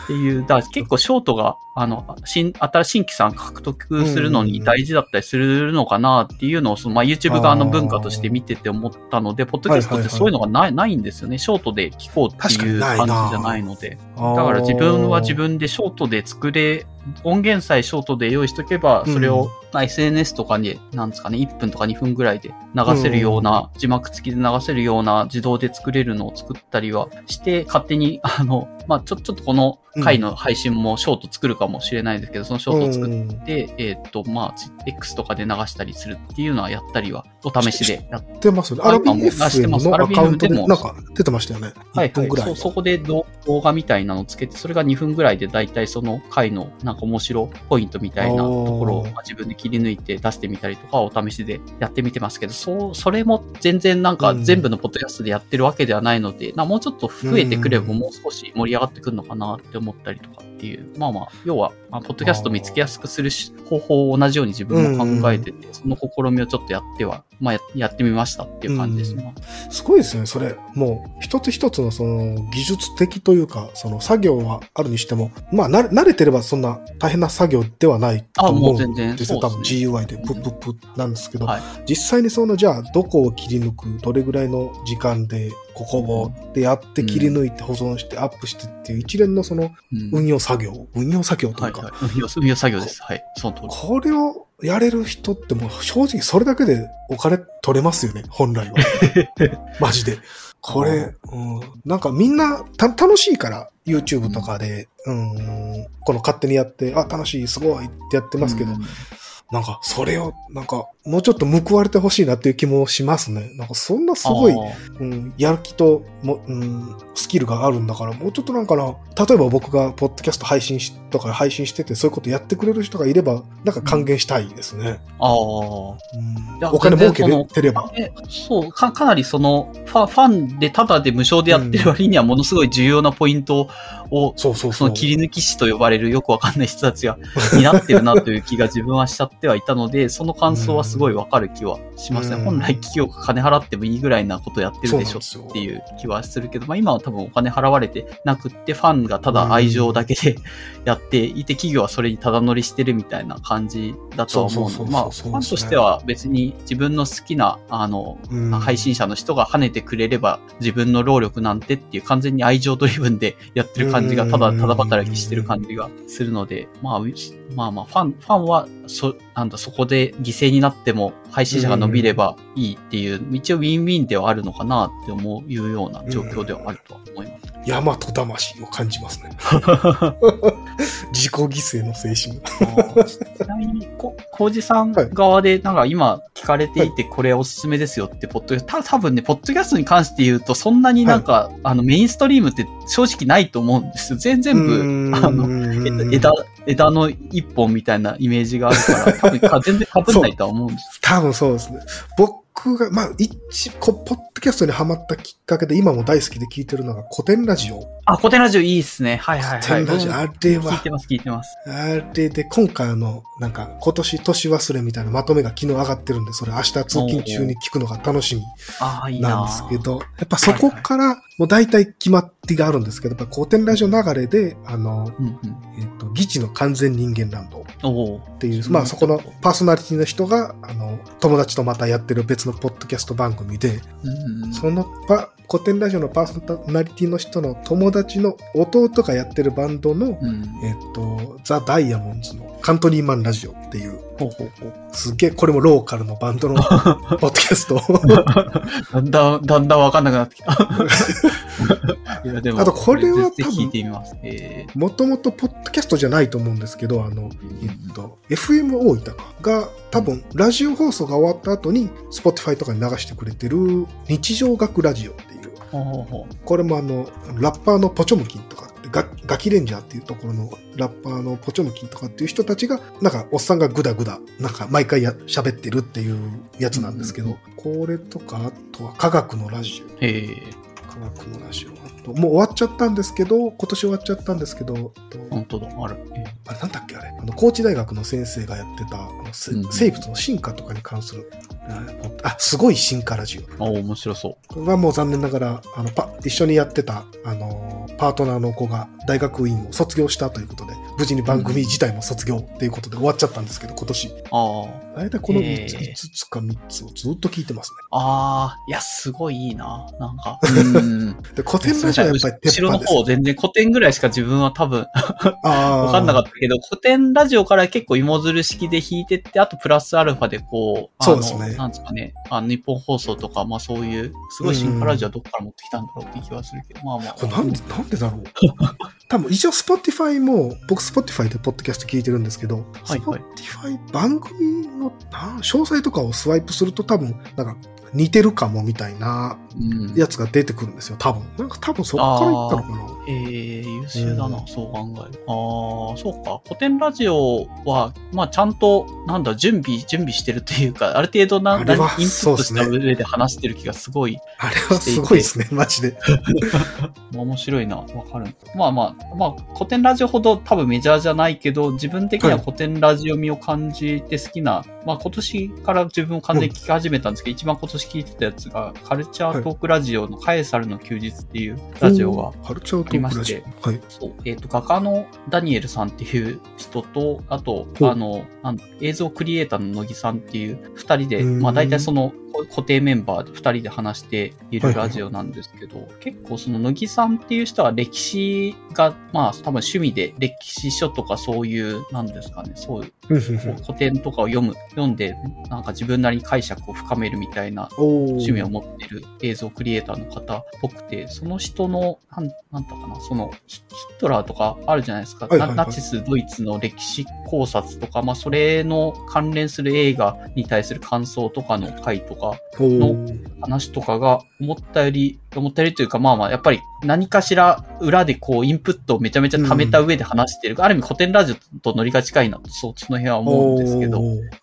っていう、だから結構ショートが、あの、新、新新規さん獲得するのに大事だったりするのかなっていうのを、その、まあ、YouTube 側の文化として見てて思ったので、ポッドキャストってそういうのがない、ないんですよね。ショートで聞こうっていう感じじゃないので。だから自分は自分でショートで作れ、音源さえショートで用意しとけば、それうんを、まあ SNS とかに、なんですかね、1分とか2分ぐらいで流せるような、字幕付きで流せるような自動で作れるのを作ったりはして、勝手に、あの、まあちょ、ちょっとこの回の配信もショート作るかもしれないですけど、そのショートを作っで、えーっと、まあ、X とかで流したりするっていうのはやったりは、お試しでやっ出ますよね。あアラビもう出してます。FM のアカウントでもなんか出てましたよね。1はいはい。そうそこで動動画みたいなのつけて、それが2分ぐらいで大体その回のなんか面白ポイントみたいなところを自分で切り抜いて出してみたりとかお試しでやってみてますけど、そう、それも全然なんかうん全部のポッドキャストでやってるわけではないので、なもうちょっと増えてくればうん。もう少し盛り上がってくるのかなって思ったりとか。っていう、まあまあ、要は、まあ、ポッドキャスト見つけやすくするし方法を同じように自分も考えてて、その試みをちょっとやっては、まあややってみましたっていう感じですね。すごいですね、それ。もう、一つ一つのその技術的というか、その作業はあるにしても、まあ、慣れ慣れてればそんな大変な作業ではないとあ、も思うう全然。んですよ。多分 GUI でプップップなんですけど、はい実際にその、じゃあ、どこを切り抜く、どれぐらいの時間で、ここをってやって切り抜いて保存してアップしてっていう一連のそのうん運用作業、運用作業というか、はいはい。運用運用作業です。はい。その通り。これをやれる人ってもう正直それだけでお金取れますよね、本来は。マジで。これ、うん、なんかみんなた楽しいから、YouTube とかで、うん、この勝手にやって、あ、楽しい、すごいってやってますけど、うんなんかそれを、なんかもうちょっと報われてほしいなっていう気もしますね。なんかそんなすごい、あうん、やる気とも、うん、スキルがあるんだから、もうちょっとなんかな、例えば僕がポッドキャスト配信しとか配信してて、そういうことやってくれる人がいれば、なんか還元したいですね。ーあー。うんお金儲け全然てれば。え、そう、か、かなりその、ファファンでタダで無償でやってる割にはものすごい重要なポイントを、そうそうそう。その切り抜き師と呼ばれるよくわかんない人たちが担ってるなという気が自分はしちゃってはいたので、その感想はすごいわかる気はしますね。うん。本来企業が金払ってもいいぐらいなことやってるでしょっていう気はするけど、まあ今は多分お金払われてなくって、ファンがただ愛情だけで やっていて、企業はそれにただ乗りしてるみたいな感じだとは思うので、まあファンとしては別に自分の好きな、あの、うん。配信者の人が跳ねてくれれば自分の労力なんてっていう完全に愛情ドリブンでやってる感じがただただ働きしてる感じがするので、まあ、うまあまあ、ファン、ファンは、そ、なんだ、そこで犠牲になっても配信者が伸びればいいっていう、一応ウィンウィンではあるのかなって思ういうような状況ではあるとは思います。大和魂を感じますね。自己犠牲の精神。ちなみに、こ、コウジさん側で、なんか今聞かれていて、これおすすめですよって、ポッドキャスト、た多分ね、ポッドキャストに関して言うと、そんなになんか、あの、メインストリームって正直ないと思うんですよ。全全部、あの、の枝、枝の一本みたいなイメージがあるから、多分か 全然被んないとは思うんです。多分そうですね。僕が、まあ、一、こポッドキャストにハマったきっかけで今も大好きで聞いてるのが古典ラジオ。あ、古典ラジオいいっすね。はいはいはい。古典ラジオ、うんあれは聞いて、ます、聞いてます。あれで今回あの、なんか今年年忘れみたいなまとめが昨日上がってるんで、それ明日通勤中に聞くのが楽しみああ、いいななんですけど、やっぱそこからもう大体決まりがあるんですけど、やっぱ古典ラジオ流れで、あの、うんうん。えっ、と、議事の完全人間ランドっていう、まあそこのパーソナリティの人が、あの、友達とまたやってる別のポッドキャスト番組で、うんうん。そのパ古典ラジオのパーソナリティの人の友達の弟がやってるバンドの、うん。えっ、と、ザ・ダイヤモンズのカントリーマンラジオっていう、ほうほうほう。すっげえ、これもローカルのバンドの ポッドキャストをだんだん、だんだんわかんなくなってきた。いや、でも、あとこれは多分聞いてみます。えもともとポッドキャストじゃないと思うんですけど、あの、えっと、FM 大分が多分、ラジオ放送が終わった後に、Spotify とかに流してくれてる日常学ラジオっていう、ー、ほうほうほう。これもあの、ラッパーのポチョムキンとかガガキレンジャーっていうところのラッパーのポチョムキンとかっていう人たちが、なんかおっさんがグダグダ、なんか毎回や喋ってるっていうやつなんですけど、これとか、あとは科学のラジオ。ええ科学のラジオ。あともう終わっちゃったんですけど、今年終わっちゃったんですけど、と本当だ、ある。えあれなんだっけあれあの、高知大学の先生がやってた、あの生物の進化とかに関する、あ、すごい進化ラジオ。ー、おー面白そう。これはもう残念ながら、あの、パ、一緒にやってた、あの、パートナーの子が大学院を卒業したということで、無事に番組自体も卒業っていうことで終わっちゃったんですけど、今年。ああ。大体この5つ,、えーつか3つをずっと聞いてますああ、いや、すごいいいな。なんか。うん。ね。で、古典ラジオはやっぱり鉄後ろの。方、全然古典ぐらいしか自分は多分あわかんなかっったけど、古典ラジオから結構芋づる式で弾いてって、あとプラスアルファでこう、そうですねなんですかね、あの日本放送とか、まあそういう、すごい進化ラジオはどっから持ってきたんだろうって気はするけど、まあまあ。これなんで、なんでだろう 多分一応 Spotify も、僕 Spotify でポッドキャスト聞いてるんですけど、はいはい Spotify 番組のな詳細とかをスワイプすると多分、なんか似てるかもみたいなうん。やつが出てくるんですよ、多分。なんか多分そっからいったのかな。えー、優秀だな、うんそう考える。ああ、そうか。古典ラジオは、まあちゃんと、なんだ、準備、準備してるというか、ある程度な、インプットした上で話してる気がすごい、あれはすごいですね、マジで。面白いな、わかる。まあまあ、まあ、古典ラジオほど多分メジャーじゃないけど、自分的にははい。古典ラジオ味を感じて好きな、まあ今年から自分も完全に聞き始めたんですけど、一番今年聞いてたやつが、カルチャートークラジオのカエサルの休日っていうラジオがカルチャートークラジオ。はい。そう、えっ、と、画家のダニエルさんっていう人と、あと、あの、映像クリエイターの乃木さんっていう二人で、うんまあ大体その、こ固定メンバーで二人で話しているラジオなんですけど、結構その乃木さんっていう人は歴史が、まあ多分趣味で歴史書とかそういう、なんですかね、そういう古典とかを読む、読んで、なんか自分なりに解釈を深めるみたいな趣味を持ってる映像クリエイターの方っぽくて、その人の、なん、なんだかな、そのヒ、ヒットラーとかあるじゃないですか。はいはいはい。ナナチス、ドイツの歴史考察とか、まあ、それの関連する映画に対する感想とかの回とか、おー。話とかが思ったより、思ったよりというか、まあまあ、やっぱり何かしら裏でこう、インプットをめちゃめちゃ貯めた上で話してる。ある意味古典ラジオとノリが近いなと、そっちの辺は思うんですけど、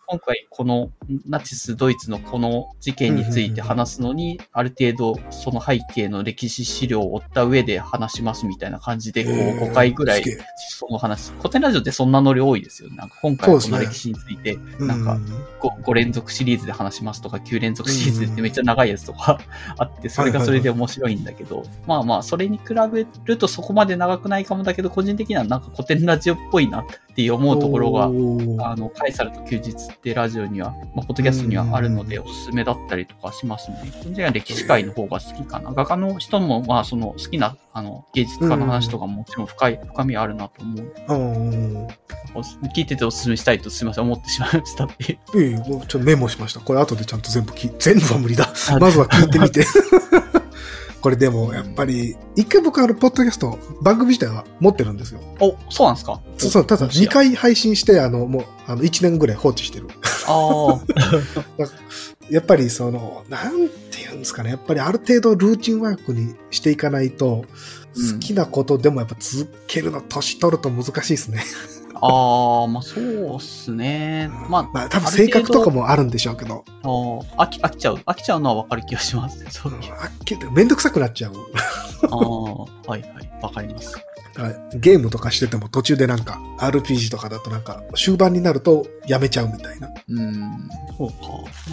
今回このナチスドイツのこの事件について話すのに、ある程度その背景の歴史資料を追った上で話しますみたいな感じで、こうへー5回ぐらいその話、古典ラジオってそんなノリ多いですよ。ね。なんか今回はこの歴史について、なんかう 5, 5連続シリーズで話しますとか、9連続シリーズでめっちゃ長いやつとかあって、それがそれで面白いんだけど、まあまあ、それに比べるとそこまで長くないかもだけど、個人的にはなんか古典ラジオっぽいなっていう思うところが、あの、カイサルと休日ってラジオには、まあ、ポッドキャストにはあるので、うんおすすめだったりとかしますね。個人的には歴史界の方が好きかな。画家の人も、まあ、その好きな、あの、芸術家の話とかももちろん深い、深みあるなと思う。聞いてておすすめしたいとすみません、思ってしまいましたっていう。いいよもうちょっとメモしました。これ後でちゃんと全部聞い、全部は無理だあ。まずは聞いてみて。これでも、やっぱり、一回僕あの、ポッドキャスト、番組自体は持ってるんですよ。お、そうなんですか？そうそう、ただ2回配信して、あの、もう、あの、1年ぐらい放置してる。ああ、やっぱりその、なんていうんですかね。やっぱりある程度ルーチンワークにしていかないと、うん好きなことでもやっぱ続けるの、年取ると難しいですね。ああ、まあそうっすね。まあ、まあ多分性格とかもあるんでしょうけど、あー飽き、飽きちゃう。飽きちゃうのはわかる気がしますね。そううんあっけめんどくさくなっちゃう。ああ、はいはい。わかります。だからゲームとかしてても途中でなんか RPG とかだとなんか終盤になるとやめちゃうみたいな。うん、そうか。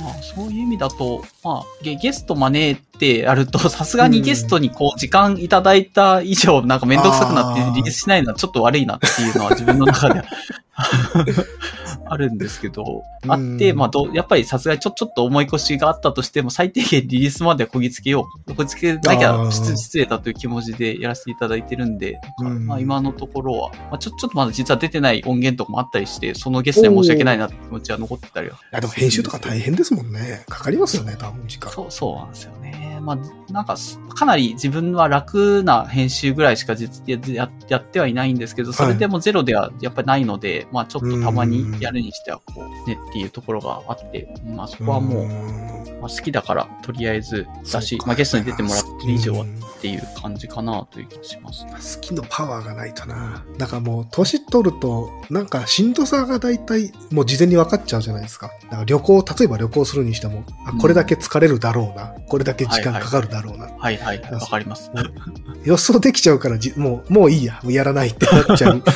まあ、そういう意味だと、まあ、ゲゲスト招いてやると、さすがにゲストにこう、時間いただいた以上、なんかめんどくさくなってリリースしないのはちょっと悪いなっていうのは自分の中では あるんですけど、あって、うんまあどう、やっぱりさすがにちょ、ちょっと思い越しがあったとしても、最低限リリースまではこぎつけよう。こぎつけなきゃ失失礼だという気持ちでやらせていただいてるんで、うんまあ今のところは、まあちょ、ちょっとまだ実は出てない音源とかもあったりして、そのゲストには申し訳ないなって気持ちは残ってたりは。いやでも編集とか大変ですもんね。かかりますよね、多分時間。そう、そうなんですよね。まあ、なんかす、かなり自分は楽な編集ぐらいしか実やややってはいないんですけど、それでもゼロではやっぱりないので、まあちょっとたまにやるにしてはこう、ねっていうところがあって、まあそこはもう、んまあ、好きだからとりあえずだしまあゲストに出てもらってる以上はうんっていう感じかなという気がします。好きのパワーがないとな。だからもう、年取ると、なんかしんどさが大体、もう事前に分かっちゃうじゃないですか。だから旅行、例えば旅行するにしても、あうんこれだけ疲れるだろうな。これだけ時間かかるだろうな。はいはい、わかります。予想できちゃうからじ、もう、もういいや。もうやらないってなっちゃう。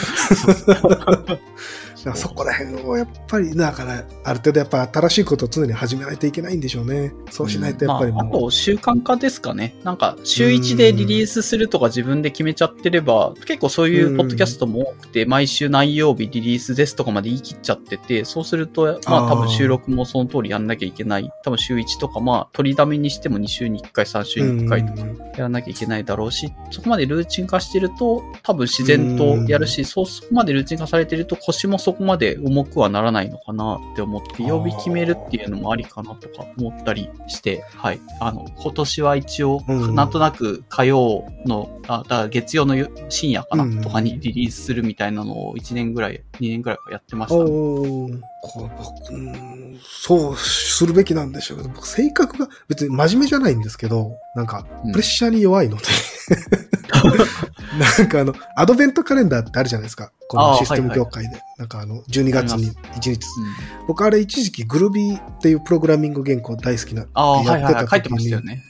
だからそこら辺をやっぱり、だから、ある程度やっぱ新しいことを常に始めないといけないんでしょうね。そうしないとやっぱりまあ、あ。と習慣化ですかね。なんか、週1でリリースするとか自分で決めちゃってれば、結構そういうポッドキャストも多くて、毎週何曜日リリースですとかまで言い切っちゃってて、そうすると、まあ多分収録もその通りやんなきゃいけない。多分週1とか、まあ取りだめにしても2週に1回、3週に1回とかうんやらなきゃいけないだろうし、そこまでルーチン化してると、多分自然とやるし、そうそこまでルーチン化されてると腰もそこまで重くはならないのかなって思って、曜日決めるっていうのもありかなとか思ったりして、はい。あの、今年は一応、うんなんとなく火曜の、あ、だから月曜の夜深夜かな、うんとかにリリースするみたいなのを1年ぐらい、2年ぐらいやってましたね。おーこう僕うんそうするべきなんでしょうけど、僕性格が別に真面目じゃないんですけど、なんかうんプレッシャーに弱いので、なんかあの、アドベントカレンダーってあるじゃないですか。このシステム業界で。なんかあの、12月に1日。うん僕あれ一時期グルビーっていうプログラミング原稿大好きな。ああ。やってた書いてましたよね。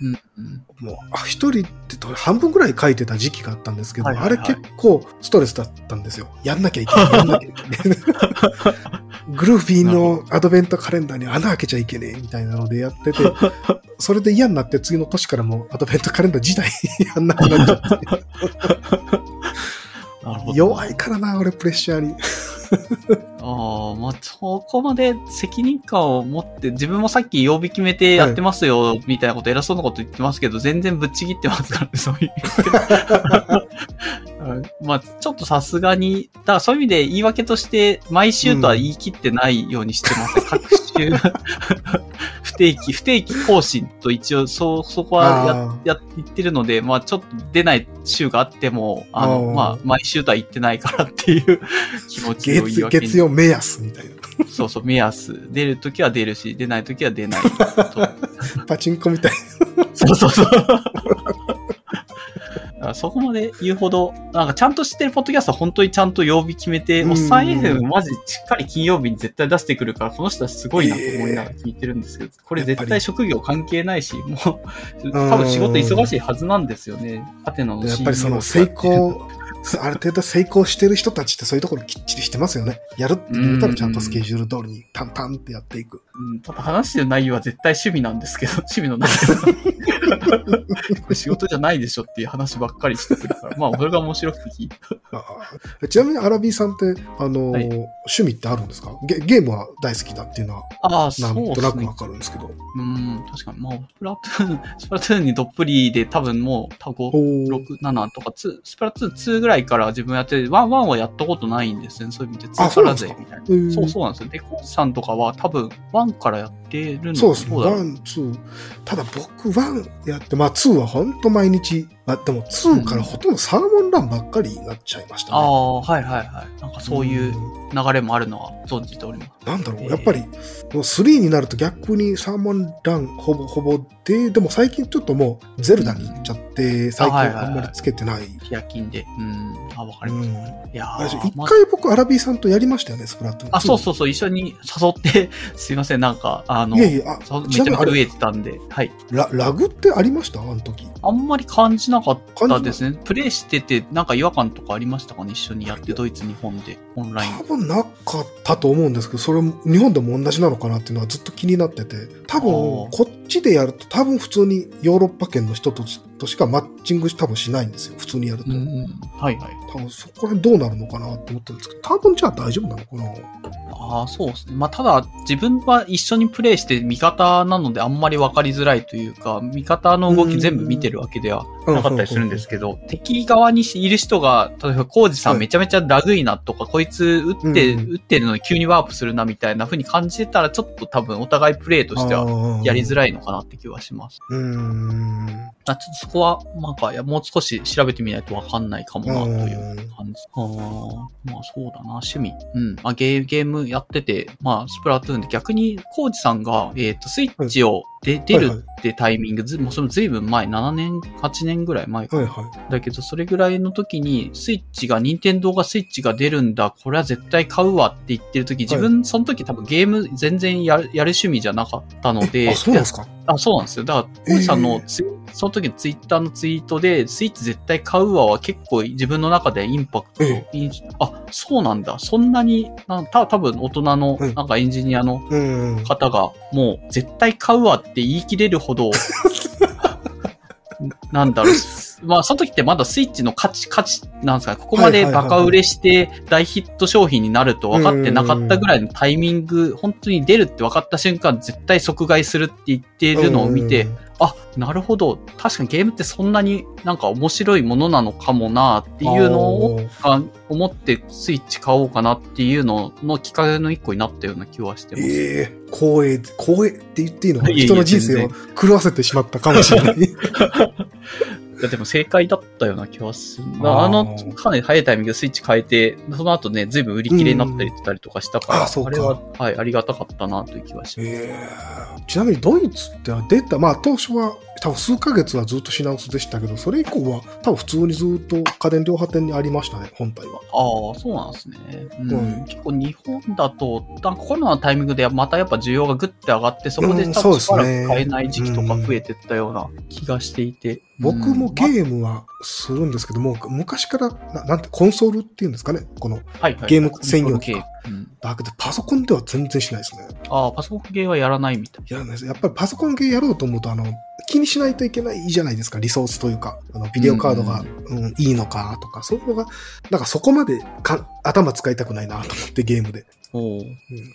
もう、あ一人ってと半分ぐらい書いてた時期があったんですけど、あれ結構ストレスだったんですよ。やんなきゃいけない。やんなきゃいけない。グルービーのアドベントカレンダーに穴開けちゃいけねえみたいなのでやってて、それで嫌になって次の年からもうアドベントカレンダー自体 やんなくなっちゃって。弱いからな、俺プレッシャーに。あああ、まあ、そこまで責任感を持って、自分もさっき曜日決めてやってますよ、みたいなこと偉そうなこと言ってますけど、全然ぶっちぎってますからね、そういう。うんまあ、ちょっとさすがに、だからそういう意味で言い訳として、毎週とは言い切ってないようにしてます。各週、不定期、不定期更新と一応、そう、そこはやあやって言ってるので、まあちょっと出ない週があっても、あの、あーまあ毎週とは言ってないからっていう 気持ちを言い月、訳に月曜目安みたいな。そうそう、目安。出るときは出るし、出ないときは出ない。パチンコみたいそうそうそう。だからそこまで言うほど、なんかちゃんと知ってるポッドキャストは本当にちゃんと曜日決めて、うんおっさん FM マジしっかり金曜日に絶対出してくるから、この人はすごいなと思いながら聞いてるんですけど、これ絶対職業関係ないし、もう、多分仕事忙しいはずなんですよね。ハテナのな。やっぱりその成功、ある程度成功してる人たちってそういうところきっちりしてますよね。やるって決めたらちゃんとスケジュール通りにタンタンってやっていく。うん、ただ話してる内容は絶対趣味なんですけど、趣味の内容これ仕事じゃないでしょっていう話ばっかりしてくるから、まあ、それが面白くて聞いた。ああちなみにアラビーさんって、あのーはい趣味ってあるんですか？ゲゲームは大好きだっていうのは、ああ、なそうんとなくわ。かるんですけど。うん、確かに。まあ、スプラトゥーン、スプラトゥーンにどっぷりで多分もう、多分お5、ー6、7とか、2スプラトゥーン2ぐらいから自分やってて、1、1はやったことないんですね。そういう意味で、2か？らぜみたいな。うんそうそうなんですよ。で、コーチさんとかは多分、1からやってるのそうですね。ワン、ツー。ただ僕、ワンやって、まあ、ツーは本当毎日、まあ、でも、ツーからほとんどサーモンランばっかりになっちゃいましたね。ああ、はいはいはい。なんかそういううん流れもあるのは存じております。なんだろう、えーやっぱり、もう3になると逆にサーモンランほぼほぼで、でも最近ちょっともうゼルダに行っちゃって、最近あんまりつけてない。日焼金で。うん。あ、わかりうんます。いやあれー、まあ一回僕、アラビーさんとやりましたよね、スプラトゥーン。あ、そうそうそう、一緒に誘って、すいません、なんか、あの、いえいえ、あめちゃめちゃ飢えてたんで、はい。ラ、ラグってありました？あの時。あんまり感じなかったですね。プレイしてて、なんか違和感とかありましたかね？一緒にやって、ドイツ、日本で、オンライン多。分なかったと思うんですけど、それも日本でも同じなのかなっていうのはずっと気になってて、多分こっちでやると多分普通にヨーロッパ圏の人ととしかマッチング多分しないんですよ、普通にやると。うん。はいはい。多分そこら辺どうなるのかなって思ってるんですけど、多分じゃあ大丈夫なのかなああ、そうですね。まあ、ただ、自分は一緒にプレイして味方なのであんまり分かりづらいというか、味方の動き全部見てるわけではなかったりするんですけど、敵側にいる人が、例えば、コウジさはいんめちゃめちゃラグいなとか、こいつ撃って、うん撃ってるのに急にワープするなみたいな風に感じてたら、ちょっと多分お互いプレイとしてはやりづい。らいのかなって気はします。うーん。あちょっとそこは、なんか、いやもう少し調べてみないとわかんないかもな、という感じ。あーまあそうだな、趣味。うん。まあゲーゲームやってて、まあスプラトゥーンで逆に、コウジさんが、えっ、と、スイッチをで、出るってタイミング、ずもうそれずいぶん前、7年、8年ぐらい前か。はいはい。だけど、それぐらいの時に、スイッチが、任天堂がスイッチが出るんだ、これは絶対買うわって言ってる時、自分、その時多分ゲーム全然やる、やる趣味じゃなかったので、あ、そうなんですか？あ、そうなんですよ。だから、コさんのツイ、その時のツイッターのツイートで、スイッチ絶対買うわは結構自分の中でインパクト、えインあ、そうなんだ。そんなに、なた多分大人のうん、なんかエンジニアのうん。方が、もう絶対買うわって言い切れるほど、なんだろう。まあ、その時ってまだスイッチの価値、価値、なんですか？ね、ここまでバカ売れして大ヒット商品になると分かってなかったぐらいのタイミング、本当に出るって分かった瞬間、絶対即買いするって言っているのを見て、あ、なるほど。確かにゲームってそんなになんか面白いものなのかもなっていうのをあ思ってスイッチ買おうかなっていうののきっかけの一個になったような気はしてます。ええ光栄、光栄って言っていいの？人の人生を狂わせてしまったかもしれない。いやでも正解だったような気はする。あーあの、かなり早いタイミングでスイッチ変えて、その後ね、ずいぶん売り切れになったりしたりとかしたから、うんあそうかれは、はい、ありがたかったなという気はします。ええちなみにドイツって出た、まあ当初は多分数ヶ月はずっと品薄でしたけど、それ以降は多分普通にずっと家電量販店にありましたね、本体は。ああ、そうなんですね。うんうん結構日本だと、なんかコロナのタイミングでまたやっぱ需要がグッて上がって、そこでうん多分しばらく買えない時期とか増えてったような気がしていて。僕もゲーームはするんですけども、昔からな、なんて、コンソールっていうんですかね、このゲーム専用機。うんだけどパソコンでは全然しないですね。ああ、パソコン系はやらないみたい。やらないです。やっぱりパソコンゲーやろうと思うと、あの、気にしないといけないじゃないですか、リソースというか、あの、ビデオカードが、うんいいのかとか、そういうのが、なんかそこまでか頭使いたくないなと思ってゲームで。おー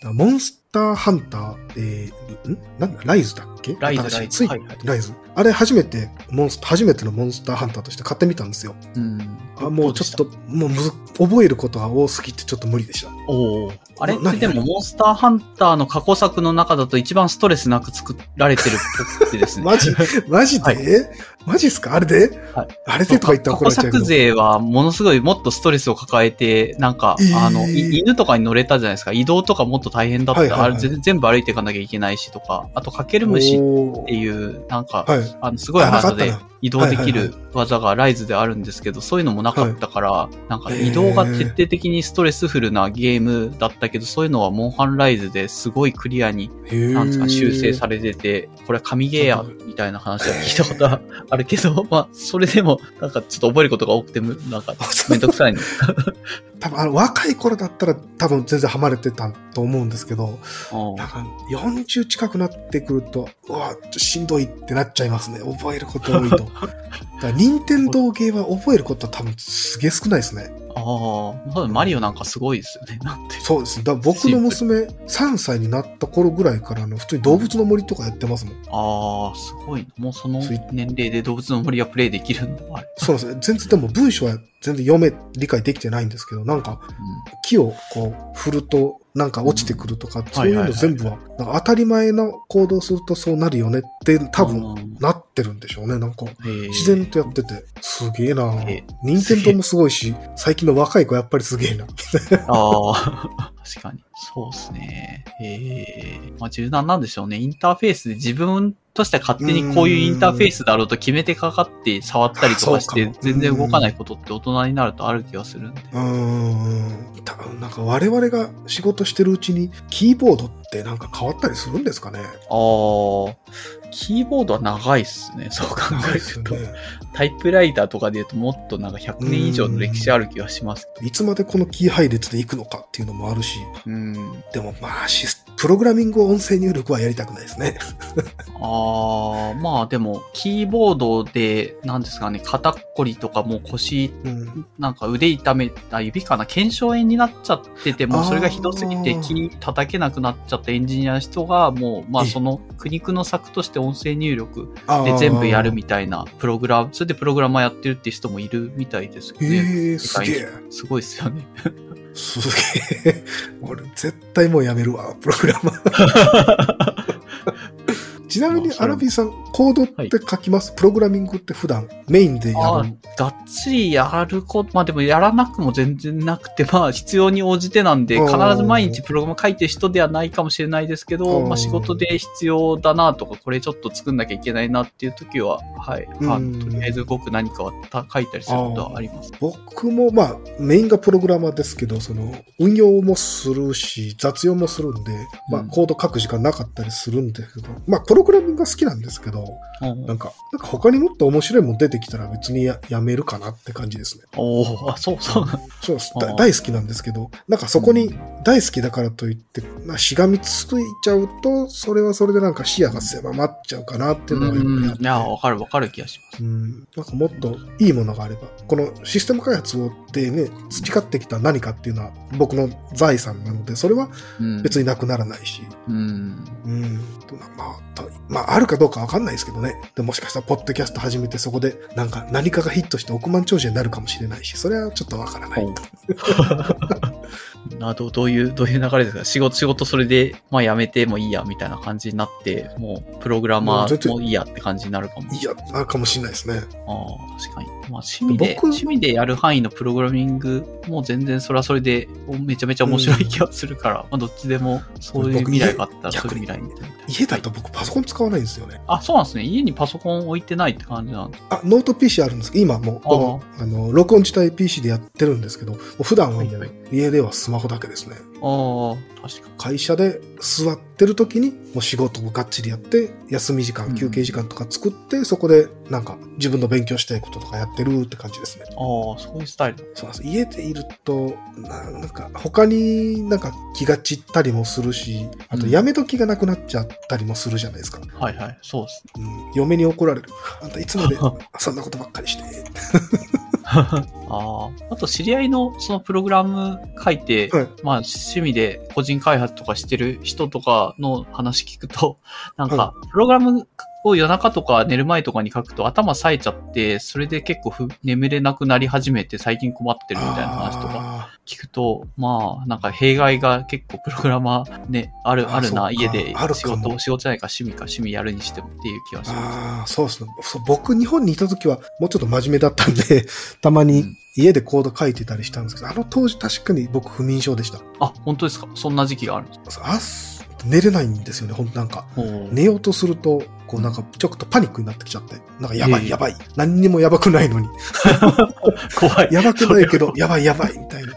うんモンスターハンター、えー、ん？なんだ？ライズだっけ？ライズライズはいはいライズ。あれ初めて、モンス初めてのモンスターハンターとして買ってみたんですよ。うん。あもうちょっと、もうむず、覚えることが多すぎてちょっと無理でした。おお。あれ？っなてでも、モンスターハンターの過去作の中だと一番ストレスなく作られてるっぽくてですね。マジマジで、はいマジっすか？あれで、はいあれでとか言ったら怒ら過去れちゃうけど。作勢はものすごいもっとストレスを抱えて、なんか、えーあの、い犬とかに乗れたじゃないですか。移動とかもっと大変だった。はいはいはいあれ全全部歩いていかなきゃいけないしとか、あと、かける虫っていう、なんか、はい。あの、すごいハードで移動できはいはいる技がライズであるんですけど、そういうのもなかったから、なんか移動が徹底的にストレスフルなゲームだったけど、そういうのはモンハンライズですごいクリアに、なんですか、修正されてて、これは神ゲーや、みたいな話は聞いたことはあるけど、まあ、それでも、なんかちょっと覚えることが多くて、むなんか、めんどくさいの。多分あの若い頃だったら多分全然ハマれてたと思うんですけど、うんなんか40近くなってくると、うわ、ちょっとしんどいってなっちゃいますね。覚えること多いと。だから任天堂ゲーは覚えることは多分すげえ少ないですね。ああ、多分マリオなんかすごいですよね。なんて。そうです。だから僕の娘3歳になった頃ぐらいからの普通に動物の森とかやってますもん。ああ、すごいな。もうその年齢で動物の森はプレイできるんだ。あれそうですね。全然でも文章は全然読め、理解できてないんですけど、なんか木をこう振るとなんか落ちてくるとか、そういうの全部は、当たり前の行動するとそうなるよねって多分うんなってるんでしょうね。なんか自然とやってて、すげえなえ任天堂もすごいし、最近の若い子やっぱりすげえな。ああ、確かに。そうですね。ええまあ柔軟なんでしょうね。インターフェースで自分としては勝手にこういうインターフェースだろうと決めてかかって触ったりとかして全然動かないことって大人になるとある気がするんで。うーん。たなん。か我々が仕事してるうちにキーボードってなん。か変わったりするん。ですかねああ、キーボードは長いっすね。そう考えると。ね。タイプライターとかで言うともっとなんか100年以上の歴史ある気がします。いつまでこのキー配列でいくのかっていうのもあるし、うん。でもまあシス、プログラミング音声入力はやりたくないですね。ああ、まあでも、キーボードで、なんですかね、肩っこりとかもう腰うん。なんか腕痛めた指かな、腱鞘炎になっちゃってて、もそれがひどすぎて気叩けなくなっちゃったエンジニアの人が、もう、まあえその苦肉の策として音声入力で全部やるみたいなプログラム、それでプログラマーやってるって人もいるみたいですよね。へえ、すげえ。すごいですよね。すげえ。俺、絶対もうやめるわ、プログラマー。ちなみにアラビーさん、コードって書きます、プログラミングって普段メインでやある。がっつりやること、まあでもやらなくも全然なくて、まあ必要に応じてなんで、うん必ず毎日プログラム書いてる人ではないかもしれないですけど、うんまあ仕事で必要だなとか、これちょっと作んなきゃいけないなっていう時は、はい。あとりあえず僕何かはた書いたりすることはあります。僕もまあ、メインがプログラマーですけど、その、運用もするし、雑用もするんで、まあ、うん。コード書く時間なかったりするんですけど、まあ、プログラミングが好きなんですけど、うんなんか、なんか他にもっと面白いもん出てきたら別にややめるかなって感じですね。おおあ、そうそう。そうです。大好きなんですけど、なんかそこに大好きだからといって、まあ、しがみついちゃうと、それはそれでなんか視野が狭まっちゃうかなっていうのはやっぱいや、わかるわかる気がします。うん、なんかもっといいものがあれば、このシステム開発をでね、培ってきた何かっていうのは僕の財産なので、それはうん、別になくならないし、うん。うん、とまあ、とまあ、あるかどうかわかんないですけどね。でもしかしたら、ポッドキャスト始めてそこで、なんか何かがヒットして億万長者になるかもしれないし、それはちょっとわからない。ほう などどういう、どういう流れですか？仕事、仕事それで、まあ辞めてもいいや、みたいな感じになって、もう、プログラマーもいいやって感じになるかも。いや、あるかもしれないですね。ああ、確かに。まあ趣味で、僕趣味でやる範囲のプログラミングも全然それはそれで、めちゃめちゃ面白い気がするから、まあどっちでも、そういう未来があったら、そういう僕未来みたいな。家だと僕パソコン使わないんですよね。あ、そうなんですね。家にパソコン置いてないって感じなんだ。あ、ノート PC あるんですけど、今もうあの、録音自体 PC でやってるんですけど、普段はもはいはいう家ではスマホだけですね。ああ、確かに。会社で座ってる時にもう仕事をがっちりやって休み時間うん休憩時間とか作って、そこでなんか自分の勉強したいこととかやってるって感じですねああ、そういうスタイル。そうなんです家でいるとななんか他になんか気が散ったりもするしあとうんやめ時がなくなっちゃったりもするじゃないですか、はいはい。そうです。うん、嫁に怒られるあんたいつまでそんなことばっかりして ああ。あと、知り合いのそのプログラム書いて、はいまあ、趣味で個人開発とかしてる人とかの話聞くと、なんかは、プログラムを夜中とか寝る前とかに書くと頭冴えちゃって、それで結構ふ眠れなくなり始めて最近困ってるみたいな話とかあ聞くと、まあ、なんか弊害が結構プログラマーね、ある、ああるな、家で仕事、仕事じゃないか趣味か趣味やるにしてもっていう気はーします。あー、そうですね。そう僕、日本にいた時はもうちょっと真面目だったんで、たまにうん家でコード書いてたりしたんですけど、あの当時確かに僕不眠症でした。あ、本当ですか？そんな時期があるんですか？あ寝れないんですよね、ほんとなんか。寝ようとすると、こうなんかちょっとパニックになってきちゃって。なんかやばええいやばい。何にもやばくないのに。怖い。やばくないけど、やばいやばいみたいな。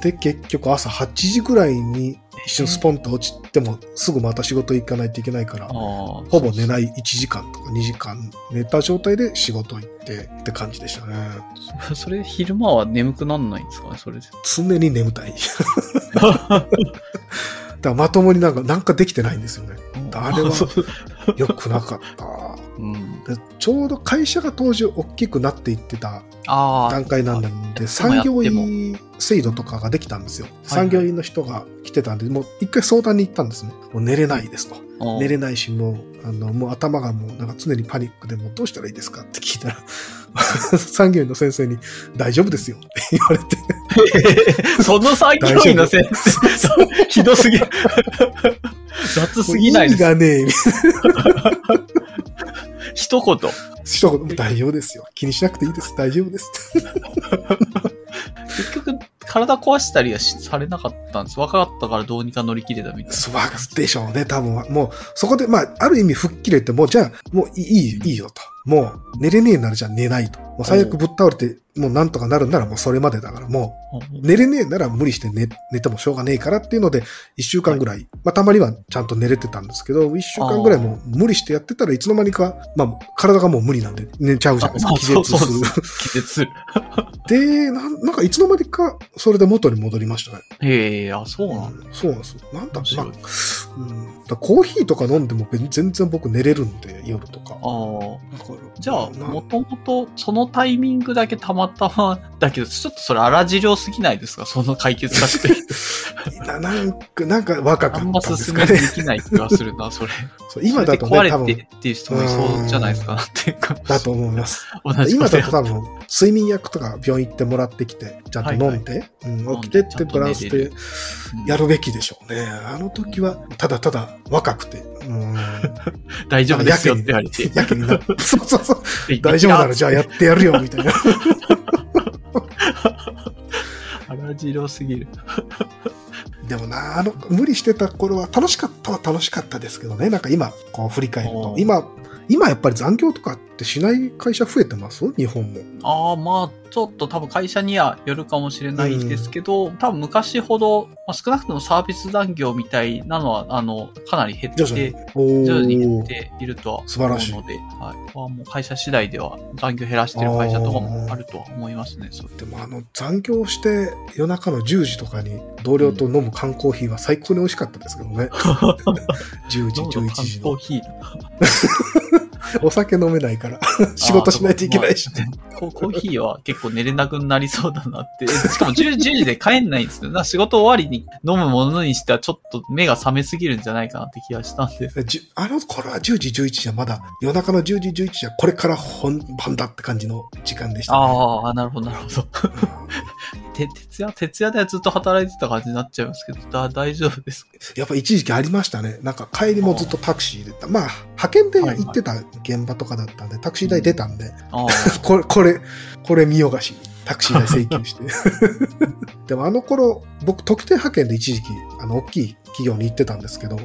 で、結局朝8時ぐらいに一瞬スポンと落ちてもすぐまた仕事行かないといけないから、ほほぼ寝ない1時間とか2時間寝た状態で仕事行ってって感じでしたね。それ、昼間は眠くなんないんですかねそれで。常に眠たい。だまともになんか、なんかできてないんですよね。あれはよくなかった。うん。でちょうど会社が当時大きくなっていってた。段階なんで、も産業医制度とかができたんですよ。はい産業医の人が来てたんで、もう一回相談に行ったんですね。もう寝れないですと。うん寝れないし、もう、あの、もう頭がもうなんか常にパニックで、もうどうしたらいいですかって聞いたら、産業医の先生に大丈夫ですよって言われて、その産業医の先生、ひどすぎる。雑すぎないです。意味がねえ、みたいな一言。一言、大丈夫ですよ。気にしなくていいです。大丈夫です。結局、体壊したりはしされなかったんです。若かったからどうにか乗り切れたみたいそうでしょうね、多分。もう、そこで、まあ、ある意味吹っ切れて、もう、じゃあ、もういい、いいよと。もう、寝れねえならじゃあ寝ないと。もう最悪ぶっ倒れて、もうなんとかなるならもうそれまでだから、もな。う、寝れねえなら無理して寝、寝てもしょうがねえからっていうので、一週間ぐらい、まあ、たまにはちゃんと寝れてたんですけど、一週間ぐらいもう無理してやってたらいつの間にか、まあ、体がもう無理なんで寝ちゃうじゃないですか。あ気絶する。気絶する。で、なんなんかいつの間にか、それで元に戻りましたね。へえ、あ、そうなんだ。うんそうなんですよ。なんだまあうん、だコーヒーとか飲んでも全然僕寝れるんで、夜とか。ああ。じゃあ、なもともと、そのタイミングだけたまたま、だけど、ちょっとそれ荒治療すぎないですか？その解決策という。ななんか、なんか若かあんまったんです進めでかね。きない気がするな、それ。そう今だとね、多分それで壊れて、っていう人もいそうじゃないですか、っていうか。だと思います。今だと多分、睡眠薬とか病院行ってもらってきて、ちゃんと飲んで、うん、起きてってブラウスでやるべきでしょうね。あの時は、ただただ若くて、うん、大丈夫ですよって言われて。やけにな、そうそうそう、で大丈夫ならじゃあやってやるよ、みたいな。荒治療すぎる。でもな、あの、無理してた頃は楽しかったは楽しかったですけどね。なんか今、こう振り返ると今、今やっぱり残業とかってしない会社増えてます？日本も。ああ、まあ、ちょっと多分会社にはよるかもしれないですけど、多分昔ほど、まあ、少なくともサービス残業みたいなのは、あの、かなり減って、徐々に減っーているとは素晴らしい思うので、はい。まあ、もう会社次第では残業減らしてる会社とかもあるとは思いますね。でもあの、残業して夜中の10時とかに同僚と飲む缶コーヒーは最高に美味しかったですけどね。10時、11時の。コーヒー。お酒飲めないから 仕事しないといけないし。まあココーヒーは結構寝れなくなりそうだなって。しかも 10, 10時で帰んないんですよ。な仕事終わりに飲むものにしてはちょっと目が覚めすぎるんじゃないかなって気がしたんで。あの頃は10時、11時はまだ夜中の10時、11時はこれから本番だって感じの時間でした、ね。ああ、なるほど、なるほど。て、徹夜、徹夜でずっと働いてた感じになっちゃいますけど、だ、大丈夫ですかやっぱ一時期ありましたね。なんか帰りもずっとタクシーで。まあ、派遣で行ってた現場とかだったんで、タクシー代出たんで、あ これ、これ、これ見よがしにタクシー代請求して。でもあの頃、僕特定派遣で一時期、あの、大きい企業に行ってたんですけど、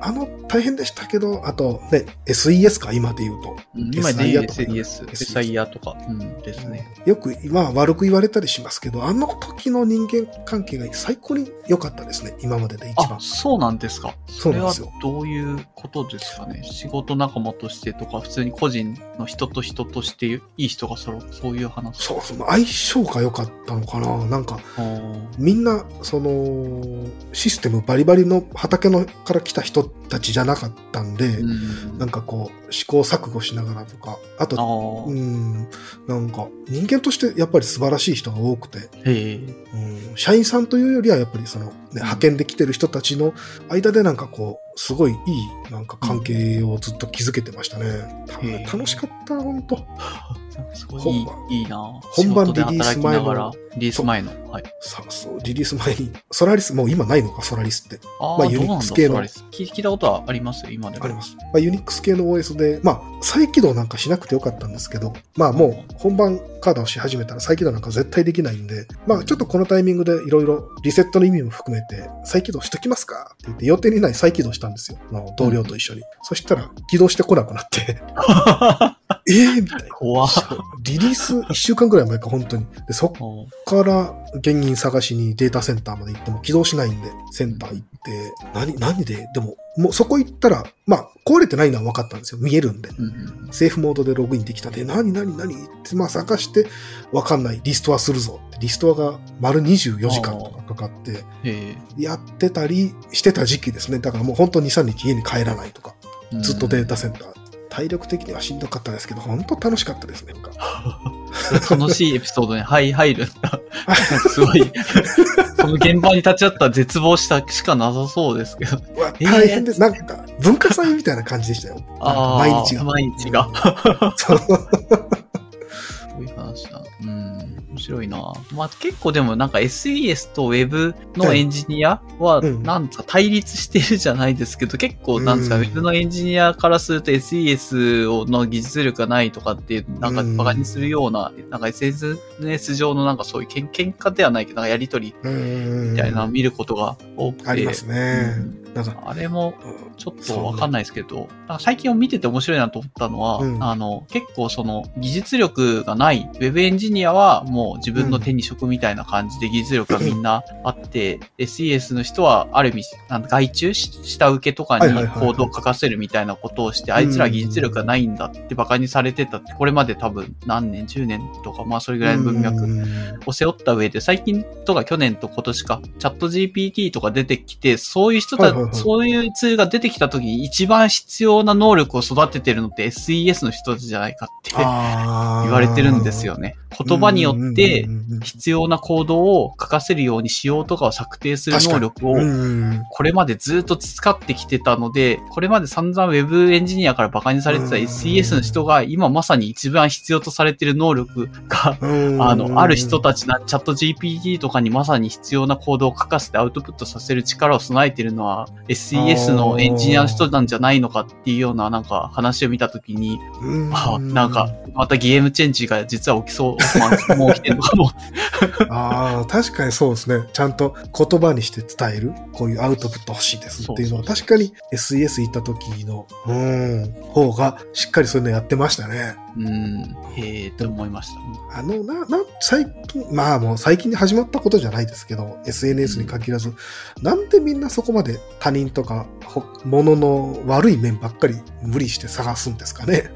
あ、の、大変でしたけど、あと、ね、SES か、今で言うと。うん今でとか SES、SIR とか、うん、ですね。よく、まあ悪く言われたりしますけど、あの時の人間関係が最高に良かったですね、今までで一あ番、。そうなんですか。そそうれはなんですよ。どういうことですかね。仕事仲間としてとか、普通に個人の人と人としていい人が揃う、そういう話。そうそう、相性が良かったのかななんか、みんな、その、システムバリバリの畑のから来た人たちじゃなかったんで、うん。なんかこう、試行錯誤しながらとか、ああと、ー。うん、なんか、人間としてやっぱり素晴らしい人が多くて。うん、社員さんというよりはやっぱりその、ね、派遣で来てる人たちの間でなんかこう、すごいいいなんか関係をずっと築けてましたね。楽しかった、本当 いい本番。いいいな。本番リリース前のリリース前の。はい。さそう、リリース前に、ソラリス、もう今ないのか、ソラリスって。ああ、まあどうなんだ Unix 系の聞聞いたことはありますよ、今でも。あります。まあ、ユニックス系の OS で、まあ、再起動なんかしなくてよかったんですけど、まあもう本番カードをし始めたら再起動なんか絶対できないんで、まあちょっとこのタイミングでいろいろリセットの意味も含めて、再起動しときますか？って言って予定にない再起動したんですよ。同僚と一緒に。そしたら起動してこなくなって、えーみたいな。怖っリリース1週間ぐらい前か、本当に。で、そから原因探しにデータセンターまで行っても起動しないんで、センター行って、何、何で、でも、もうそこ行ったら、まあ、壊れてないのは分かったんですよ。見えるんで。うんセーフモードでログインできたで、何、何、何？って、まあ探して、分かんない。リストアするぞって。リストアが丸24時間とかかかって、やってたりしてた時期ですね。だからもう本当に2、3日家に帰らないとか、うんずっとデータセンター。体力的にはしんどかったですけど、本当楽しかったですね。楽しいエピソードに入入るんだ。すごい、その現場に立ち会ったら絶望したしかなさそうですけど。大変で、なんか文化祭みたいな感じでしたよ。毎日が。毎日が。そういう話だ。うん。面白いな。まあ結構でもなんか SES と Web のエンジニアは、うんなんですか、対立してるじゃないですけど、結構なんですか、うん Web のエンジニアからすると SES をの技術力がないとかっていう、なんかうんバカにするような、なんか SNS 上のなんかそういうけん喧嘩ではないけど、なんかやりとりみみたいな見ることが多くて。ありますね。うんなんか、あれもうん。ちょっとわかんないですけど、最近を見てて面白いなと思ったのは、うん。あの、結構その技術力がないウェブエンジニアはもう自分の手に職みたいな感じで技術力がみんなあって、SES の人はある意味、なんだ外注し下請けとかにコードを書かせるみたいなことをして、あいつら技術力がないんだって馬鹿にされてたって、これまで多分何年、10年とか、まあそれぐらいの文脈うん。を背負った上で、最近とか去年と今年か、チャット GPT とか出てきて、そういう人た、はそういうツールが出てきた時に一番必要な能力を育ててるのって SES の人たちじゃないかって 言われてるんですよね。言葉によって必要なコードを書かせるように仕様とかを策定する能力をこれまでずっと使ってきてたので、これまで散々 Web エンジニアから馬鹿にされてたうん SES の人が今まさに一番必要とされてる能力がうんあの、ある人たちな、チャット GPT とかにまさに必要なコードを書かせてアウトプットさせる力を備えているのは SES のエンジニアの人なんじゃないのかっていうようななんか話を見たときに、うんあなんか、またゲームチェンジが実は起きそう、ま あ、もう起きてるのかも。ああ、確かにそうですね。ちゃんと言葉にして伝える。こういうアウトプット欲しいですっていうのは、確かに SES 行った時の、うん、方がしっかりそういうのやってましたね。うん、へえ、って思いました。あの、な、な、最近、まあもう最近に始まったことじゃないですけど、SNS に限らず、なんでみんなそこまで他人とか、ほ物の悪い面ばっかり無理して探すんですかね。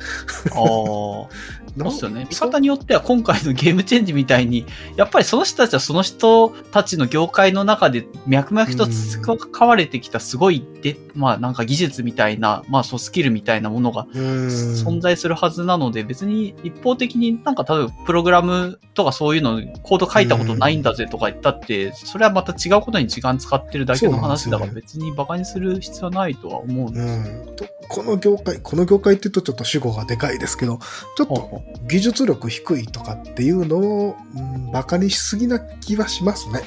ああ。そうなっすよね。見方によっては今回のゲームチェンジみたいに、やっぱりその人たちはその人たちの業界の中で脈々と培われてきたすごいで、まあなんか技術みたいな、まあそうスキルみたいなものがうん存在するはずなので、別に一方的になんか例えばプログラムとかそういうのコード書いたことないんだぜとか言ったって、それはまた違うことに時間使ってるだけの話だから別に馬鹿にする必要はないとは思うんですよ。うん、とこの業界、この業界って言うとちょっと主語がでかいですけど、ちょっと技術力低いとかっていうのを、うん、バカにしすぎな気はしますね。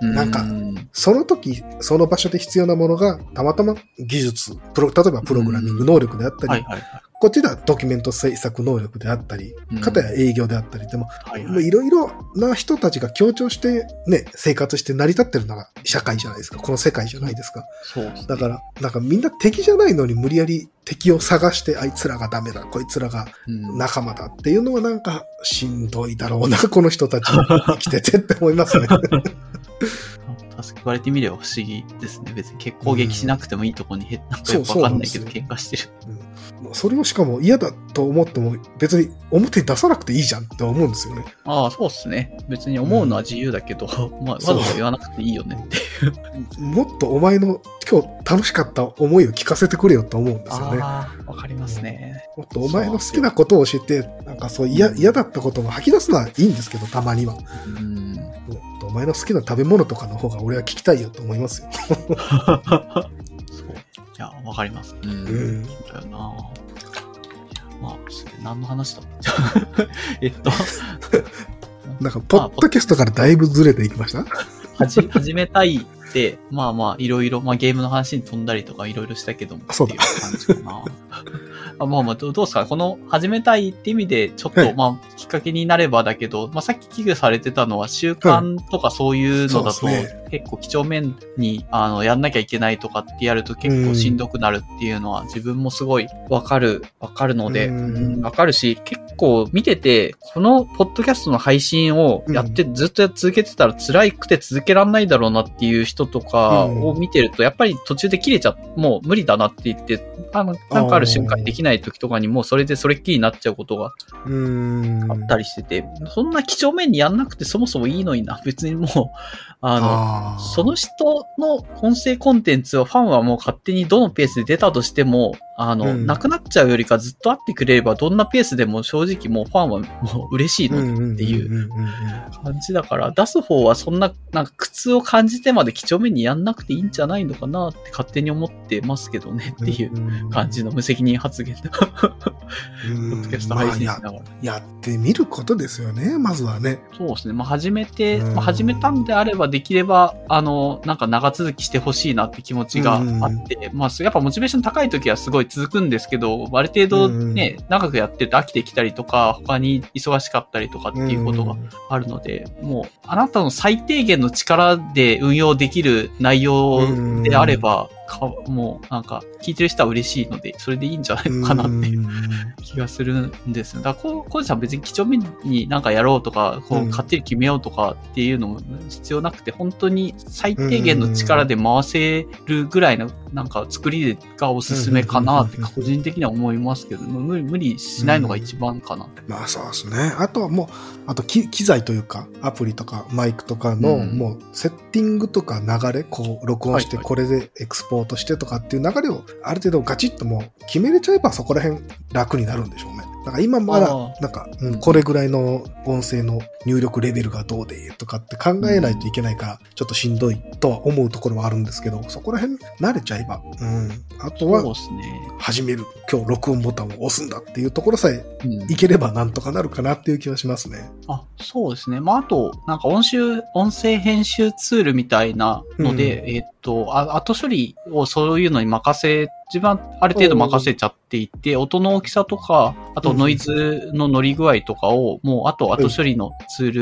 なんかうんその時、その場所で必要なものが、たまたま技術、プロ、例えばプログラミング能力であったり。こっちではドキュメント制作能力であったりうん、かたや営業であったり、でも、はいろいろな人たちが協調してね、生活して成り立ってるのが社会じゃないですか。この世界じゃないですか。そうですねだから、なんかみんな敵じゃないのに無理やり敵を探して、あいつらがダメだ、こいつらがうん仲間だっていうのはなんかしんどいだろうな、この人たち生きててって思いますね。確か言われてみれば不思議ですね。別に結構攻撃しなくてもいいとこにへ、なんかよくわかんないけど喧嘩してる。うんそれをしかも嫌だと思っても別に表に出さなくていいじゃんって思うんですよね。ああ、そうっすね。別に思うのは自由だけど、まあ、わざわざ言わなくていいよねっていう。もっとお前の今日楽しかった思いを聞かせてくれよと思うんですよね。ああ、わかりますね。もっとお前の好きなことを教えて、なんかそう嫌嫌だったことを吐き出すのはいいんですけど、たまには。もうん。っとお前の好きな食べ物とかの方が俺は聞きたいよと思いますよ。そう。いや、わかります。うん。うんだよな。まあ、何の話だった えっと、なんか、ポッドキャストからだいぶずれていきました？はじ、始めたいって、まあまあ、いろいろ、まあゲームの話に飛んだりとかいろいろしたけども、そういう感じかな。あまあまあ、どうどうですかこの、始めたいって意味で、ちょっと、はい。まあ、きっかけになればだけど、まあさっき危惧されてたのは、習慣とかそういうのだと、結構几帳面に、あの、やんなきゃいけないとかってやると結構しんどくなるっていうのは、自分もすごいわかる、わかるので、わかるし、結構見てて、このポッドキャストの配信をやって、ずっと続けてたら辛くて続けらんないだろうなっていう人とかを見てると、やっぱり途中で切れちゃもう無理だなって言って、あの、なんかある瞬間にできない時とかにもうそれでそれっきりになっちゃうことが。あったりしてて、そんな几帳面にやんなくてそもそもいいのにな。別にもう、あの、その人の音声コンテンツをファンはもう勝手にどのペースで出たとしても、あの、うんなくなっちゃうよりかずっと会ってくれればどんなペースでも正直もうファンはもう嬉しいのっていう感じだから、出す方はそんな、なんか苦痛を感じてまで几帳面にやんなくていいんじゃないのかなって勝手に思ってますけどねっていううん感じの無責任発言で、ポうんッドキャスト配信しまあながら。ややってみることですよね、まずはね。そうですね。まあ、始めて、うんまあ、始めたんであれば、できれば、あの、なんか長続きしてほしいなって気持ちがあって、まあ、やっぱモチベーション高い時はすごい続くんですけど、ある程度ね、長くやってると飽きてきたりとか、他に忙しかったりとかっていうことがあるので、もう、あなたの最低限の力で運用できる内容であれば、かもう、なんか、聞いてる人は嬉しいので、それでいいんじゃないのかなっていううん気がするんですよ。だから、こう、コージさん別に几帳面になんかやろうとか、こう、うん勝手に決めようとかっていうのも必要なくて、本当に最低限の力で回せるぐらいの、なんか作りがおすすめかなって、うん個人的には思いますけど、無理、無理しないのが一番かな。まあそうですね。あとはもう、あと機機材というか、アプリとかマイクとかの、うん。もうセッティングとか流れ、こう録音して、これでエクスポートしてとかっていう流れをある程度ガチッともう決めれちゃえばそこら辺楽になるんでしょうね。だから今まだあ、なんか、うんこれぐらいの音声の入力レベルがどうでとかって考えないといけないから、ちょっとしんどいとは思うところはあるんですけど、そこら辺慣れちゃえば、うん。あとそうはですね。始める、今日録音ボタンを押すんだっていうところさえうんいければなんとかなるかなっていう気はしますね。あ、そうですね。まあ、あと、なんか音集、音声編集ツールみたいなので、えーっと、あ後処理をそういうのに任せ、自分はある程度任せちゃっていて、音の大きさとか、あとノイズの乗り具合とかを、もう、あと後処理のツー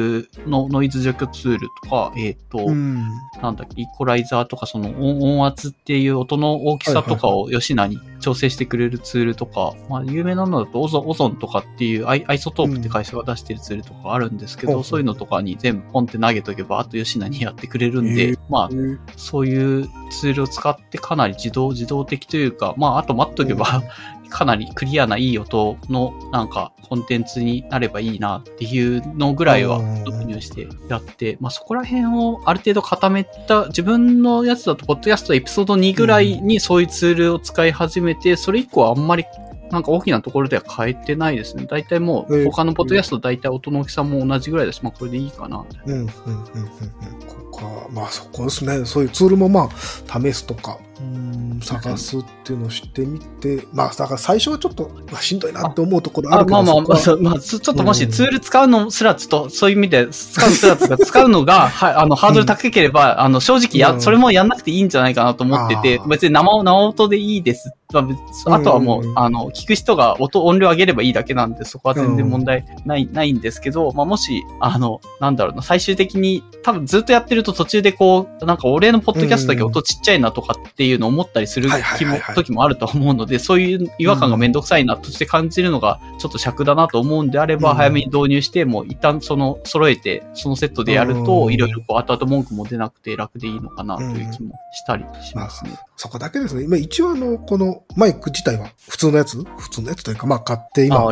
ルのノイズ除去ツールとか、えーっと、うん。なんだっけ、イコライザーとか、その音音圧っていう音の大きさとかをよしなに調整してくれるツールとか、まあ、有名なのだと Ozone、Ozone とかっていうアイ iZotope って会社が出してるツールとかあるんですけど、うんそういうのとかに全部ポンって投げとけば、あとよしなにやってくれるんで、まあ、そういうツールを使ってかなり自動、自動的というか、まあ、あと待っとけば、かなりクリアないい音のなんかコンテンツになればいいなっていうのぐらいはうん。導入してやって、まあそこら辺をある程度固めた、自分のやつだと、ポッドキャストエピソード2ぐらいにそういうツールを使い始めて、それ以降はあんまりなんか大きなところでは変えてないですね。大体もえーう他のポッドキャスト大体音の大きさも同じぐらいだし、まあこれでいいかな。うん、うん、うん、うん。ここはまあそこですね。そういうツールもまあ試すとか、うん、探すっていうのをしてみて、まあだから最初はちょっと、まあ、しんどいなって思うところああるけど、まあまあ、まあ、ちょっともしうんツール使うのすらちょっと、そういう意味で、使うすら使うのが、はい、あの、ハードル高ければ、あの、正直や、うんそれもやんなくていいんじゃないかなと思ってて別に生、生音でいいですってまあ別あとはもう、うん。あの、聞く人が音、音量上げればいいだけなんで、そこは全然問題ない、ないんですけど、まあもし、あの、なんだろうな、最終的に、多分ずっとやってると途中でこう、なんか俺のポッドキャストだけ音ちっちゃいなとかっていうのを思ったりするはいはい気も時もあると思うので、そういう違和感がめんどくさいなとして感じるのが、ちょっと尺だなと思うんであれば、うん。早めに導入して、もう一旦その、揃えて、そのセットでやるうと、ん。いろいろこう、後々文句も出なくて楽でいいのかなという気もしたりしますね。そこだけですね。今一応あの、このマイク自体は普通のやつ？普通のやつというか、まあ買って今。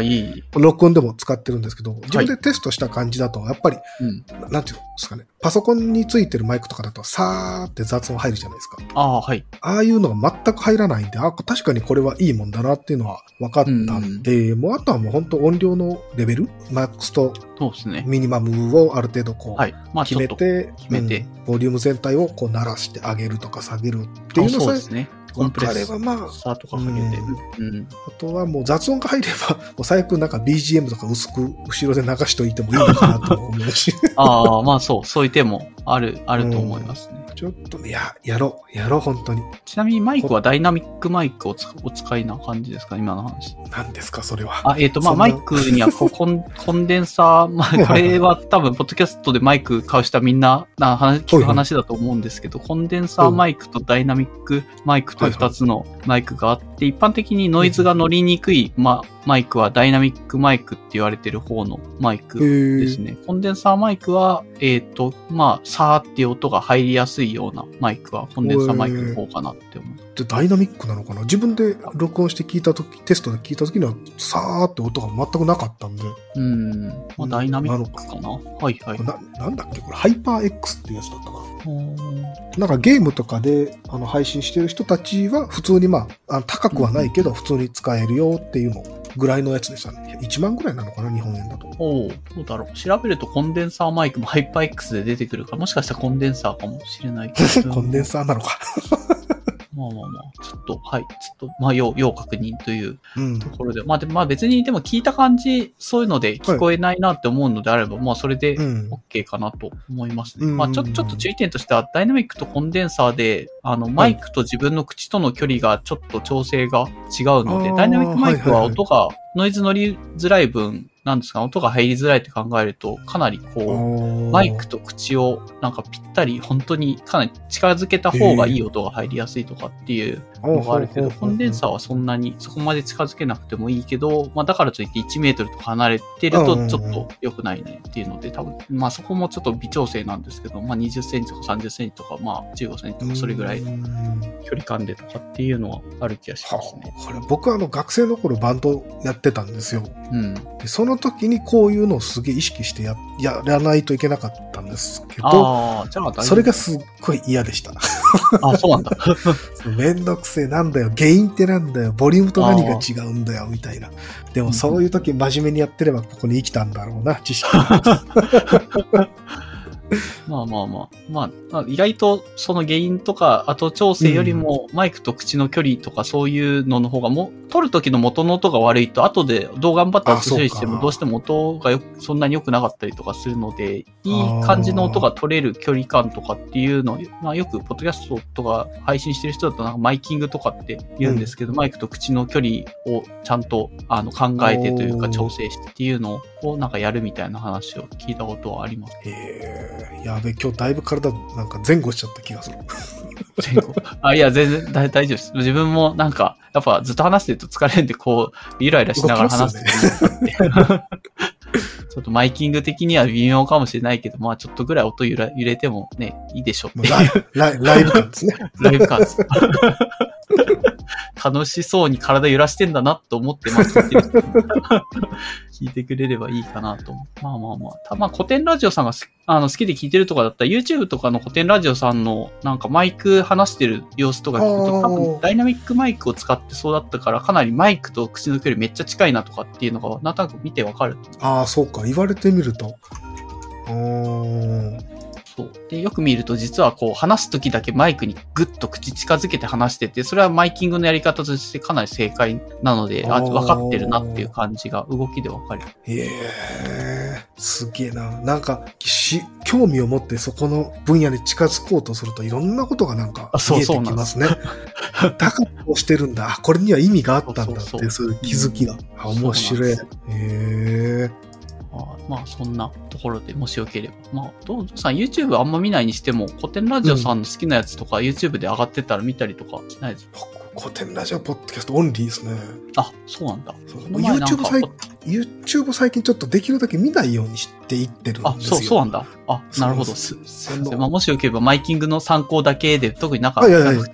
録音でも使ってるんですけど、自分でテストした感じだと、やっぱり、うん。ななんていうんですかね。パソコンについてるマイクとかだと、さーって雑音入るじゃないですか。ああ、はい。ああいうのが全く入らないんで、あ、確かにこれはいいもんだなっていうのは分かったんで、もうあとはもう本当音量のレベル、マックスとそうですね。ミニマムをある程度こう、はい。まあち決。めて、決めてうんボリューム全体をこう鳴らしてあげるとか下げるっていうのさえそうですね。コンプレッサればまあ、ーとかかけて。うん。あとはもう雑音が入れば、もう最悪なんか BGM とか薄く後ろで流しといてもいいのかなとも思うし、ああ、まあそう、そういう手もある、あると思いますね。ちょっとね、や、やろう、やろう、本当に。ちなみにマイクはダイナミックマイクをつお使いな感じですか？今の話。何ですか、それは。あ、えっ、と、まあ、マイクにはこう コン、コンデンサー、まあ、これは多分、ポッドキャストでマイク買う人はみんな、な話、聞く話だと思うんですけど、コンデンサーマイクとダイナミックマイクという二つのマイクがあって、一般的にノイズが乗りにくい、ま、マイクはダイナミックマイクって言われてる方のマイクへですね。コンデンサーマイクは、えっ、と、まあ、さーっていう音が入りやすいようなマイクは、コンデンサーマイクの方かなって思う。でダイナミックなのかな？自分で録音して聞いたとき、テストで聞いたときには、さーって音が全くなかったんで、うん。まあ、ダイナミックかな。はいはい。な、なんだっけ？これ、ハイパー X っていうやつだったかななんかゲームとかであの配信してる人たちは普通にまあ、あの高くはないけど普通に使えるよっていうのぐらいのやつでしたね。1万ぐらいなのかな日本円だと。おうどうだろう。調べるとコンデンサーマイクもハイパー X で出てくるから、もしかしたらコンデンサーかもしれないけど。コンデンサーなのか。まあまあまあ、ちょっと、はい。ちょっと、まあ、要、要確認といううん。ところで。まあで、まあ別にでも聞いた感じ、そういうので聞こえないなって思うのであれば、まあそれでうん。OK かなと思いますね。うんまあちょ、ちょっと注意点としては、ダイナミックとコンデンサーで、あの、マイクと自分の口との距離がちょっと調整が違うので、あーダイナミックマイクははいはいはい音が、ノイズ乗りづらい分、なんですか、音が入りづらいって考えると、かなりこう、マイクと口をなんかぴったり、本当にかなり近づけた方がいい音が入りやすいとかっていうのがあるけど、コンデンサーはそんなにそこまで近づけなくてもいいけど、まあだからといって1メートルとか離れてるとちょっと良くないねっていうので、多分、まあそこもちょっと微調整なんですけど、まあ20センチとか30センチとか、まあ15センチとかそれぐらいうん距離感でとかっていうのはある気がしますね。これ僕はあの学生の頃バンドやってたんですよ。うん。でその時にこういうのをすげえ意識してややらないといけなかったんですけど、ああ、じゃあ大丈夫それがすっごい嫌でした。あそうなんだ。めんどくせえなんだよ、原因ってなんだよ、ボリュームと何が違うんだよ、みたいな。でもそういう時真面目にやってればここに生きたんだろうな、知識が。まあまあまあ。まあ、まあ意外とその原因とか後調整よりもマイクと口の距離とかそういうのの方がもう、撮る時の元の音が悪いと後でどう頑張ったらあそうか処理してもどうしても音がよくそんなに良くなかったりとかするので、いい感じの音が取れる距離感とかっていうのを、まあよくポッドキャストとか配信してる人だとなんかマイキングとかって言うんですけど、マイクと口の距離をちゃんとあの考えてというか調整してっていうのをなんかやるみたいな話を聞いたことはあります。えー、やべ、今日だいぶ体なんか前後しちゃった気がする。前後？あ、いや、全然大大丈夫です。自分もなんか、やっぱずっと話してると疲れるんで、こう、ゆらゆらしながら話すっていうのがあって。ちょっとマイキング的には微妙かもしれないけど、まあちょっとぐらい音揺ら揺れてもね、いいでしょってもうライライライブ感ですね。ライブ感です。楽しそうに体揺らしてんだなと思って、まあ聞いてる人聞いてくれればいいかなと。まあまあまあ。たまあ古典ラジオさんがすあの好きで聞いてるとかだったら YouTube とかの古典ラジオさんのなんかマイク話してる様子とか聞くと多分ダイナミックマイクを使ってそうだったからかなりマイクと口の距離めっちゃ近いなとかっていうのがなんとなく見てわかる。ああ、そうか。言われてみると。うーん。そう。で、よく見ると実はこう話すときだけマイクにグッと口近づけて話してて、それはマイキングのやり方としてかなり正解なので、あ、分かってるなっていう感じが動きでわかる。ええすげえな。なんか、し、興味を持ってそこの分野に近づこうとするといろんなことがなんかあそう見えてきますね。だからこうしてるんだ。あこれには意味があったんだって、そうそうそういう気づきが。あ、面白い。へそまあ、そんなところでもしよければ。まあ、どうぞさん、YouTube あんま見ないにしても、古典ラジオさんの好きなやつとか、YouTube で上がってたら見たりとかしないですか？古典ラジオポッドキャストオンリーですね。あ、そうなんだ。YouTube 最 YouTube 最近ちょっとできるだけ見ないようにしていってるんあ、ですよ。そう、そうなんだ。あ、なるほど。そすうそのまあ、もしよければ、マイキングの参考だけで、特になんか、はいはいは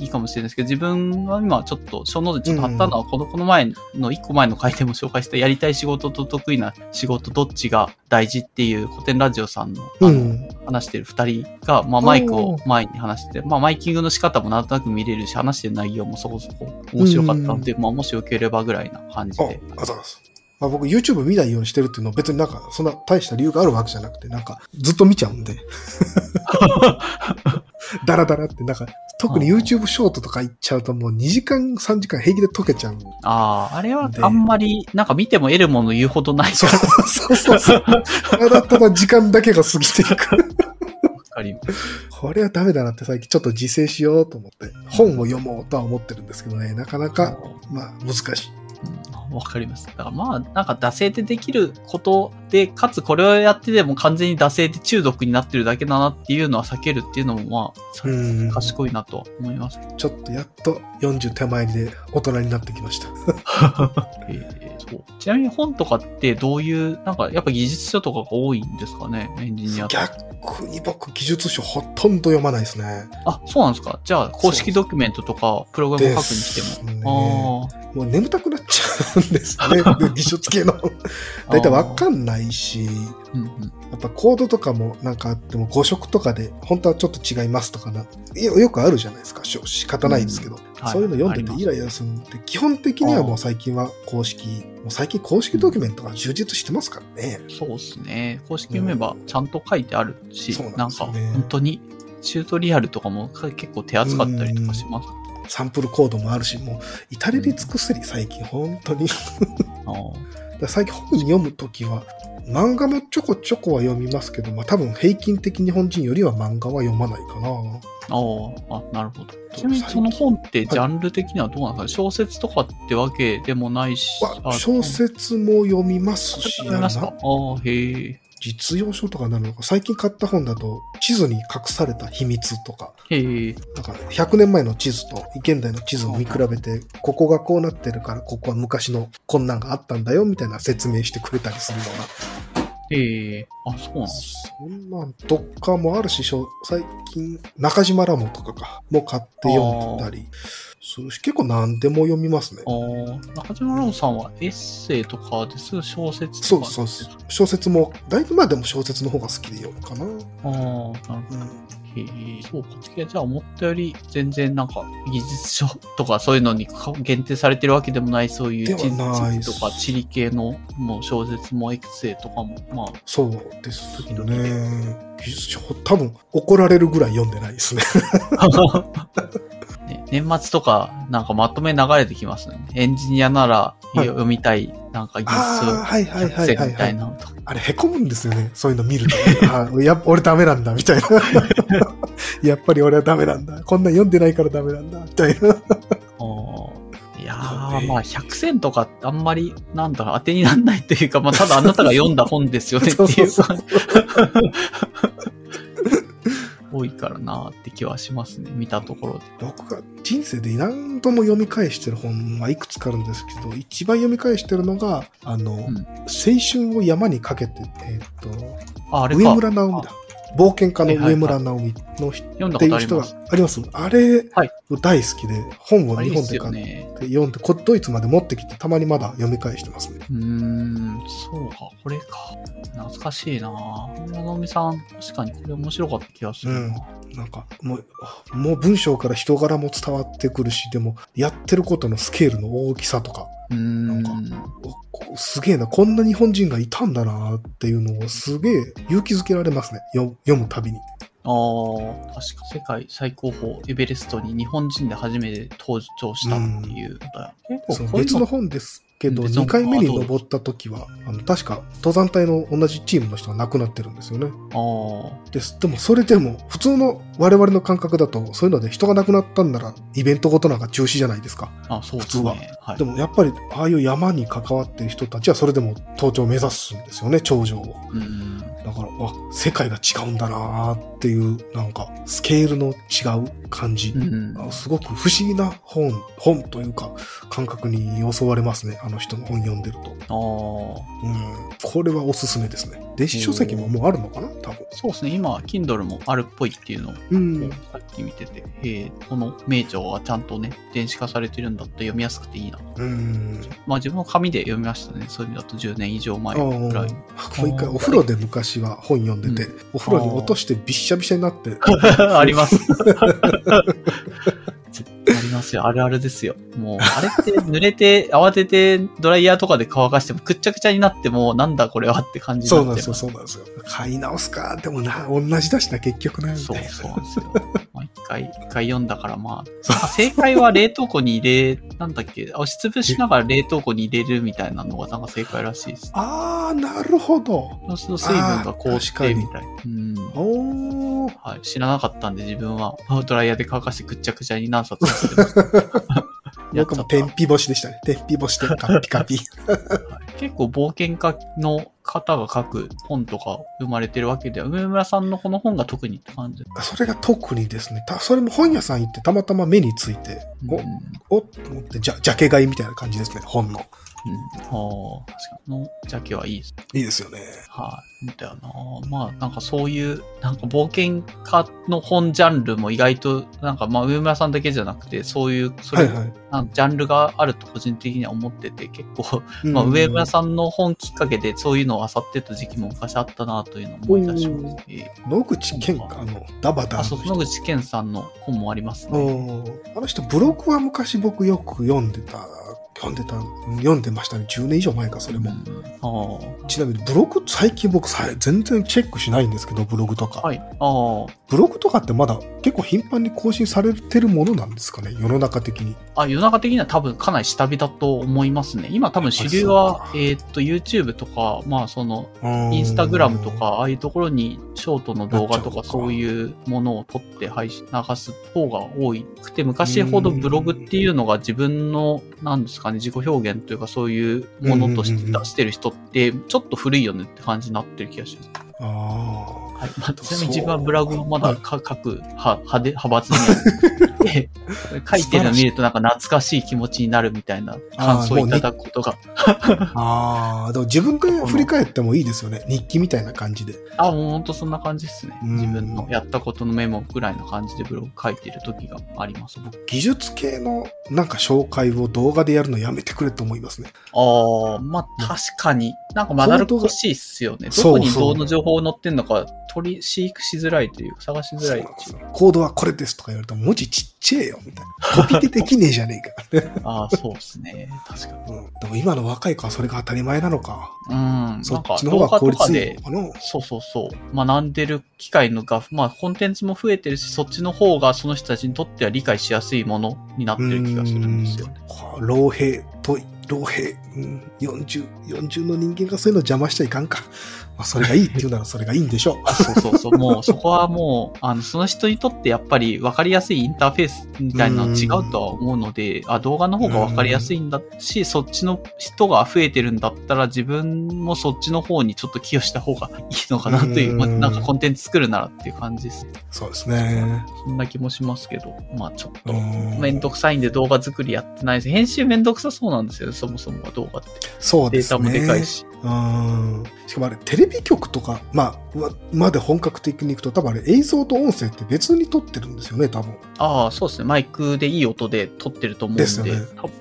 いかもしれないですけど、自分は今ちょっと、ショーノートでちょっと貼ったのは、この、この前の、一個前の回でも紹介した、やりたい仕事と得意な仕事、どっちが大事っていうコテンラジオさんの、あのうん。話してる二人が、まあ、マイクを前に話してて、まあ、マイキングの仕方もなんとなく見れるし、話してる内容もそこそこ面白かったので、まあ、もしよければぐらいな感じあ、あで。ざます。まあ、僕 YouTube 見ないようにしてるっていうのは別になんかそんな大した理由があるわけじゃなくて、なんかずっと見ちゃうんで。ダラダラってなんか、特に YouTube ショートとか行っちゃうともう2時間3時間平気で解けちゃう。ああ、あれはであんまり、なんか見ても得るもの言うほどないかそうら、そうそうそう。ただただ時間だけが過ぎていく。わかります。これはダメだなって最近ちょっと自制しようと思って、本を読もうとは思ってるんですけどね、なかなか、まあ難しい。うんわかります。だからまあ、なんか惰性でできることで、かつこれをやってでも完全に惰性で中毒になってるだけだなっていうのは避けるっていうのもまあ、うん賢いなとは思います。ちょっとやっと40手前で大人になってきました。えーそうちなみに本とかってどういう、なんかやっぱ技術書とかが多いんですかね、エンジニアって。逆に僕、技術書ほとんど読まないですね。あ、そうなんですか？じゃあ、公式ドキュメントとか、プログラムを書くにしてですねも。もう眠たくなっちゃうんですよね。技術系の。大体わかんないし、うんうん。やっぱコードとかもなんかあっても誤色とかで本当はちょっと違いますとかなよよくあるじゃないですか。しょ仕方ないですけど、はい。そういうの読んでてイライラするんで基本的にはもう最近は公式もう最近公式ドキュメントが充実してますからね。そうですね。公式読めばちゃんと書いてあるし、そうなんなんか本当にチュートリアルとかも結構手厚かったりとかします。サンプルコードもあるしもう至れり尽くせり最近本当に。あーら最近本読むときは漫画もちょこちょこは読みますけど、まあ多分平均的日本人よりは漫画は読まないかな。あーあ、なるほど。ちなみにその本ってジャンル的にはどうなんですか、小説とかってわけでもないし。わ小説も読みますし、読みますか？ああ、へえ。実用書とかなるのか、最近買った本だと、地図に隠された秘密とか。なんか100年前の地図と現代の地図を見比べて、ここがこうなってるから、ここは昔のこんなんがあったんだよ、みたいな説明してくれたりするような。へえ。あ、そうなんそんなんとかもあるし、最近、中島ラモとかか、も買って読んだりするし、結構何でも読みますね。中島ラモさんはエッセイとかです小説そうとかそうそう。小説も、だいぶまあでも小説の方が好きで読むかな。ああ、なるほど。うんへえ、そうか。じゃあ思ったより全然なんか技術書とかそういうのにか限定されてるわけでもない、そういうで地図とか地理系のもう小説もエクセイとかも、まあ、そうです時々ね。技術書、多分怒られるぐらい読んでないですね。ね、年末とかなんかまとめ流れてきますね。エンジニアならはい読みたい、なんか技術はいはい書はいはい、みたはいい。なのとか。あれ、へこむんですよね。そういうの見ると。あーや俺ダメなんだ、みたいな。やっぱり俺はダメなんだ。こんなん読んでないからダメなんだ、みたいな。いやー、まあ、100選とかってあんまり、なんだろう、当てにならないというか、まあ、ただあなたが読んだ本ですよねっていう そう感じ。多いからなって気はしますね。見たところで。僕が人生で何度も読み返してる本はいくつかあるんですけど、一番読み返してるのが、あの、ん青春を山にかけて、えーっと、あ、あれか。上村直美だ。冒険家の上村直美の人読んだっていう人があります。あれ、はい大好きで、本を日本です買ってね。読んで、こドイツまで持ってきて、たまにまだ読み返してますね。うーん、そうか、これか。懐かしいなぁ。野美さん、確かにこれ面白かった気がするな。なんか、もう、もう文章から人柄も伝わってくるし、でも、やってることのスケールの大きさとか、うーん。なんかすげえな、こんな日本人がいたんだなっていうのをすげえ勇気づけられますね。よ読むたびに。ああ、確か世界最高峰エベレストに日本人で初めて登頂したっていうのだよ。結そう構こう別の本ですけど、別の2回目に登った時は、あの、確か登山隊の同じチームの人が亡くなってるんですよね。あです。でもそれでも、普通の我々の感覚だと、そういうので人が亡くなったんなら、イベントごとなんか中止じゃないですか。あ、あそうですね。はい。でもやっぱり、ああいう山に関わってる人たちは、それでも登頂を目指すんですよね、頂上を。うん。だから、あ、世界が違うんだなーっていう、なんか、スケールの違う感じ。うん。あすごく不思議な本、本というか、感覚に襲われますね。あの人の本読んでると。ああ。うん。これはおすすめですね。電子書籍ももうあるのかな？多分。そうですね。今、Kindle もあるっぽいっていうのを、うん。さっき見てて、えーこの名著がちゃんとね、電子化されてるんだって読みやすくていいな。うん。まあ自分も紙で読みましたね。そういう意味だと10年以上前あぐらい。あ、もう一回お風呂で昔は本読んでて、お風呂に落としてびっしゃびしゃになって、あります。ありますよ。あるあるですよ。もう、あれって濡れて、慌ててドライヤーとかで乾かしてもくっちゃくちゃになっても、なんだこれはって感じにそうなんですよ。そうなんですよ。買い直すか。でもな、同じだしな、結局な、みそうたいな。そうなんですよ。まあ一回、一回読んだからまあ、まあ正解は冷凍庫に入れ、なんだっけ、押しつぶしながら冷凍庫に入れるみたいなのがなんか正解らしいです。ああ、なるほど。そうすると水分が凍っあー確かにてみたい。うん。おー。はい。知らなかったんで自分はドライヤーで乾かしてくっちゃくちゃに何冊 僕も天日干しでしたね。天日干しでカピカピ。結構冒険家の方が書く本とか生まれてるわけでは、梅村さんのこの本が特にって感じ。それが特にですね、たそれも本屋さん行ってたまたま目について、うん。お、おっと思って、じゃ、ジャケ買いみたいな感じですね、本の。うん。はあ、確かに。このジャケはいいです。いいですよね。はい。だよな。まあ、なんかそういう、なんか冒険家の本ジャンルも意外と、なんかまあ、上村さんだけじゃなくて、そういう、それ、はいはい。なんジャンルがあると個人的には思ってて、結構、うんまあ、上村さんの本きっかけでそういうのを漁ってた時期も昔あったなというのを思い出します。えー野口健か、あの、ダバダあ、そう、野口健さんの本もありますね。うんあの人、ブログは昔僕よく読んでた、読んでた、読んでましたね。10年以上前か、それも。あちなみに、ブログ、最近僕さ、全然チェックしないんですけど、ブログとか。あ。はい。あブログとかってまだ結構頻繁に更新されてるものなんですかね、世の中的に。あ。あ、世の中的には多分かなり下火だと思いますね。今多分主流あはえーっと、YouTube とか、まあその、インスタグラムとか、ああいうところにショートの動画とかそういうものを撮って配信、流す方が多くて、昔ほどブログっていうのが自分の、なんですかね、自己表現というかそういうものとして出してる人って、ちょっと古いよねって感じになってる気がします。ああ。はい。まあ、ちなみに自分はブログもまだか書く派派で派閥には で書いてるのを見るとなんか懐かしい気持ちになるみたいな感想をいただくことが。ああ、でも自分で振り返ってもいいですよね。日記みたいな感じで。あ、もうほんとそんな感じですね。うん自分のやったことのメモぐらいの感じでブログ書いてる時があります。僕技術系のなんか紹介を動画でやるのやめてくれと思いますね。ああ、まあ確かに。なんかまだるっこしいっすよね。どこにどの情報載ってんのか取り、飼育しづらいというか探しづらいそうコードはこれですとか言われたら文字ちっちゃえよみたいな。コピペできねえじゃねえか。ああ、そうですね。確かに。うん、でも今の若い子はそれが当たり前なのか。うん。そっちの方が効率いいでのかな。そうそうそう。学んでる機会のが、まあコンテンツも増えてるし、そっちの方がその人たちにとっては理解しやすいものになってる気がするんですよね。老兵と、老兵、うん、40、40の人間がそういうの邪魔しちゃいかんか。まあ、それがいいって言うならそれがいいんでしょう。あそうそうそう。もうそこはもう、あの、その人にとってやっぱり分かりやすいインターフェースみたいなのは違うとは思うので、あ、動画の方が分かりやすいんだし、そっちの人が増えてるんだったら自分もそっちの方にちょっと寄与した方がいいのかなという、うんまあなんかコンテンツ作るならっていう感じです。そうですね。そんな気もしますけど、まあちょっとう、んめんどくさいんで動画作りやってないです。編集めんどくさそうなんですよね、そもそもは動画って。そうですね。データもでかいし。うん。しかもあれ、テレビ局とか、まあ、わまで本格的に行くと、多分あれ、映像と音声って別に撮ってるんですよね、多分。ああ、そうですね。マイクでいい音で撮ってると思うんで、ですよね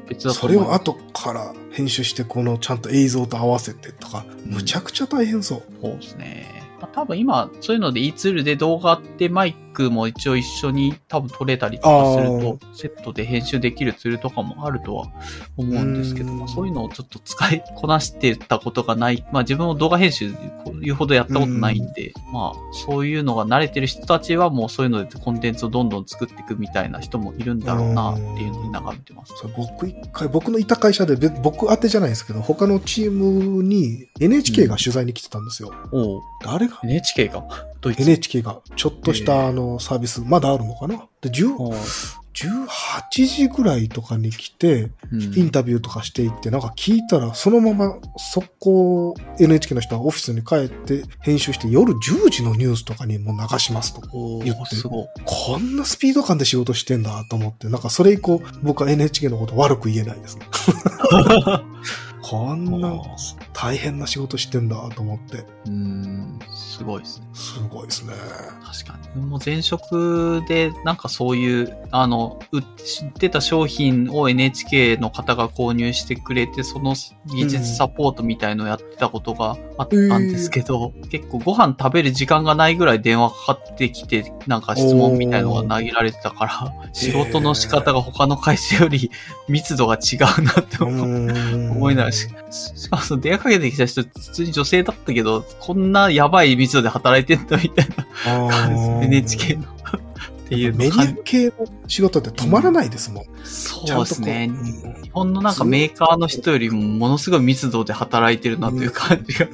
別だとそ。れを後から編集して、このちゃんと映像と合わせてとか、うんむちゃくちゃ大変そう。そうですね。まあ、多分今、そういうので e ツールで動画ってマイクも一応一緒に多分取れたりとかすると、セットで編集できるツールとかもあるとは思うんですけど、そういうのをちょっと使いこなしてたことがない、まあ自分も動画編集言うほどやったことないんで、まあそういうのが慣れてる人たちはもうそういうのでコンテンツをどんどん作っていくみたいな人もいるんだろうなっていうのに眺めてます。僕一回、僕のいた会社で、べ僕宛てじゃないですけど、他のチームに NHK が取材に来てたんですよ。おう。誰が？NHK が？NHK が。ちょっとしたあのサービス、まだあるのかな？で、10おう18時ぐらいとかに来て、うんインタビューとかしていって、なんか聞いたら、そのまま速攻 NHK の人はオフィスに帰って編集して夜10時のニュースとかにもう流しますと。お言って。こんなスピード感で仕事してんだと思って、なんかそれ以降僕は NHK のこと悪く言えないですね。こんな大変な仕事してんだと思って、うん、すごいですね。すごいですね。確かに。も前職で、なんかそういう、あの、売って知ってた商品を NHK の方が購入してくれて、その技術サポートみたいのをやってたことがあったんですけど、結構ご飯食べる時間がないぐらい電話かかってきて、なんか質問みたいのが投げられてたから、仕事の仕方が他の会社より密度が違うなって思いながらし、しかもその電話かけてきた人、普通に女性だったけど、こんなやばい密度で働いてんだみたいな、NHK の。っていうメディア系の仕事って止まらないですもん。そうですね。日本のなんかメーカーの人よりもものすごい密度で働いてるなという感じが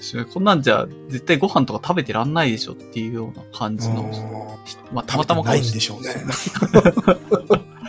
しますこんなんじゃ絶対ご飯とか食べてらんないでしょっていうような感じの、まあたまたまないんでしょうね。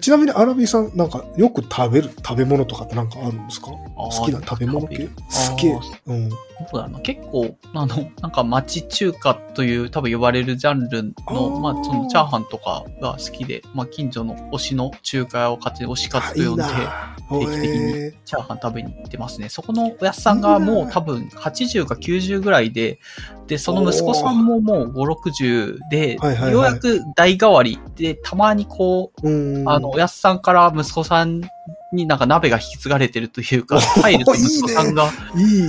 ちなみにアラビーさん、なんかよく食べる食べ物とかってなんかあるんですか？好きな食べ物系？好き。うん。そうだな。結構、あの、なんか町中華という多分呼ばれるジャンルあの、ーまあそのチャーハンとかが好きで、まあ近所の推しの中華屋を勝手に推し活と呼んで、な定期的にへチャーハン食べに行ってますね。そこのおやつさんがもう多分80か90ぐらいで、で、その息子さんももう5、60で、ようやく代替わりで、たまにこう。あの、おやつさんから息子さんになんか鍋が引き継がれてるというか、入ると息子さんがいい。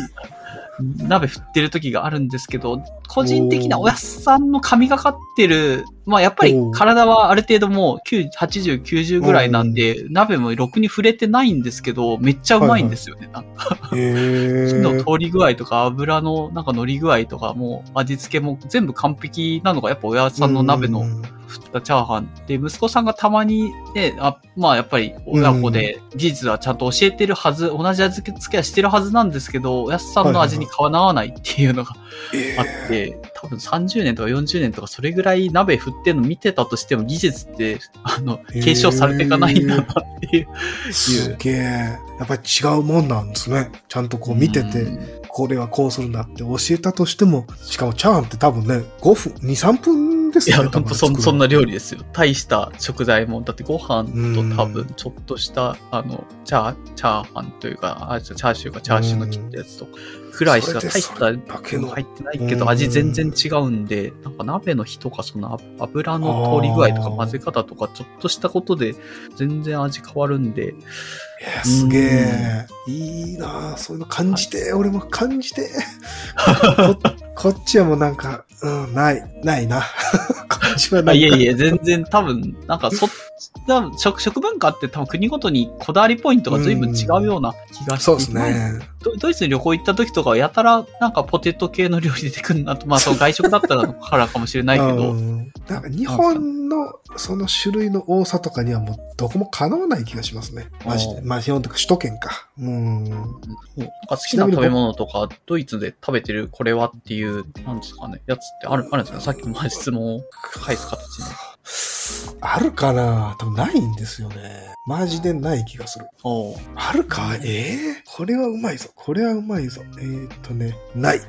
鍋振ってる時があるんですけど、個人的なおやすさんの神がかってる、まあやっぱり体はある程度もう9 80、90ぐらいなんで、鍋もろくに触れてないんですけど、めっちゃうまいんですよね。なんか。へ火のえ。通り具合とか油のなんか乗り具合とかもう味付けも全部完璧なのがやっぱおやすさんの鍋のうん振ったチャーハンで、息子さんがたまにね、あまあやっぱり親子で事実はちゃんと教えてるはず、同じ味付けはしてるはずなんですけど、おやすさんの味にかなわないっていうのがえあって、多分30年とか40年とかそれぐらい鍋振ってるの見てたとしても技術って、あの、継承されていかないんだなっていう。すげえ。やっぱり違うもんなんですね。ちゃんとこう見てて、うんこれはこうするんだって教えたとしても、しかもチャーハンって多分ね、5分、2、3分ですいや、よね。ほんとそそんな料理ですよ。大した食材も、だってご飯うんと多分ちょっとした、あの、チャー、チャーハンというか、あチャーシューかチャーシューの切ったやつとか、くらいしか大した入ってないけど、うん味全然違うんで、なんか鍋の火とか、そのあ油の通り具合とか混ぜ方とか、ちょっとしたことで全然味変わるんで、いやすげえ。いいなあそういうの感じて、俺も感じて。こ こっちはもうなんか、うん、ない、ないな。こっちはあないい。やいや、全然多分、なんかそっち、多分食、食文化って多分国ごとにこだわりポイントが随分違うような気がして、そうですね。ドドイツに旅行行った時とかはやたらなんかポテト系の料理出てくるなと、まあ その外食だったらからかもしれないけうど、んなんか日本のその種類の多さとかにはもうどこもかなわない気がしますね。マジで。まあ日本とか首都圏か。うん。なんか好きな食べ物とか、ドイツで食べてるこれはっていう、なんですかね、やつってある、あるんですか？さっきの質問を 返す形で。あるかな？多分ないんですよね。マジでない気がする。あるか？ええこれはうまいぞ。これはうまいぞ。えー、っとね、ない。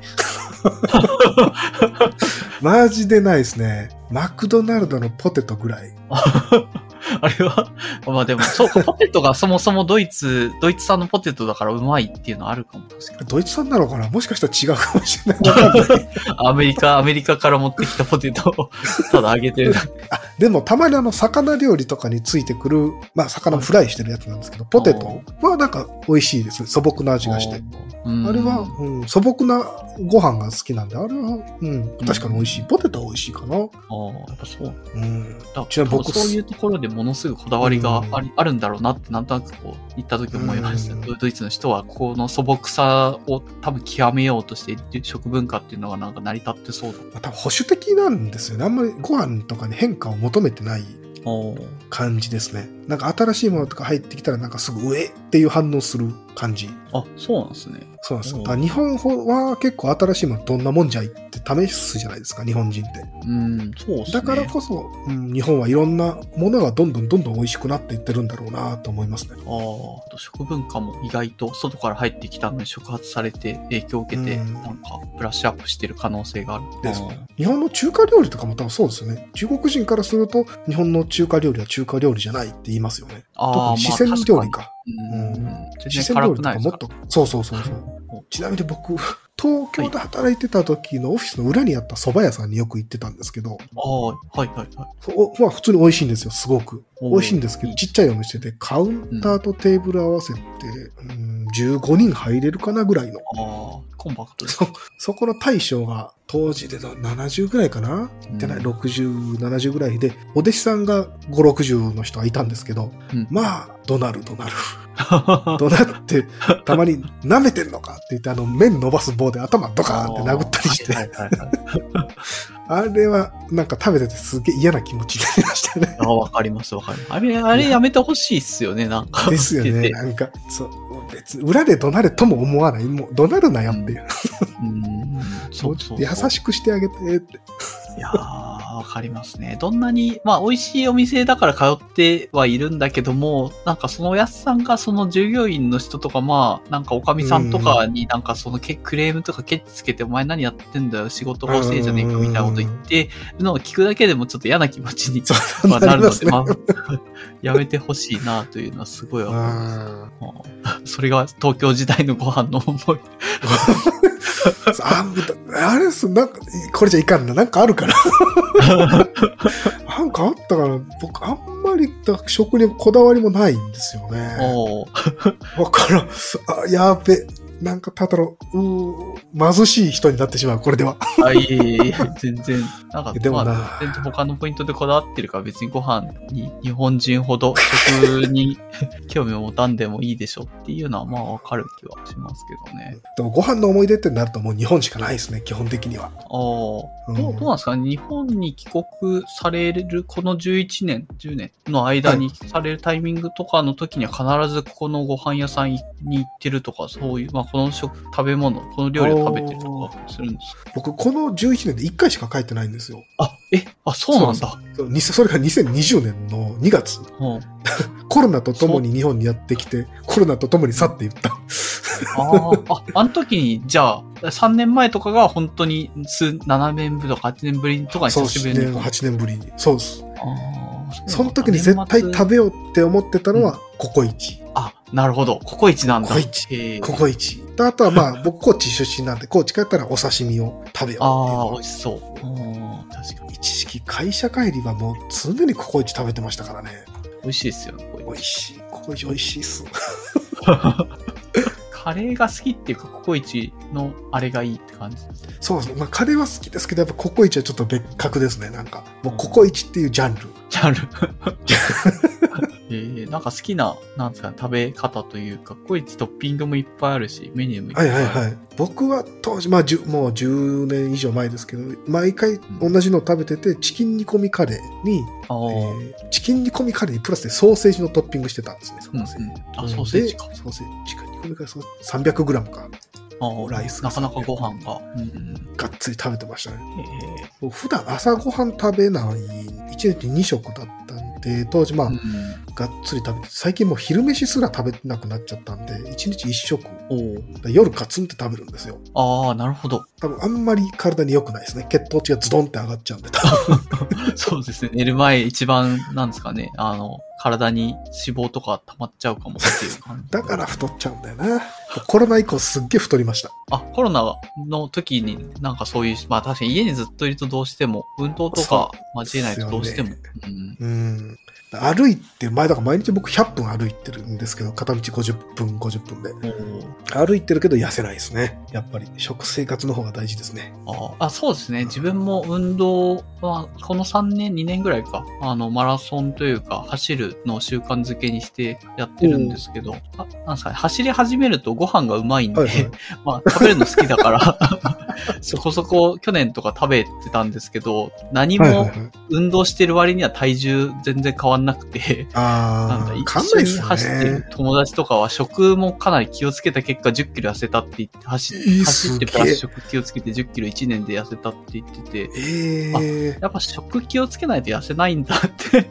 マジでないですね。マクドナルドのポテトぐらい。あれは、まあでも、そうか、ポテトがそもそもドイツ、ドイツ産のポテトだからうまいっていうのはあるかも、確かに。ドイツ産なのかな？もしかしたら違うかもしれない。アメリカ、アメリカから持ってきたポテトを ただ揚げてるだけ。あ、でもたまにあの、魚料理とかについてくる、まあ、魚フライしてるやつなんですけど、ポテトはなんか美味しいです。素朴な味がして。うんあれは、うん、素朴なご飯が好きなんで、あれは、うん、確かに美味しい。ポテトは美味しいかな。ああ、やっぱそう。うん。だちなみに僕そういうところでものすごいこだわりがあり、あるんだろうなってなんとなくこう、行った時思いました。うんドイツの人はこの素朴さを多分極めようとしている食文化っていうのがなんか成り立ってそうだ。まあ多分保守的なんですよね。あんまりご飯とかに変化を求めてない感じですね。なんか新しいものとか入ってきたらなんかすぐ上っていう反応する感じ。あ、そうなんですね。そうなんですよ。日本は結構新しいものどんなもんじゃいって試すじゃないですか、日本人って。うん、そうですね。だからこそ、うん、日本はいろんなものがどんどんどんどん美味しくなっていってるんだろうなと思いますね。ああ、食文化も意外と外から入ってきたのに触発されて影響を受けて、うんなんかブラッシュアップしてる可能性がある。ですあー日本の中華料理とかも多分そうですよね。中国人からすると、日本の中華料理は中華料理じゃないって言いますよね。あー、特に四川料理か。まあ。確かにううん四川料理とかかもっと、そうそうそうそう。ちなみに僕、東京で働いてた時のオフィスの裏にあった蕎麦屋さんによく行ってたんですけど、ああ、はいはいはい。おまあ普通に美味しいんですよ、すごく。美味しいんですけど、ちっちゃいお店でカウンターとテーブル合わせて、うん、15人入れるかなぐらいの。ああ、コンパクト。そ、そこの大将が当時での70ぐらいかな？行ってない、うん60、70ぐらいで、お弟子さんが5、60の人はいたんですけど、うんまあ、怒鳴る怒鳴る。怒鳴って、たまに舐めてんのかって言って、あの、麺伸ばす棒で頭ドカーンって殴ったりして。あれはなんか食べててすげえ嫌な気持ちになりましたね。ああ、わかりますわかります。あれ、あれやめてほしいっすよね、なんか。ですよね。なんか、そう、別に裏で怒鳴れとも思わない。もう怒鳴るなよっていう。うん。そうそうそう。優しくしてあげてって。いやー、わかりますね。どんなに、まあ、美味しいお店だから通ってはいるんだけども、なんかそのおやすさんがその従業員の人とか、まあ、なんかおかみさんとかになんかそのけクレームとかケチつけて、お前何やってんだよ、仕事が遅いじゃねえかみたいなこと言ってるのを聞くだけでもちょっと嫌な気持ちに そうまあなるので、まあ、やめてほしいなというのはすごいわかります。それが東京時代のご飯の思い。ーああれです、なんか、これじゃいかんな。なんかあるから。なんかあったから、僕、あんまり食にこだわりもないんですよね。わからん。あ、やべ。なんか、ただの、貧しい人になってしまう、これでは。あ、いえいえいえ、全然。なんか、でもなまあ、全然他のポイントでこだわってるから別にご飯に日本人ほど食に 興味を持たんでもいいでしょっていうのはまあわかる気はしますけどね。でも、ご飯の思い出ってなるともう日本しかないですね、基本的には。ああ、どううんどうなんですかね？日本に帰国されるこの11年、10年の間にされるタイミングとかの時には必ずここのご飯屋さんに行ってるとか、そういう、まあこの食、食べ物、この料理を食べてるとかするんですか？僕、この11年で1回しか帰ってないんですよ。あ、え、あ、そうなんだ。そそれが2020年の2月。う んコロナと共に日本にやってきて、コロナと共に去っていった。あーあ、あの時に、じゃあ、3年前とかが本当に数、7年ぶりとか8年ぶりとかに久しぶりに。8年ぶりに。そうです。その時に絶対食べべようって思ってたのは、ココイチ。あ、なるほど。ココイチなんだ。ココイチココイチ。とあとはまあ、僕、高知出身なんで、高知帰ったらお刺身を食べようっていうあのあ、美味しそう。うん確かに。一時期会社帰りはもう常にココイチ食べてましたからね。美味しいですよね、ココイチ美味しい。ココイチ美味しいっす。カレーが好きっていうか、ココイチのあれがいいって感じ。そうそう。まあ、カレーは好きですけど、やっぱココイチはちょっと別格ですね。なんか、もうココイチっていうジャンル。ジャンル。えー、なんか好きな、なんですかね、食べ方というか、ココイチトッピングもいっぱいあるし、メニューもいっぱはいいある。はいはい。僕は当時、まあ、もう10年以上前ですけど、毎回同じの食べてて、チキン煮込みカレーに、あーえーチキン煮込みカレーにプラスでソーセージのトッピングしてたんですね。ソうんうん。あ、ソーセージか。でソーセージ。チキン煮込みカレーそう300グラムか。あーライスがなかなかご飯が。うんうんがっつり食べてましたね。普段朝ごはん食べない、1日2食だったんで、当時まあ、ーうんがっつり食べて、最近もう昼飯すら食べてなくなっちゃったんで、1日1食、夜ガツンって食べるんですよ。ああ、なるほど。多分あんまり体に良くないですね。血糖値がズドンって上がっちゃうんで、そうですね。寝る前一番、なんですかね、あの、体に脂肪とか溜まっちゃうかもっていう感じ。だから太っちゃうんだよな。コロナ以降すっげえ太りました。あ、コロナの時になんかそういう、まあ確かに家にずっといるとどうしても、運動とか交えないとどうしても。うんうん。うん。歩いて、前だから毎日僕100分歩いてるんですけど、片道50分、50分で。歩いてるけど痩せないですね。やっぱり食生活の方が大事ですね。ああ、そうですね。自分も運動は、この3年、2年ぐらいか、あの、マラソンというか、走るのを習慣づけにしてやってるんですけど、あなんですかね、走り始めるとご飯がうまいんで、はいはい まあ、食べるの好きだから、そこそこ去年とか食べてたんですけど、何も。運動してる割には体重全然変わんなくて、なんああ、か一緒に走ってるね。友達とかは食もかなり気をつけた結果10キロ痩せたって言って、走ってプラス食気をつけて10キロ1年で痩せたって言ってて、ええやっぱ食気をつけないと痩せないんだって、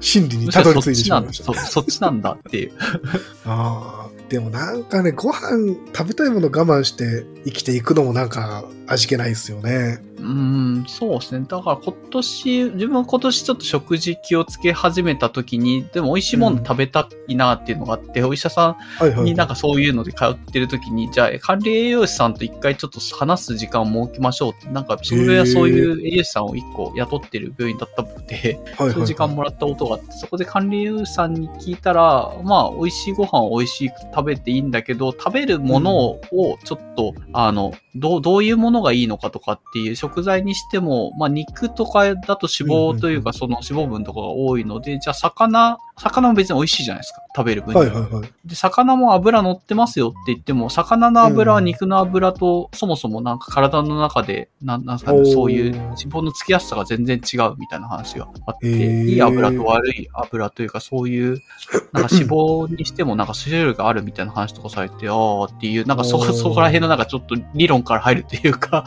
真理にたろどり着いてしまいました。そそっちなんだっていう。ああ、でもなんかね、ご飯食べたいもの我慢して生きていくのもなんか味気ないですよね。うーん、そうですね。だから今年、自分は今年ちょっと食事気をつけ始めた時に、でも美味しいもの食べたいなっていうのがあって、お医者さはいはい。んになんかそういうので通ってる時に、じゃあ管理栄養士さんと一回ちょっと話す時間を設けましょうって、なんかそれはそういう栄養士さんを一個雇ってる病院だったっぽくて、はいはいはいそういう時間もらったことがあって、そこで管理栄養士さんに聞いたら、まあ、美味しいご飯を美味しく食べていいんだけど、食べるものをちょっと、あの、どう、どういうものがいいのかとかっていう食材にしても、まあ、肉とかだと脂肪というか、その脂肪分とかが多いので、じゃあ魚、魚も別に美味しいじゃないですか。食べる分には。はいはいはい。で、魚も油乗ってますよって言っても、魚の油は肉の油と、そもそもなんか体の中で、なんなんですかね、そういう脂肪のつきやすさが全然違うみたいな話があって、いい油と悪い油というか、そういう、なんか脂肪にしてもなんか種類があるみたいな話とかされて、ああっていう、なんかそこ、そこら辺のなんかちょっと理論から入るっていうか、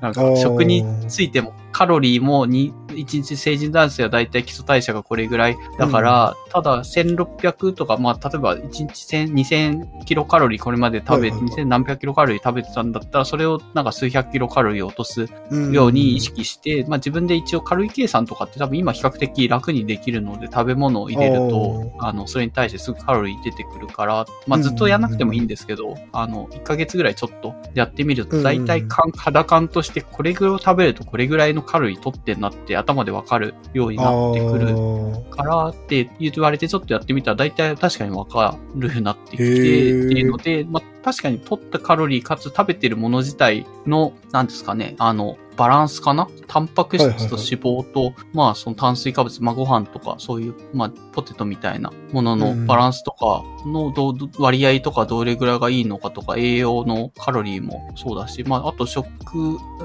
なんか食についてもカロリーもに、1日成人男性はだいたい基礎代謝がこれぐらいだから、ただ1600とか、まあ、例えば1日1000、2000キロカロリーこれまで食べて、はいはいはい。2000何百キロカロリー食べてたんだったら、それをなんか数百キロカロリー落とすうんように意識して、まあ自分で一応カロリー計算とかって多分今比較的楽にできるので、食べ物を入れるとお、あの、それに対してすぐカロリー出てくるから、まあずっとやんなくてもいいんですけど、あの、1ヶ月ぐらいちょっとやってみると、大体感、肌感としてこれぐらい食べるとこれぐらいのカロリー取ってんなって頭でわかるようになってくるからって言われてちょっとやってみたら大体確かにわかるようになってきてっていうので、まあ確かに取ったカロリーかつ食べてるもの自体の、なんですかね、あの、バランスかな？タンパク質と脂肪と、まあその炭水化物、まあご飯とかそういう、まあポテトみたいなもののうんバランスとかのどう割合とかどれぐらいがいいのかとか栄養のカロリーもそうだし、まああと食、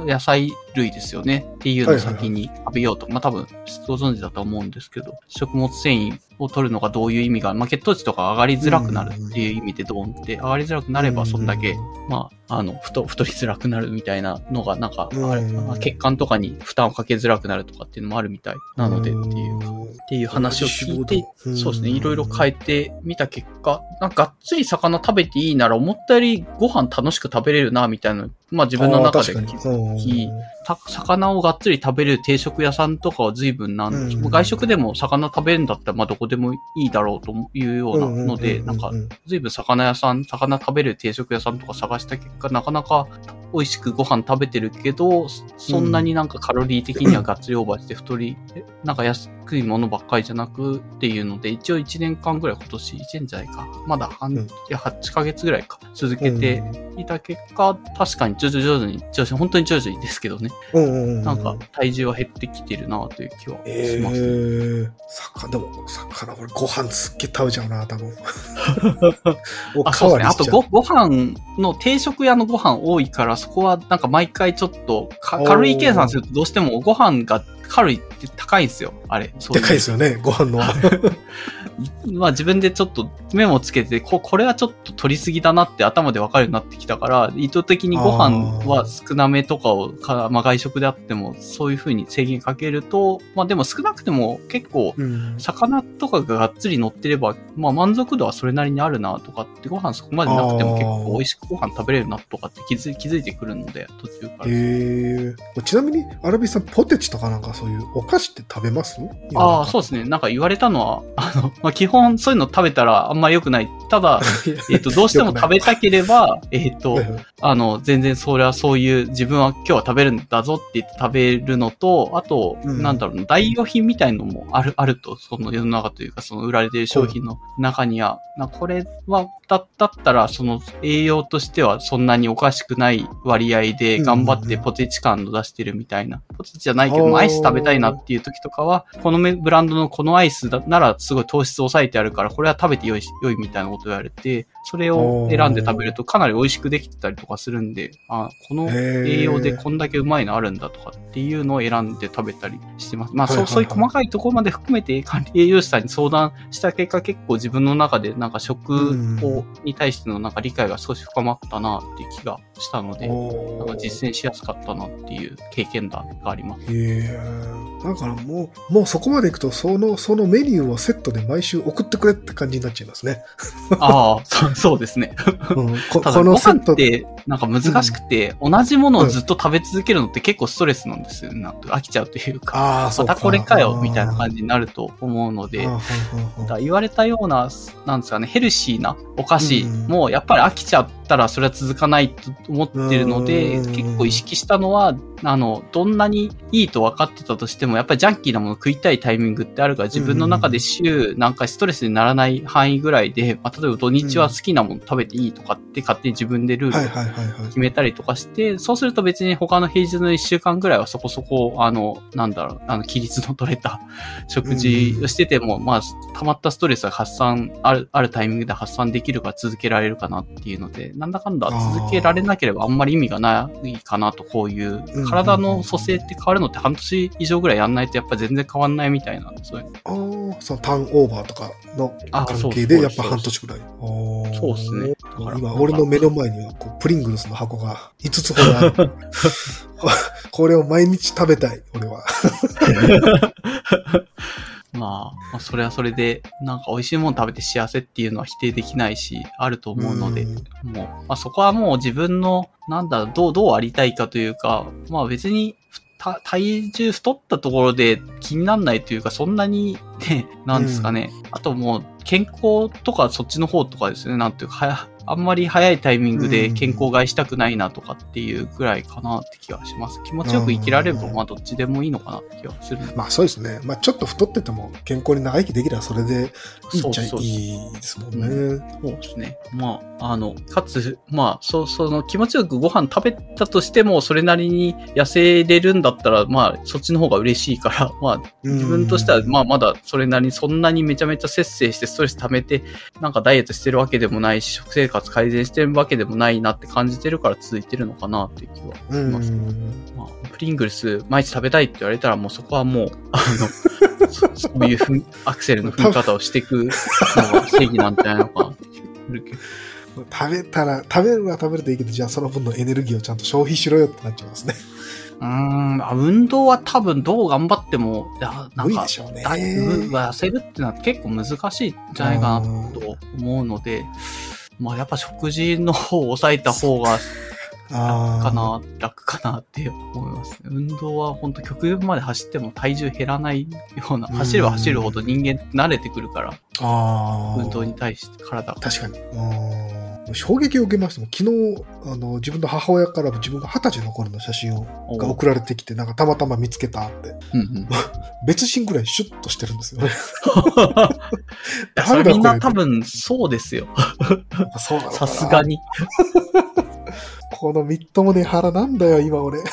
野菜類ですよね。っていうのを先に食べようと。まあ多分ご存知だと思うんですけど、食物繊維を取るのがどういう意味が、まあ血糖値とか上がりづらくなるっていう意味でドーンって、上がりづらくなればそんだけ、まあ、あの、太、太りづらくなるみたいなのが、なんか、あ血管とかに負担をかけづらくなるとかっていうのもあるみたいなのでっていうか、っていう話を聞いて、うん。そうですね、いろいろ変えてみた結果、なんかがっつり魚食べていいなら思ったよりご飯楽しく食べれるな、みたいな、まあ自分の中であー気確かに。づき、た魚をがっつり食べれる定食屋さんとかは随分なん、うん。外食でも魚食べるんだったら、まあどこでもいいだろうというようなので、なんか、随分魚屋さん、魚食べる定食屋さんとか探した結果、なかなか美味しくご飯食べてるけど、そんなになんかカロリー的にはがっつりオーバーして太り、なんか安いものばっかりじゃなくっていうので、一応1年間ぐらい今年、1年じゃないか。まだ半、うん。いや8ヶ月ぐらいか。続けていた結果、確かに徐々徐々に、徐々に、本当に徐々にですけどね。ななんか体重は減ってきてるなという気はします、ね。ええ魚、でも、魚、俺ご飯すっげえ食べちゃうな、多分。あ、そうですね。あとご、ご飯の定食屋のご飯多いから、そこはなんか毎回ちょっとカ、おーカロリー計算するとどうしてもご飯がカロリーって高いんですよ。あれ。そうでかいですよね、ご飯の。まあ自分でちょっとメモつけて、ここれはちょっと取りすぎだなって頭でわかるようになってきたから、意図的にご飯は少なめとかをか、まあ外食であってもそういう風に制限かけると、まあでも少なくても結構うん魚とかががっつり乗ってれば、まあ満足度はそれなりにあるなとかって、ご飯そこまでなくても結構美味しくご飯食べれるなとかって気づい気づいてくるので、途中から。へえちなみに、アラビさん、ポテチとかなんかそういうお菓子って食べます？ますああ、そうですね。なんか言われたのは、あの、まあ、基本そういうの食べたらあんま良くない。ただ、えっ、と、どうしても食べたければ、えっ、と、あの、全然それはそういう、自分は今日は食べるんだぞって言って食べるのと、あと、うん。なんだろうな、代用品みたいのもある、あると、その世の中というか、その売られてる商品の中には、なこれは、だだったら、その栄養としてはそんなにおかしくない割合で頑張ってポテチ感を出してるみたいな。ポテチじゃないけどアイス食べたいなっていう時とかは、このブランドのこのアイスだならすごい糖質抑えてあるから、これは食べて良いし、良いみたいなこと言われて、それを選んで食べるとかなり美味しくできてたりとかするんで、あ、この栄養でこんだけうまいのあるんだとかっていうのを選んで食べたりしてます。まあ、そう、そういう細かいところまで含めて管理栄養士さんに相談した結果、結構自分の中でなんか食を、に対してのなんか理解が少し深まったなっていう気がしたので、なんか実践しやすかったなっていう経験談があります。へえ。だからもう、もうそこまで行くと、その、そのメニューをセットで毎週送ってくれって感じになっちゃいますね。ああ、そうですね。うん、こただ、こご飯のセットって、なんか難しくて、同じものをずっと食べ続けるのって結構ストレスなんですよね。なんか飽きちゃうというか、ああ、そうか。またこれかよ、みたいな感じになると思うので、だ言われたような、なんですかね、ヘルシーなお菓子うんも、やっぱり飽きちゃったらそれは続かないと思ってるので、うん結構意識したのは、あの、どんなにいいと分かってたとしても、やっぱりジャンキーなもの食いたいタイミングってあるから、自分の中で週、なんかストレスにならない範囲ぐらいで、まあ、例えば土日は好きなもの食べていいとかって勝手に自分でルールを。決めたりとかして、そうすると別に他の平日の1週間ぐらいはそこそこ、あの、なんだろう、あの、規律の取れた 食事をしてても、まあ、溜まったストレスが発散、ある、あるタイミングで発散できるから続けられるかなっていうので、なんだかんだ続けられなければあんまり意味がないかなと、こういううん、体の蘇生って変わるのって半年以上ぐらいやんないとやっぱ全然変わんないみたいなんです。ああ、そのターンオーバーとかのあ関係でやっぱ半年くらい。そうそうですね。今、俺の目の前にはこうプリングルスの箱が5つほどある。これを毎日食べたい、俺は。まあ、まあ、それはそれで、なんか美味しいもの食べて幸せっていうのは否定できないし、あると思うので、うんもう、まあそこはもう自分の、なんだろう、どう、どうありたいかというか、まあ別に、た体重太ったところで気にならないというか、そんなにね、なんですかね。あともう、健康とかそっちの方とかですね、なんていうか、はや、あんまり早いタイミングで健康害したくないなとかっていうぐらいかなって気がします。気持ちよく生きられれば、うんまあどっちでもいいのかなって気はするまあそうですね。まあちょっと太ってても健康に長生きできればそれでいいっちゃいそうそうそういですもんね。そうですね。まあ、あの、かつ、まあ、そ、その気持ちよくご飯食べたとしても、それなりに痩せれるんだったら、まあ、そっちの方が嬉しいから、まあ、自分としては、まあ、まだそれなりにそんなにめちゃめちゃ節制してストレス溜めて、なんかダイエットしてるわけでもないし、食生活改善してるわけでもないなって感じてるから続いてるのかなっていう気はしうん。ます。まあ、プリングルス毎日食べたいって言われたら、もうそこはもう、あの、そ そういうふんアクセルの踏み方をしていくのが正義なんじゃないのかなって気がするけど。食べたら、食べるは食べるといいけど、じゃあその分のエネルギーをちゃんと消費しろよってなっちゃいますね。うーん、あ運動は多分どう頑張っても、いや、なんかね。だいぶ痩せるってのは結構難しいんじゃないかなと思うので、まあやっぱ食事の方を抑えた方があーかな、楽かなって思いますね。運動は本当極限まで走っても体重減らないような、うん走れば走るほど人間慣れてくるから、運動に対して体が。確かに。うん衝撃を受けました。昨日、あの、自分の母親から自分が二十歳の頃の写真をが送られてきて、なんかたまたま見つけたって。うんうん。別人ぐらいシュッとしてるんですよね。みんな多分そうですよ。そうなのさすが。に。このみっともねえ腹なんだよ、今俺。ん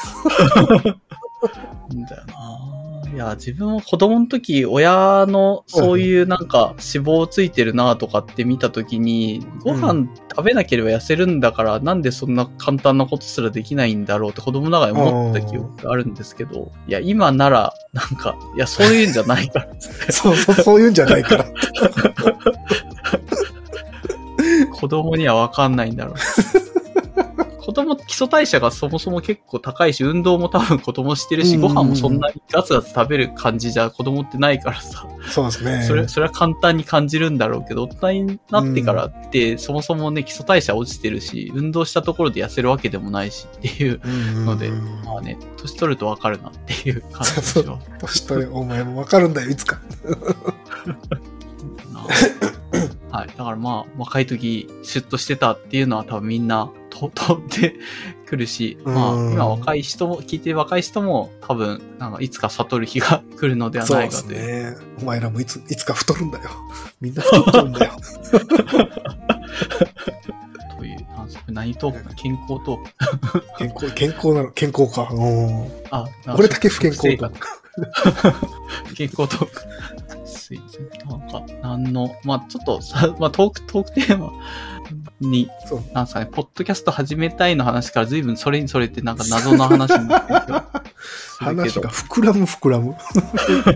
だよな。いや、自分も子供の時、親のそういうなんか脂肪ついてるなとかって見た時に、ご飯食べなければ痩せるんだから、なんでそんな簡単なことすらできないんだろうって子供ながらに思った記憶があるんですけど、いや、今なら、なんか、いや、そういうんじゃないから。そうそう、そういうんじゃないから。子供にはわかんないんだろう。子供、基礎代謝がそもそも結構高いし、運動も多分子供してるし、ご飯もそんなにガツガツ食べる感じじゃ子供ってないからさ、そうですね。それ、それは簡単に感じるんだろうけど、大人になってからって、そもそもね、基礎代謝落ちてるし、運動したところで痩せるわけでもないしっていううんので、まあね、年取るとわかるなっていう感じは。年取れ、お前もわかるんだよ、いつか。な はい。だからまあ、若い時、シュッとしてたっていうのは多分みんな、と、とってくるし、まあ、うん今若い人も、聞いてる若い人も多分、なんかいつか悟る日が来るのではそうでないかという。すね。お前らもいつ、いつか太るんだよ。みんな太っちゃうんだよ。という、何トークか健康トーク。健康、健康なの、健康か。うん。あ、俺だけ不健康生と活。健康トーク。すいません。なんか、なんの、まあちょっとさ、まあトーク、トークテーマに。なんですかね、ポッドキャスト始めたいの話から随分それにそれてなんか謎の話になってるけど 話が膨らむ膨らむ。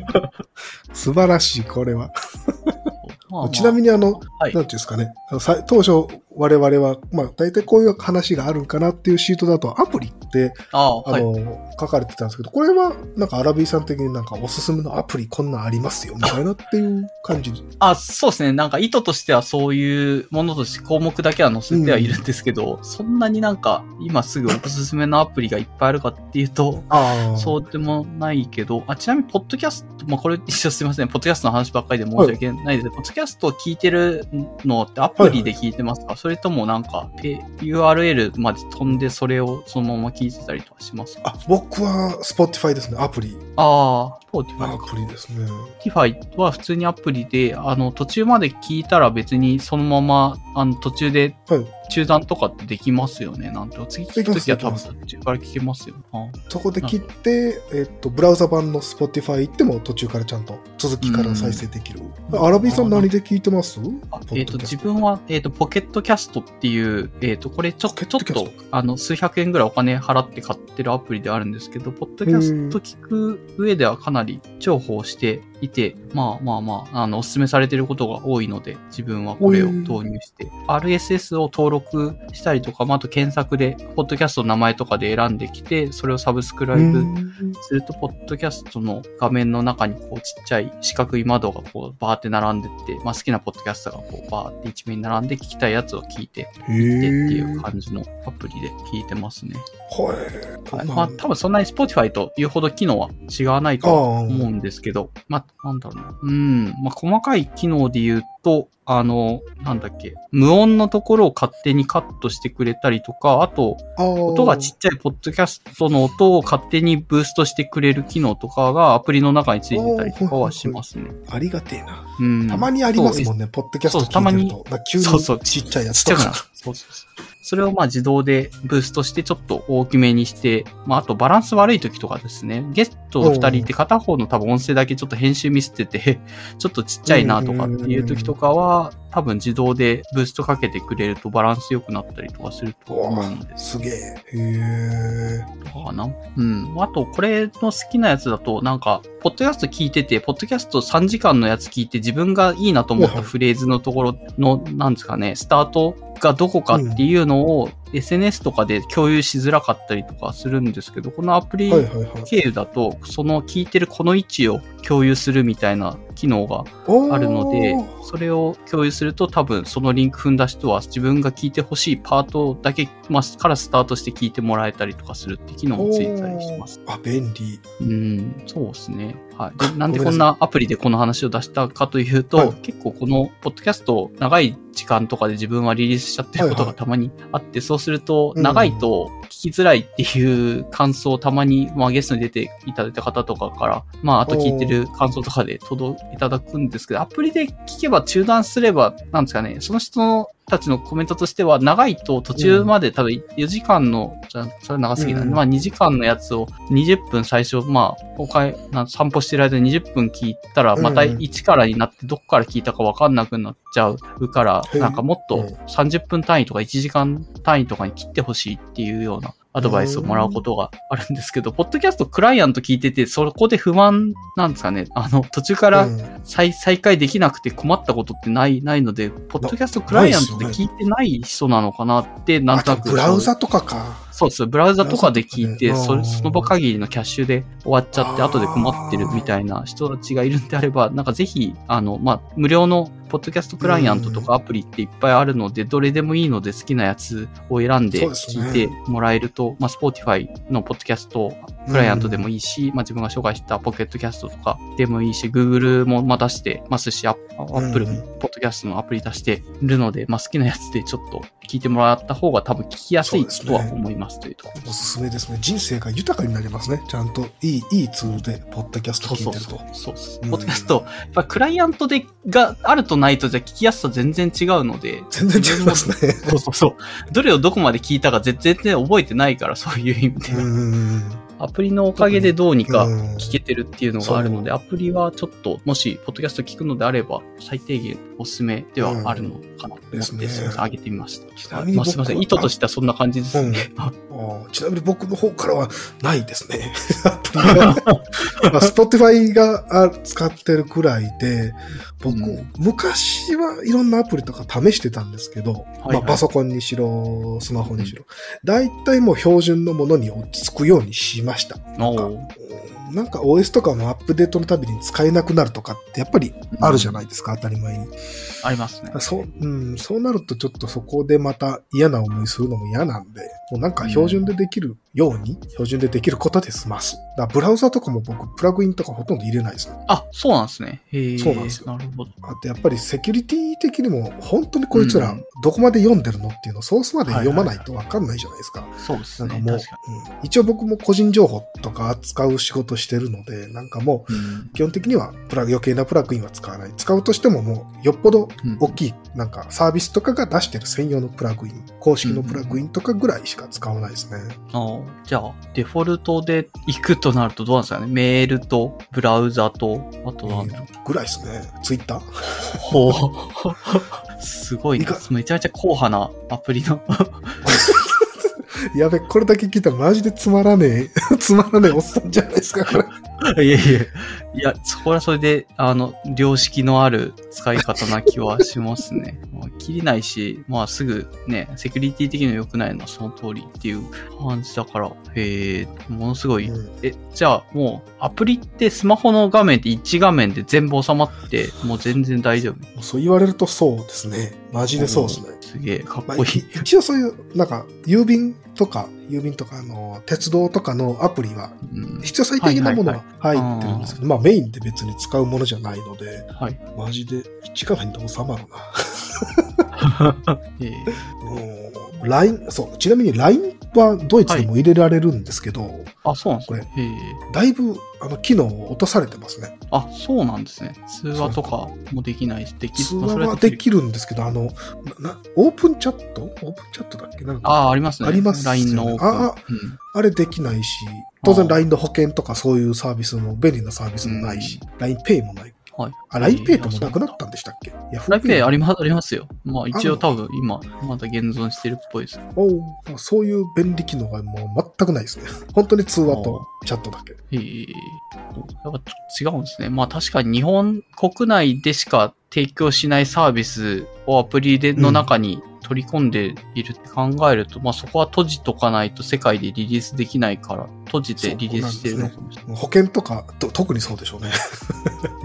素晴らしい、これは。まあまあちなみにあの、はいなんていうんですかね。当初、我々は、まあ、大体こういう話があるんかなっていうシートだと、アプリって、ああ、はい。書かれてたんですけど、これは、なんかアラビーさん的になんかおすすめのアプリこんなんありますよ、みたいなっていう感じ。あ、そうですね。なんか意図としてはそういうものとして項目だけは載せてはいるんですけど、そんなになんか今すぐおすすめのアプリがいっぱいあるかっていうと。そうでもないけど、あ、ちなみに、ポッドキャスト、まあ、これ一緒すいません。ポッドキャストの話ばっかりで申し訳ないですけど、ポッドキャストを聞いてるのってアプリで聞いてますか、それともなんか、ペ URL まで飛んでそれをそのまま聞いてたりとかしますか？あ、僕は Spotify ですね、アプリ。ああ、Spotify アか。プリですね。Spotify は普通にアプリで、あの、途中まで聞いたら別にそのまま、あの、途中ではい。中断とかってできますよね？なんて。次聞くときは多分途中から聞けますよ。あそこで切って、えっと、ブラウザ版の Spotify 行っても途中からちゃんと続きから再生できる。うんアラビーさん何で聞いてます？えっ、と、自分は、えっ、と、ポケットキャストっていう、えっ、と、これちょ、ちょっと、あの、数百円ぐらいお金払って買ってるアプリであるんですけど、ポッドキャスト聞く上ではかなり重宝していて、まあまあまあ、あの、お勧めされてることが多いので、自分はこれを導入して、RSS を登録したりとか、まあ、あと検索で、ポッドキャストの名前とかで選んできて、それをサブスクライブすると、ポッドキャストの画面の中にこうちっちゃい四角い窓がこうバーって並んでって、まあ好きなポッドキャストがこうバーって一面に並んで聞きたいやつを聞いて、へってっていうー。感じのアプリで聞いてますね。はい。はい、まあ多分そんなに Spotify というほど機能は違わないとは思うんですけど、まあなんだろうな。うん、まあ細かい機能で言うと、あの、なんだっけ、無音のところを勝手にカットしてくれたりとか、あと、音音がちっちゃいポッドキャストの音を勝手にブーストしてくれる機能とかがアプリの中についてたりとかはしますね。ありがてえな。うん。たまにありますもんね、ポッドキャストそうたまに聞いてると。なんか急そうそうにちっちゃいやちっちゃくなるつとか。。そうそうそう。それをまあ自動でブーストしてちょっと大きめにして、まああとバランス悪い時とかですね、ゲスト二人いて片方の多分音声だけちょっと編集ミスってて、ちょっとちっちゃいなとかっていう時とかは、多分自動でブーストかけてくれるとバランス良くなったりとかすると思うので、すげえ。へえ。かな。うん。あと、これの好きなやつだと、なんか、ポッドキャスト聞いてて、ポッドキャスト3時間のやつ聞いて、自分がいいなと思ったフレーズのところの、なんですかね、スタートがどこかっていうのを、SNS とかで共有しづらかったりとかするんですけど、このアプリ。経由だと、その聞いてるこの位置を共有するみたいな機能があるので、それを共有すると多分そのリンク踏んだ人は自分が聞いてほしいパートだけ、まあ、からスタートして聞いてもらえたりとかするって機能もついてたりします。あ、便利。うん、そうですね。はい。でなんでこんなアプリでこの話を出したかというと、はい結構このポッドキャストを長い時間とかで自分はリリースしちゃってることはいはいがたまにあって、そうするとうん長いと聞きづらいっていう感想をたまに、まあゲストに出ていただいた方とかから、まああと聞いてる感想とかで届いただくんですけど、アプリで聞けば中断すれば、なんですかね、その人たちのコメントとしては、長いと途中まで多分4時間の、じゃあそれ長すぎない、うん。まあ2時間のやつを20分最初、まあ、おかえな散歩してる間に20分聞いたら、またうん。1からになってどっから聞いたかわかんなくなっちゃうから、なんかもっとうん30分単位とか1時間単位とかに切ってほしいっていうようなアドバイスをもらうことがあるんですけど、ポッドキャストクライアント聞いてて、そこで不満なんですかね。あの、途中からうん再再開できなくて困ったことってない、ないので、ポッドキャストクライアントで聞いてない人なのかなって、なんとなく。ブラウザとかか。そうです。ブラウザとかで聞いて、それその場限りのキャッシュで終わっちゃって、後で困ってるみたいな人たちがいるんであれば、なんかぜひ、あの、まあ、無料のポッドキャストクライアントとかアプリっていっぱいあるので、どれでもいいので好きなやつを選んで聞いてもらえると、まあ、Spotify のポッドキャストクライアントでもいいし、まあ、自分が紹介したポケットキャストとかでもいいし、Google もまあ出してますし、アップルもポッドキャストのアプリ出してるので、まあ、好きなやつでちょっと聞いてもらった方が多分聞きやすいとは思いますというところおすすめですね。人生が豊かになりますね。ちゃんといい、いいツールで、ポッドキャスト聞いてると。そうそう。そうポッドキャスト、やっぱクライアントでがあるとないとじゃ聞きやすさ全然違うので、全然違いますね。そうそうそう。どれをどこまで聞いたか全然覚えてないから、そういう意味で。うん。アプリのおかげでどうにかうん。聞けてるっていうのがあるので、アプリはちょっと、もし、ポッドキャスト聞くのであれば、最低限おすすめではあるのかなと思って、ですね。すみません、上げてみました。ちなみに僕はまあすみません、意図としてはそんな感じですね。ちなみに僕の方からはないですね。アプリがまあ、Spotify があ使ってるくらいで、僕、うん。昔はいろんなアプリとか試してたんですけど、はいはい。まあ、パソコンにしろ、スマホにしろ、大体もう標準のものに落ち着くようにしました。なんか OS とかのアップデートのたびに使えなくなるとかってやっぱりあるじゃないですか、当たり前に。ありますね。そう、うん、そうなるとちょっとそこでまた嫌な思いするのも嫌なんで、もうなんか標準でできるように、標準でできることで済ます。だブラウザとかも僕、プラグインとかほとんど入れないですね。あ、そうなんですね。へえ。そうなんですよなるほど。あとやっぱりセキュリティ的にも本当にこいつらうんどこまで読んでるのっていうのをソースまで読まないとわかんないじゃないですか。そうですね。なんかもう、うん一応僕も個人情報とか扱う仕事してるので、なんかもう基本的にはプラ余計なプラグインは使わない。使うとしてももうよっぽどうん大きいなんかサービスとかが出してる専用のプラグイン、公式のプラグインとかぐらいしか使わないですね。あーじゃあ、デフォルトで行くとなるとどうなんですかね？メールと、ブラウザと、あとは、ぐらいですね。ツイッター？ほう。すごいないか。めちゃめちゃ硬派なアプリの。やべ、これだけ聞いたらマジでつまらねえ、つまらねえおっさんじゃないですか、これ。いやいや、いや、そこはそれで、あの、良識のある使い方な気はしますね。まあ切りないし、まあすぐね、セキュリティ的には良くないのはその通りっていう感じだから、へえ、ものすごい。うんえ、じゃあもう、アプリってスマホの画面って1画面で全部収まって、もう全然大丈夫。そう言われるとそうですね。マジでそうですね。すげえ、かっまあ、こいい。い一応そういう、なんか、郵便とか、郵便とか、あの、鉄道とかのアプリは、うん必要最低限なものははい入ってるんですけど、まあメインで別に使うものじゃないので、はい。マジで1画面で収まるえーな。うん LINE、そう、ちなみに LINE はドイツでも入れられるんですけど、あ、そうなんですね。へえ。だいぶ、あの、機能を落とされてますね。あ、そうなんですね。通話とかもできないし、でき通話はできるんですけど、あの、な、なオープンチャット？オープンチャットだっけ？なんか、ああ、ありますね。ありますよね LINE の。ああうんあれできないし、当然 LINE の保険とかそういうサービスも、便利なサービスもないし、LINEPay もない。はい。あ、LINEPay ともなくなったんでしたっけ？ヤフライペイありります、ありますよ。まあ一応多分今、まだ現存してるっぽいです。おうそういう便利機能がもう全くないですね。本当に通話とチャットだけ。へえ。やっぱ違うんですね。まあ確かに日本国内でしか提供しないサービスをアプリでの中に取り込んでいるって考えると、まあそこは閉じとかないと世界でリリースできないから、閉じてリリースしてるのかもしれない。保険とかと特にそうでしょうね。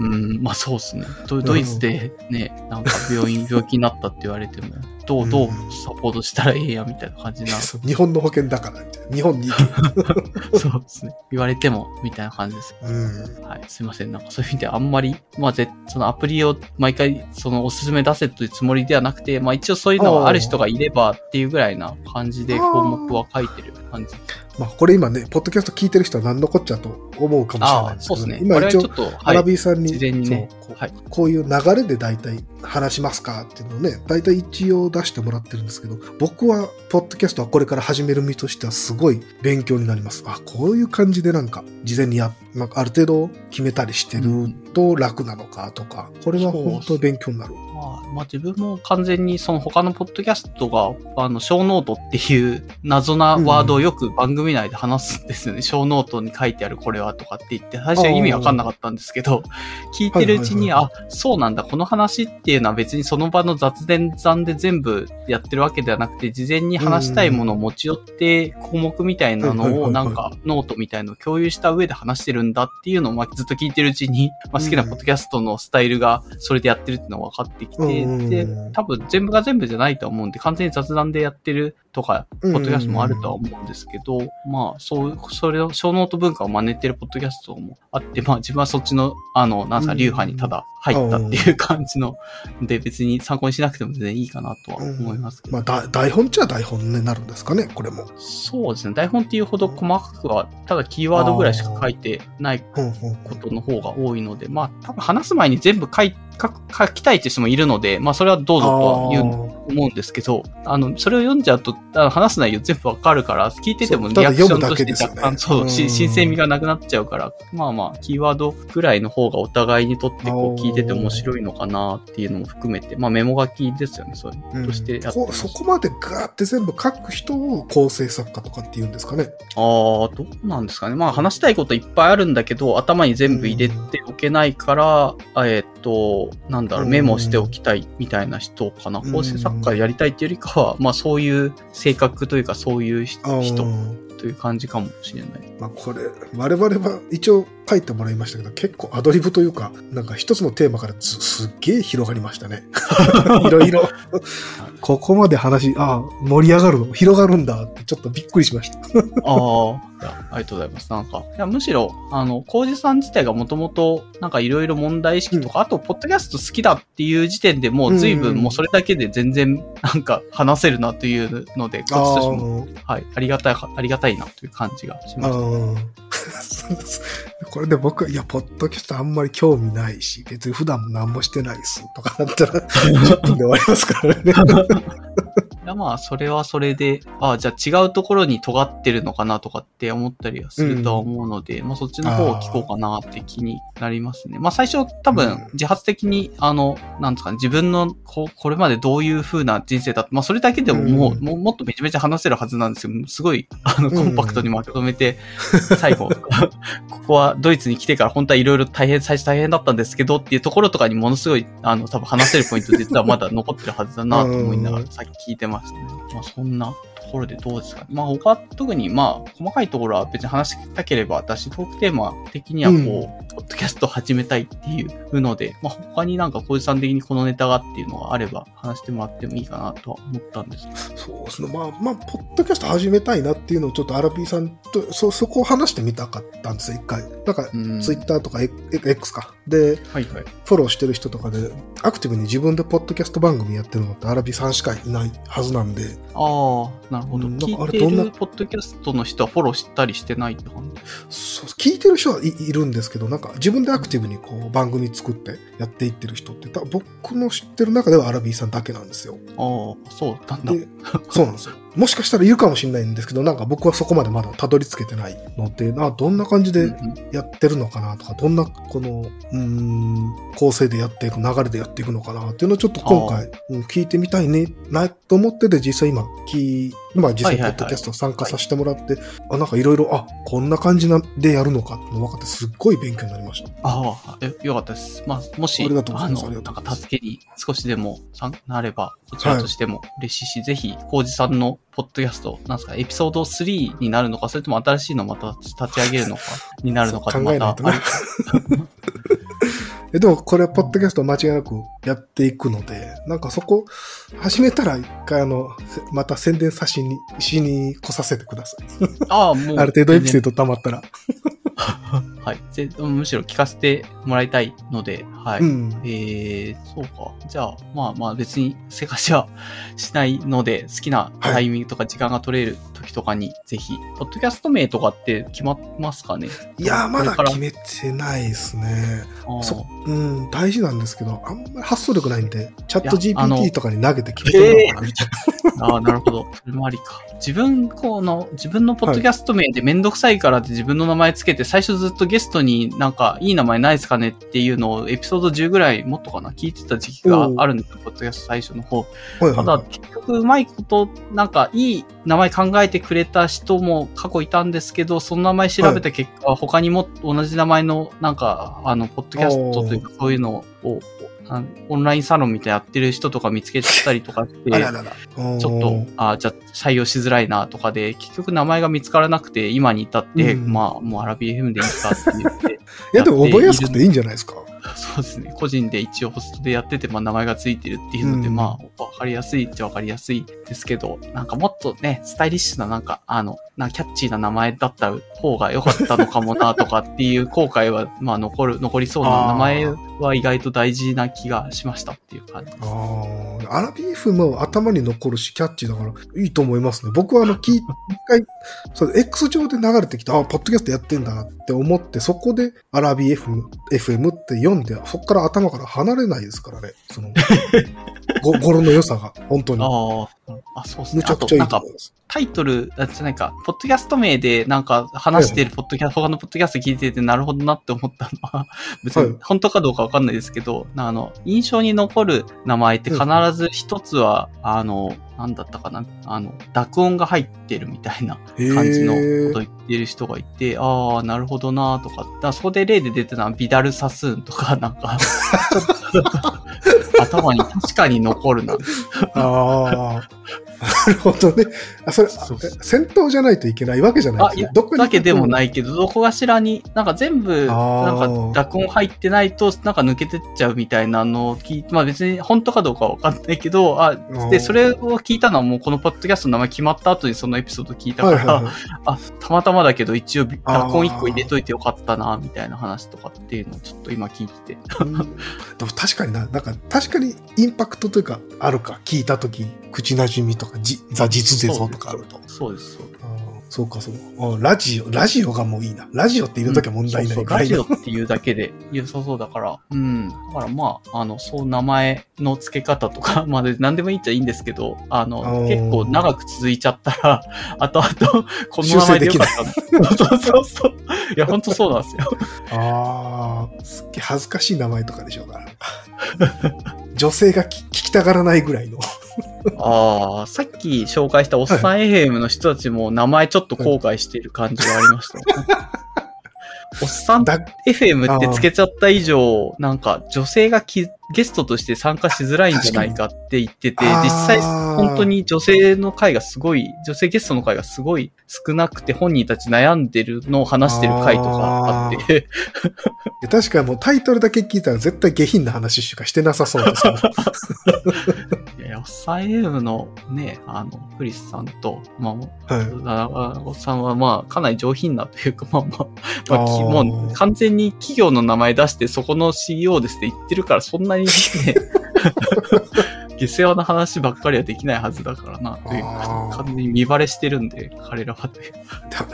うん、まあそうですね。ドドイツでね、なんか病院、病気になったって言われても、どう、どうサポートしたらええやみたいな感じな。そう日本の保険だからみたいな。日本に。そうですね。言われても、みたいな感じです。うん。はい。すいません。なんかそういう意味であんまり、まあぜ、そのアプリを毎回、そのおすすめ出せというつもりではなくて、まあ一応そういうのがある人がいればっていうぐらいな感じで項目は書いてる感じ。まあこれ今ね、ポッドキャスト聞いてる人は何のこっちゃと思うかもしれないですけど、そうですね。今一応。アラビーさんに、事前にねそうはい。こういう流れで大体話しますかっていうのをね、大体一応出してもらってるんですけど、僕は、ポッドキャストはこれから始める身としてはすごい勉強になります。あ、こういう感じでなんか、事前にや、なんかある程度決めたりしてると楽なのかとか、これは本当に勉強になる。まあ、まあ自分も完全にその他のポッドキャストが、あの、ショーノートっていう謎なワードをよく番組内で話すんですよね。ショーノートに書いてあるこれはとかって言って、最初は意味わかんなかったんですけど、聞いてるうちに、はいあ、そうなんだ、この話っていうのは別にその場の雑談で全部やってるわけではなくて、事前に話したいものを持ち寄って、項目みたいなはいはいはいはい。のをなんかノートみたいのを共有した上で話してるんだっていうのをまあずっと聞いてるうちに、まあ、好きなポッドキャストのスタイルがそれでやってるっていうのが分かってきて、うん。で、多分全部が全部じゃないとは思うんで、完全に雑談でやってるとか、ポッドキャストもあるとは思うんですけど、まあ、そう、それを、ショーノート文化を真似てるポッドキャストもあって、まあ自分はそっちの、あの、なんすか、うん流派にただ入ったっていう感じの、で、別に参考にしなくても全然いいかなとは思いますけど。まあ、だ台本っちゃ台本になるんですかね、これも。そうですね。台本っていうほど細かくは、ただキーワードぐらいしか書いてないことの方が多いので、まあ、多分話す前に全部書い書く書きたいって人もいるので、まあ、それはどうぞとは言う思うんですけど、あの、それを読んじゃうと、あの話す内容全部わかるから、聞いててもリアクションとして若干、そうう、ん。し新鮮味がなくなっちゃうから、まあまあ、キーワードぐらいの方がお互いにとってこう聞いてて面白いのかなっていうのも含めて、まあメモ書きですよね、そういうのとしてやってこうそこまでガーって全部書く人を構成作家とかって言うんですかね。ああ、どうなんですかね。まあ話したいこといっぱいあるんだけど、頭に全部入れておけないから、えーっと、なんだろう、うんメモしておきたいみたいな人かな。うん構成作家やりたいっていうよりかは、まあそういう性格というか、そういう人という感じかもしれない。まあこれ、我々は一応書いてもらいましたけど、結構アドリブというか、なんか一つのテーマからすすっげえ広がりましたね。いろいろ。ここまで話、ああ、盛り上がるの、広がるんだってちょっとびっくりしました。ああ、いやありがとうございます。なんか、いやむしろ、あの、コウジさん自体がもともと、なんかいろいろ問題意識とか、あと、ポッドキャスト好きだっていう時点でもう随分もうそれだけで全然、なんか話せるなというので、こっちとしても、はい、ありがたい、ありがたいなという感じがしました。これで僕、いや、ポッドキャストあんまり興味ないし、別に普段も何もしてないっすとかだったら、10分で終わりますからね。いやまあ、それはそれで、ああ、じゃあ違うところに尖ってるのかなとかって思ったりはするとは思うので、まあそっちの方を聞こうかなって気になりますね。まあ最初多うん。分自発的に、あの、なんですかね、自分のここれまでどういう風な人生だった、まあそれだけでももう、うん。もうもっとめちゃめちゃ話せるはずなんですよ。すごい、あの、うん。コンパクトにまとめて、最後、ここはドイツに来てから本当はいろいろ大変、最初大変だったんですけどっていうところとかにものすごい、あの、多分話せるポイント実はまだ残ってるはずだなと思いながらうん。さっき聞いてましたね。まあそんなところでどうですかね。まあ他、特にまあ細かいところは別に話したければ私トークテーマ的にはこう、ポッドキャストを始めたいっていうので、まあ他になんか小路さん的にこのネタがっていうのがあれば話してもらってもいいかなとは思ったんです。そうですね。まあ、まあ、ポッドキャスト始めたいなっていうのをちょっとアラビーさんと、そ、そこを話してみたかったんですよ、一回。なんか、うんツイッターとか X か。で、はいはい。フォローしてる人とかで、アクティブに自分でポッドキャスト番組やってるのってアラビーさんしかいないはずなんで、ああ、なるほど。うんなんかあれどんなるポッドキャストの人はフォローしたりしてないって感じ？そう聞いてる人はい、いるんですけど、なんか自分でアクティブにこう番組作ってやっていってる人って、た僕の知ってる中ではアラビーさんだけなんですよ。ああ、そうなんだ。で、そうなんですよ。もしかしたらいるかもしれないんですけど、なんか僕はそこまでまだたどり着けてないので、あどんな感じでやってるのかなとか、どんなこの、うーん、構成でやっていく、流れでやっていくのかなっていうのをちょっと今回、うん聞いてみたいね、なと思ってで実際今、き今実際ポはいはいはい。ッドキャスト参加させてもらって、あ、なんかいろいろ、あ、こんな感じなでやるのかっていうの分かってすっごい勉強になりました。ああ、えよかったです。まあ、もし、ありがとうございます。ありなんか助けに少しでもなれば、こちらとしても嬉しいし、ぜひ、コウジさんのポッドキャスト、なんですか、エピソード3になるのか、それとも新しいのまた立ち上げるのか、になるのか？また考 えでもこれはポッドキャスト間違いなくやっていくので、なんかそこ始めたら一回あの、せまた宣伝さしに、しに来させてください。ああ、もう。ある程度エピソード溜まったら。はい。ぜむしろ聞かせてもらいたいので、はい。うん。えー、そうか。じゃあ、まあまあ別にせかしはしないので、好きなタイミングとか時間が取れる時とかに、ぜひ、ポッドキャスト名とかって決まってますかね？いやー、まだ決めてないですね。そ、うん、大事なんですけど、あんまり発想力ないんで、チャット GPT とかに投げて決めてもらおうかな、みたいああ、なるほど。それもありか。自分、この、自分のポッドキャスト名でめんどくさいからって自分の名前つけて、最初ずっとゲストになんか、いい名前ないですかねっていうのをエピソード10ぐらいもっとかな聞いてた時期があるんですよ、ポッドキャスト最初の方。な。はいただ、結局うまいこと、なんか、いい名前考えてくれた人も過去いたんですけど、その名前調べた結果、他にも同じ名前の、なんか、あの、ポッドキャストというか、そういうのを、あオンラインサロンみたいなやってる人とか見つけちゃったりとかして、あららら。ちょっと、あじゃあ採用しづらいなとかで、結局名前が見つからなくて、今に至って、うんまあ、もうアラビ FM でいいかって言って、いや、でも覚えやすくていいんじゃないですか？そうですね。個人で一応ホストでやってて、まあ名前がついてるっていうので、うんまあ、わかりやすいっちゃわかりやすいですけど、なんかもっとね、スタイリッシュななんか、あの、なキャッチーな名前だった方が良かったのかもなとかっていう後悔は、まあ残る、残りそうな名前は意外と大事な気がしましたっていう感じです。ああ、アラビーフも頭に残るし、キャッチーだからいいと思いますね。僕はあの、聞い、一回、そう、X 上で流れてきて、あ、ポッドキャストやってんだって思って、そこでアラビー FM、FM って読んで、そこから頭から離れないですからね。その、ご語呂の良さが、本当に。ああ、あ、そうですね。むちゃくちゃいいあと思います。タイトル、あじゃないか、ポッドキャスト名でなんか話してるポッドキャスト、他のポッドキャスト聞いててなるほどなって思ったのは、別はいに本当かどうかわかんないですけど、あの、印象に残る名前って必ず一つは、あの、なんだったかな、あの、濁音が入ってるみたいな感じのことを言ってる人がいて、ああ、なるほどなとか、だそこで例で出てたのはビダルサスーンとか、なんか、頭に確かに残るな。ああ。なるほどね。あ、それ、そうそう。あ戦闘じゃないといけないわけじゃないあ、いや、どこにだけでもないけど、どこかしらに、なんか全部、あなんーか濁音入ってないと、なんか抜けてっちゃうみたいなのを聞いて、まあ別に本当かどうかわかんないけど、あ、で、ー。それを聞いたのはもうこのポッドキャストの名前決まった後にそのエピソード聞いたから、はいはいはい。あ、たまたまだけど一応濁音1個入れといてよかったな、みたいな話とかっていうのをちょっと今聞いてて。うん。でも確かにな、なんか確かにインパクトというかあるか、聞いたとき、口なじみとか、じザ実勢像とかあると。そうです、そうです。そうか、そうラジオ、ラジオがもういいな。ラジオって言うときは問題ないそうそうラジオっていうだけで良さそうだから。うん。だからまあ、あの、そう名前の付け方とか、まあで何でもいいっちゃいいんですけど、あの、結構長く続いちゃったら、後々、この名前でよかったの。そうそうそう。いや、ほんとそうなんですよ。ああ、すっげえ恥ずかしい名前とかでしょうから。女性が聞聞きたがらないぐらいの。ああ、さっき紹介したおっさん FM の人たちも名前ちょっと後悔している感じがありましたよね。おっさんだ FM ってつけちゃった以上、なんか女性がきゲストとして参加しづらいんじゃないかって言ってて、実際本当に女性の回がすごい、女性ゲストの回がすごい少なくて本人たち悩んでるのを話してる回とかあって、確かにもうタイトルだけ聞いたら絶対下品な話しかしてなさそうですよ。いや、おっさん FM のね、あの、クリスさんと、まあ、はい。あおっさんはまあ、かなり上品なというか、まあまあ、まあ、もう完全に企業の名前出して、そこの CEO ですって言ってるから、そんなにね、下世話な話ばっかりはできないはずだからな、という完全に見バレしてるんで、彼らはという。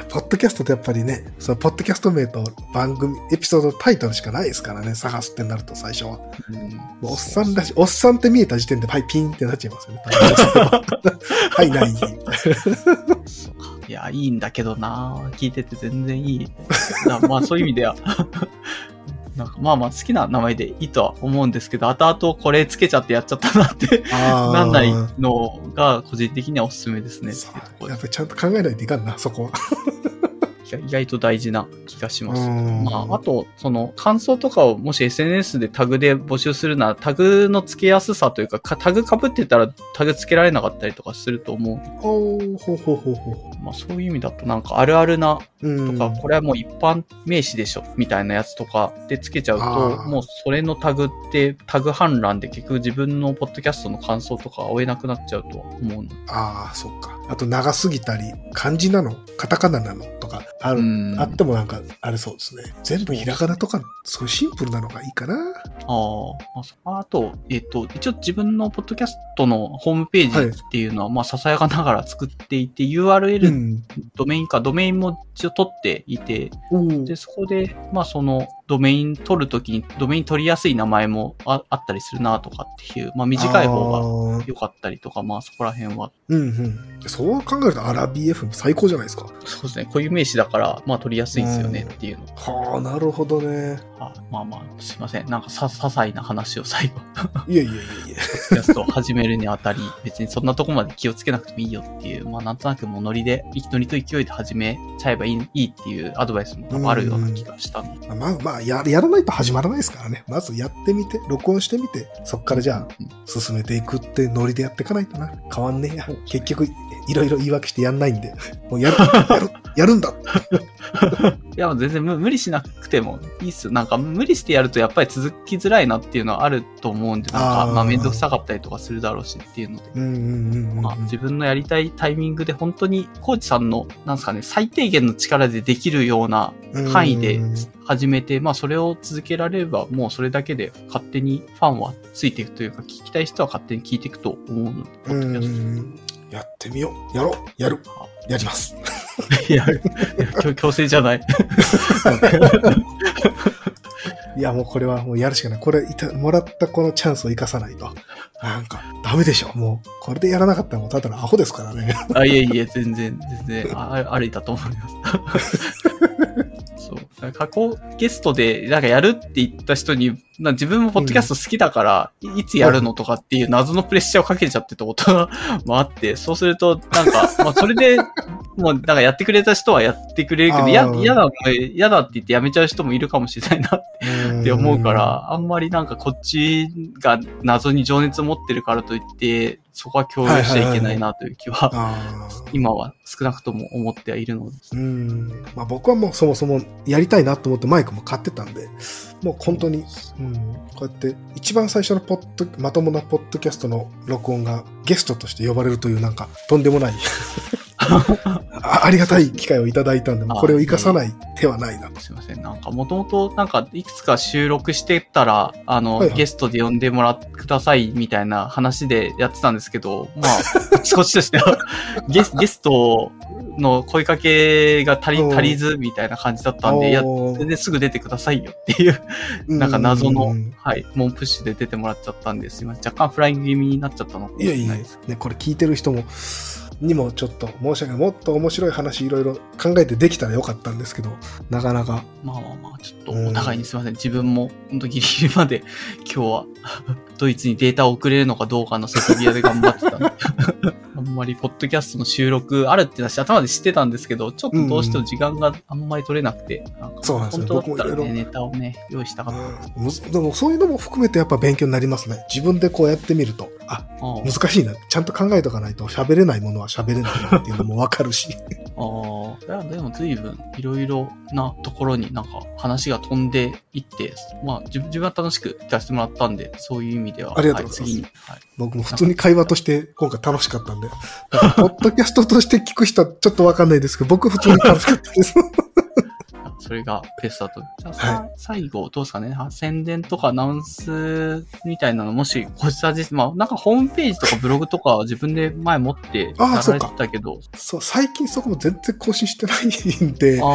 ポッドキャストってやっぱりね、そのポッドキャスト名と番組、エピソードタイトルしかないですからね、探すってなると最初は。うんもうおっさんらしい、おっさんって見えた時点で、はい、ピンってなっちゃいますよね。はい、ない。いや、いいんだけどな聞いてて全然いい。だまあ、そういう意味では、なんかまあまあ好きな名前でいいとは思うんですけど、後々これつけちゃってやっちゃったなって なんないのが個人的にはおすすめですねやっぱりちゃんと考えないといかんな、そこは。意外と大事な気がします。うんまあ、あと、その感想とかをもし SNS でタグで募集するなら、タグの付けやすさというか、かタグ被ってたらタグ付けられなかったりとかすると思う。おーほうほうほうほまあそういう意味だとなんかあるあるな。とか、これはもう一般名詞でしょみたいなやつとかで付けちゃうあと、ーもうそれのタグってタグ反乱で結局自分のポッドキャストの感想とか追えなくなっちゃうとは思うの。ああ、そっか。あと長すぎたり、漢字なのカタカナなのとか、ある、うんあってもなんか、あれそうですね。全部ひらがなとか、そういうシンプルなのがいいかな。ああ、そあと、えっ、と、一応自分のポッドキャストのホームページっていうのは、まあ、ささやかながら作っていて、URL、ん。ドメインか、ドメインも一応取っていて、うんで、そこで、まあ、その、ドメイン取るときに、ドメイン取りやすい名前もああったりするなとかっていう、まあ、短い方がが。良かったりとか、まあ、そこら辺は、うんうん。そう考えるとアラビ FM 最高じゃないですか。そうですね、固有名詞だから、まあ、取りやすいですよねっていうの。はあ、なるほどね。あまあまあ、すいません。なんかさ、些細な話を最後、いやいやいやいや。キャストを始めるにあたり、別にそんなとこまで気をつけなくてもいいよっていう、まあなんとなくもうノリで、ノリと勢いで始めちゃえばいいいいっていうアドバイスも多分あるような気がしたんで。まあまあや、やらないと始まらないですからね。まずやってみて、録音してみて、そっからじゃあ、うん進めていくってノリでやっていかないとな。変わんねえや。結局、いろいろ言い訳してやんないんで。もうやる、やる、やるんだ。いや、全然無無理しなくてもいいっすよ。なんか無理してやるとやっぱり続きづらいなっていうのはあると思うんで、なんか、まあめんどくさかったりとかするだろうしっていうので。自分のやりたいタイミングで本当にコーチさんの、なんですかね、最低限の力でできるような範囲でうん始めて、まあそれを続けられれば、もうそれだけで勝手にファンはついていくというか、聞きたい人は勝手に聞いていくと思うので、やってみよう。やろう。やる。やります。ト。いや、強制じゃない。いや、もうこれはもうやるしかない。これいた、もらったこのチャンスを生かさないと。なんか、ダメでしょ。もう、これでやらなかったらもうただのアホですからね。あ、いえいえ、全然、全然、あありだと思います。そう。過去ゲストで、なんかやるって言った人に、な自分もポッドキャスト好きだから、いいつやるのとかっていう謎のプレッシャーをかけちゃってたことが もあって、そうすると、なんか、まあそれで、もうなんかやってくれた人はやってくれるけど、嫌だ、嫌だって言ってやめちゃう人もいるかもしれないなって思うから、あんまりなんかこっちが謎に情熱を持ってるからといって、そこは共有しちゃいけないなという気は。今は少なくとも思ってはいるので。うん。まあ僕はもうそもそもやりたいなと思ってマイクも買ってたんで、もう本当に、うん、こうやって一番最初のポッド、まともなポッドキャストの録音がゲストとして呼ばれるというなんかとんでもない あありがたい機会をいただいたんで、もうこれを生かさない手はないなと。すいません。なんか、もともと、なんか、いくつか収録してたら、あの、はいはいゲストで呼んでもらってください、みたいな話でやってたんですけど、まあ、こっちこっちとしては、ゲスゲストの声かけが足り、足りず、みたいな感じだったんで、いや、全然すぐ出てくださいよっていう、なんか謎のはい、モンプッシュで出てもらっちゃったんですいません。若干フライング気味になっちゃったのかもしいやいやれないです。ね、これ聞いてる人も、にもちょっと申し訳ない。もっと面白い話いろいろ考えてできたらよかったんですけど、なかなか。まあまあまあ、ちょっとお互いにすいません。自分も、本当ギリギリまで今日は、ドイツにデータを送れるのかどうかの瀬戸際で頑張ってたんで。あんまり、ポッドキャストの収録あるって話頭で知ってたんですけど、ちょっとどうしても時間があんまり取れなくて、なんかそうなんですよ本当だったらね、ネタをね、用意したかった。うんでもそういうのも含めてやっぱ勉強になりますね。自分でこうやってみると、あ、難しいな。ちゃんと考えとかないと喋れないものは喋れないなっていうのもわかるし。ああ、いや、でも随分いろいろなところになんか話が飛んでいって、まあ自分は楽しく聞かせてもらったんで、そういう意味では、ありがとうございますはい。僕も普通に会話として今回楽しかったんで。だからポッドキャストとして聞く人はちょっとわかんないですけど、僕普通に楽しかったです。それがベストだと。じゃあさ、は最後、どうですかね？あ宣伝とかアナウンスみたいなの、もし、こちらです。まあ、なんかホームページとかブログとか自分で前持ってやられてたけど、そう、最近そこも全然更新してないんで、あ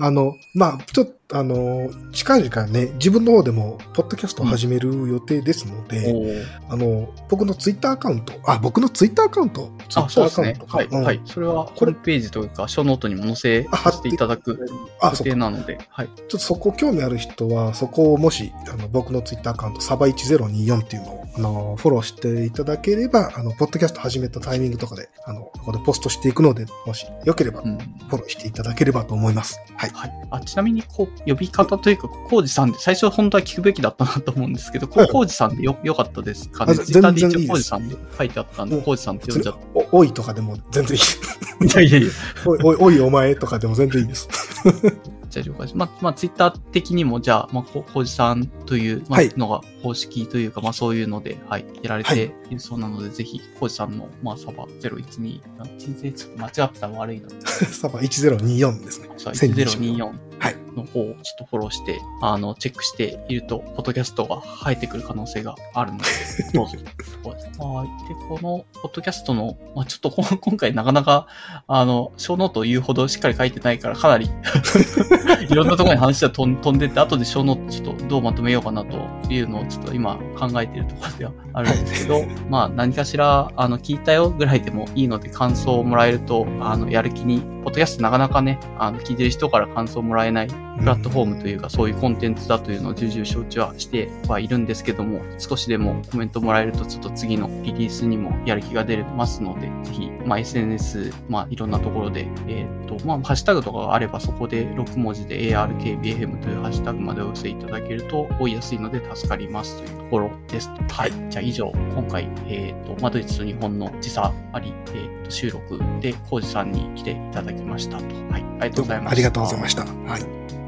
あ、あの、まあ、ちょっと、あの、近々ね、自分の方でも、ポッドキャストを始める予定ですので、おーあの、僕のツイッターアカウント、あ、僕のツイッターアカウント、ツイあ、ッターアカウント。かはい、うんはい。それは、ホームページというか、ショーノートにも載せあさせていただくあ、予。定なので、はい。ちょっとそこ興味ある人は、そこをもし、あの、僕のツイッターアカウント、サバ1024っていうのを、あの、フォローしていただければ、あの、ポッドキャスト始めたタイミングとかで、あの、ここでポストしていくので、もしよければ、うん。フォローしていただければと思います。はい。はい。あ、ちなみに、こう、呼び方というか、コウジさんで、最初本当は聞くべきだったなと思うんですけど、コウジさんでよ、よかったですかね。あツイッターで一応コウジさんで書いてあったんで、うんコウジさんって呼んじゃっお、おいとかでも全然いい。た。いやいやいや。おい、おい、お前とかでも全然いいです。じゃあ了解です。まあ、まあ、ツイッター的にも、じゃあ、まあ、こうじさんという、まあはい、のが公式というか、まあ、そういうので、はい、やられはいているそうなので、ぜひ、こうじさんの、まあ、サバ012、人生ちょっと間違ってたら悪いので、サバ1024ですね。さ1024 1024はいの方をちょっとフォローして、あの、チェックしていると、ポッドキャストが生えてくる可能性があるので、どうぞ。はい。で、この、ポッドキャストの、まあちょっとこ 今回なかなか、あの、ショーノートを言うほどしっかり書いてないから、かなり、いろんなところに話が飛ん飛んでって、後でショーノートちょっとどうまとめようかなというのをちょっと今考えているところではあるんですけど、まあ何かしら、あの、聞いたよぐらいでもいいので感想をもらえると、あの、やる気に、ポッドキャストなかなかね、あの、聞いてる人から感想をもらえないプラットフォームというか、そういうコンテンツだというのを重々承知はしてはいるんですけども、少しでもコメントもらえると、ちょっと次のリリースにもやる気が出ますので、ぜひ、まあ、SNS、まあ、いろんなところで、えっ、と、まあ、ハッシュタグとかがあれば、そこで6文字で ARKBFM というハッシュタグまでお寄せいただけると追いやすいので助かりますというところです。はい。じゃあ以上、今回、えっ、と、まあ、ドイツと日本の時差あり、えっ、と、収録で、コウジさんに来ていただきましたと。はい。ありがとうございました。ありがとうございました。はい。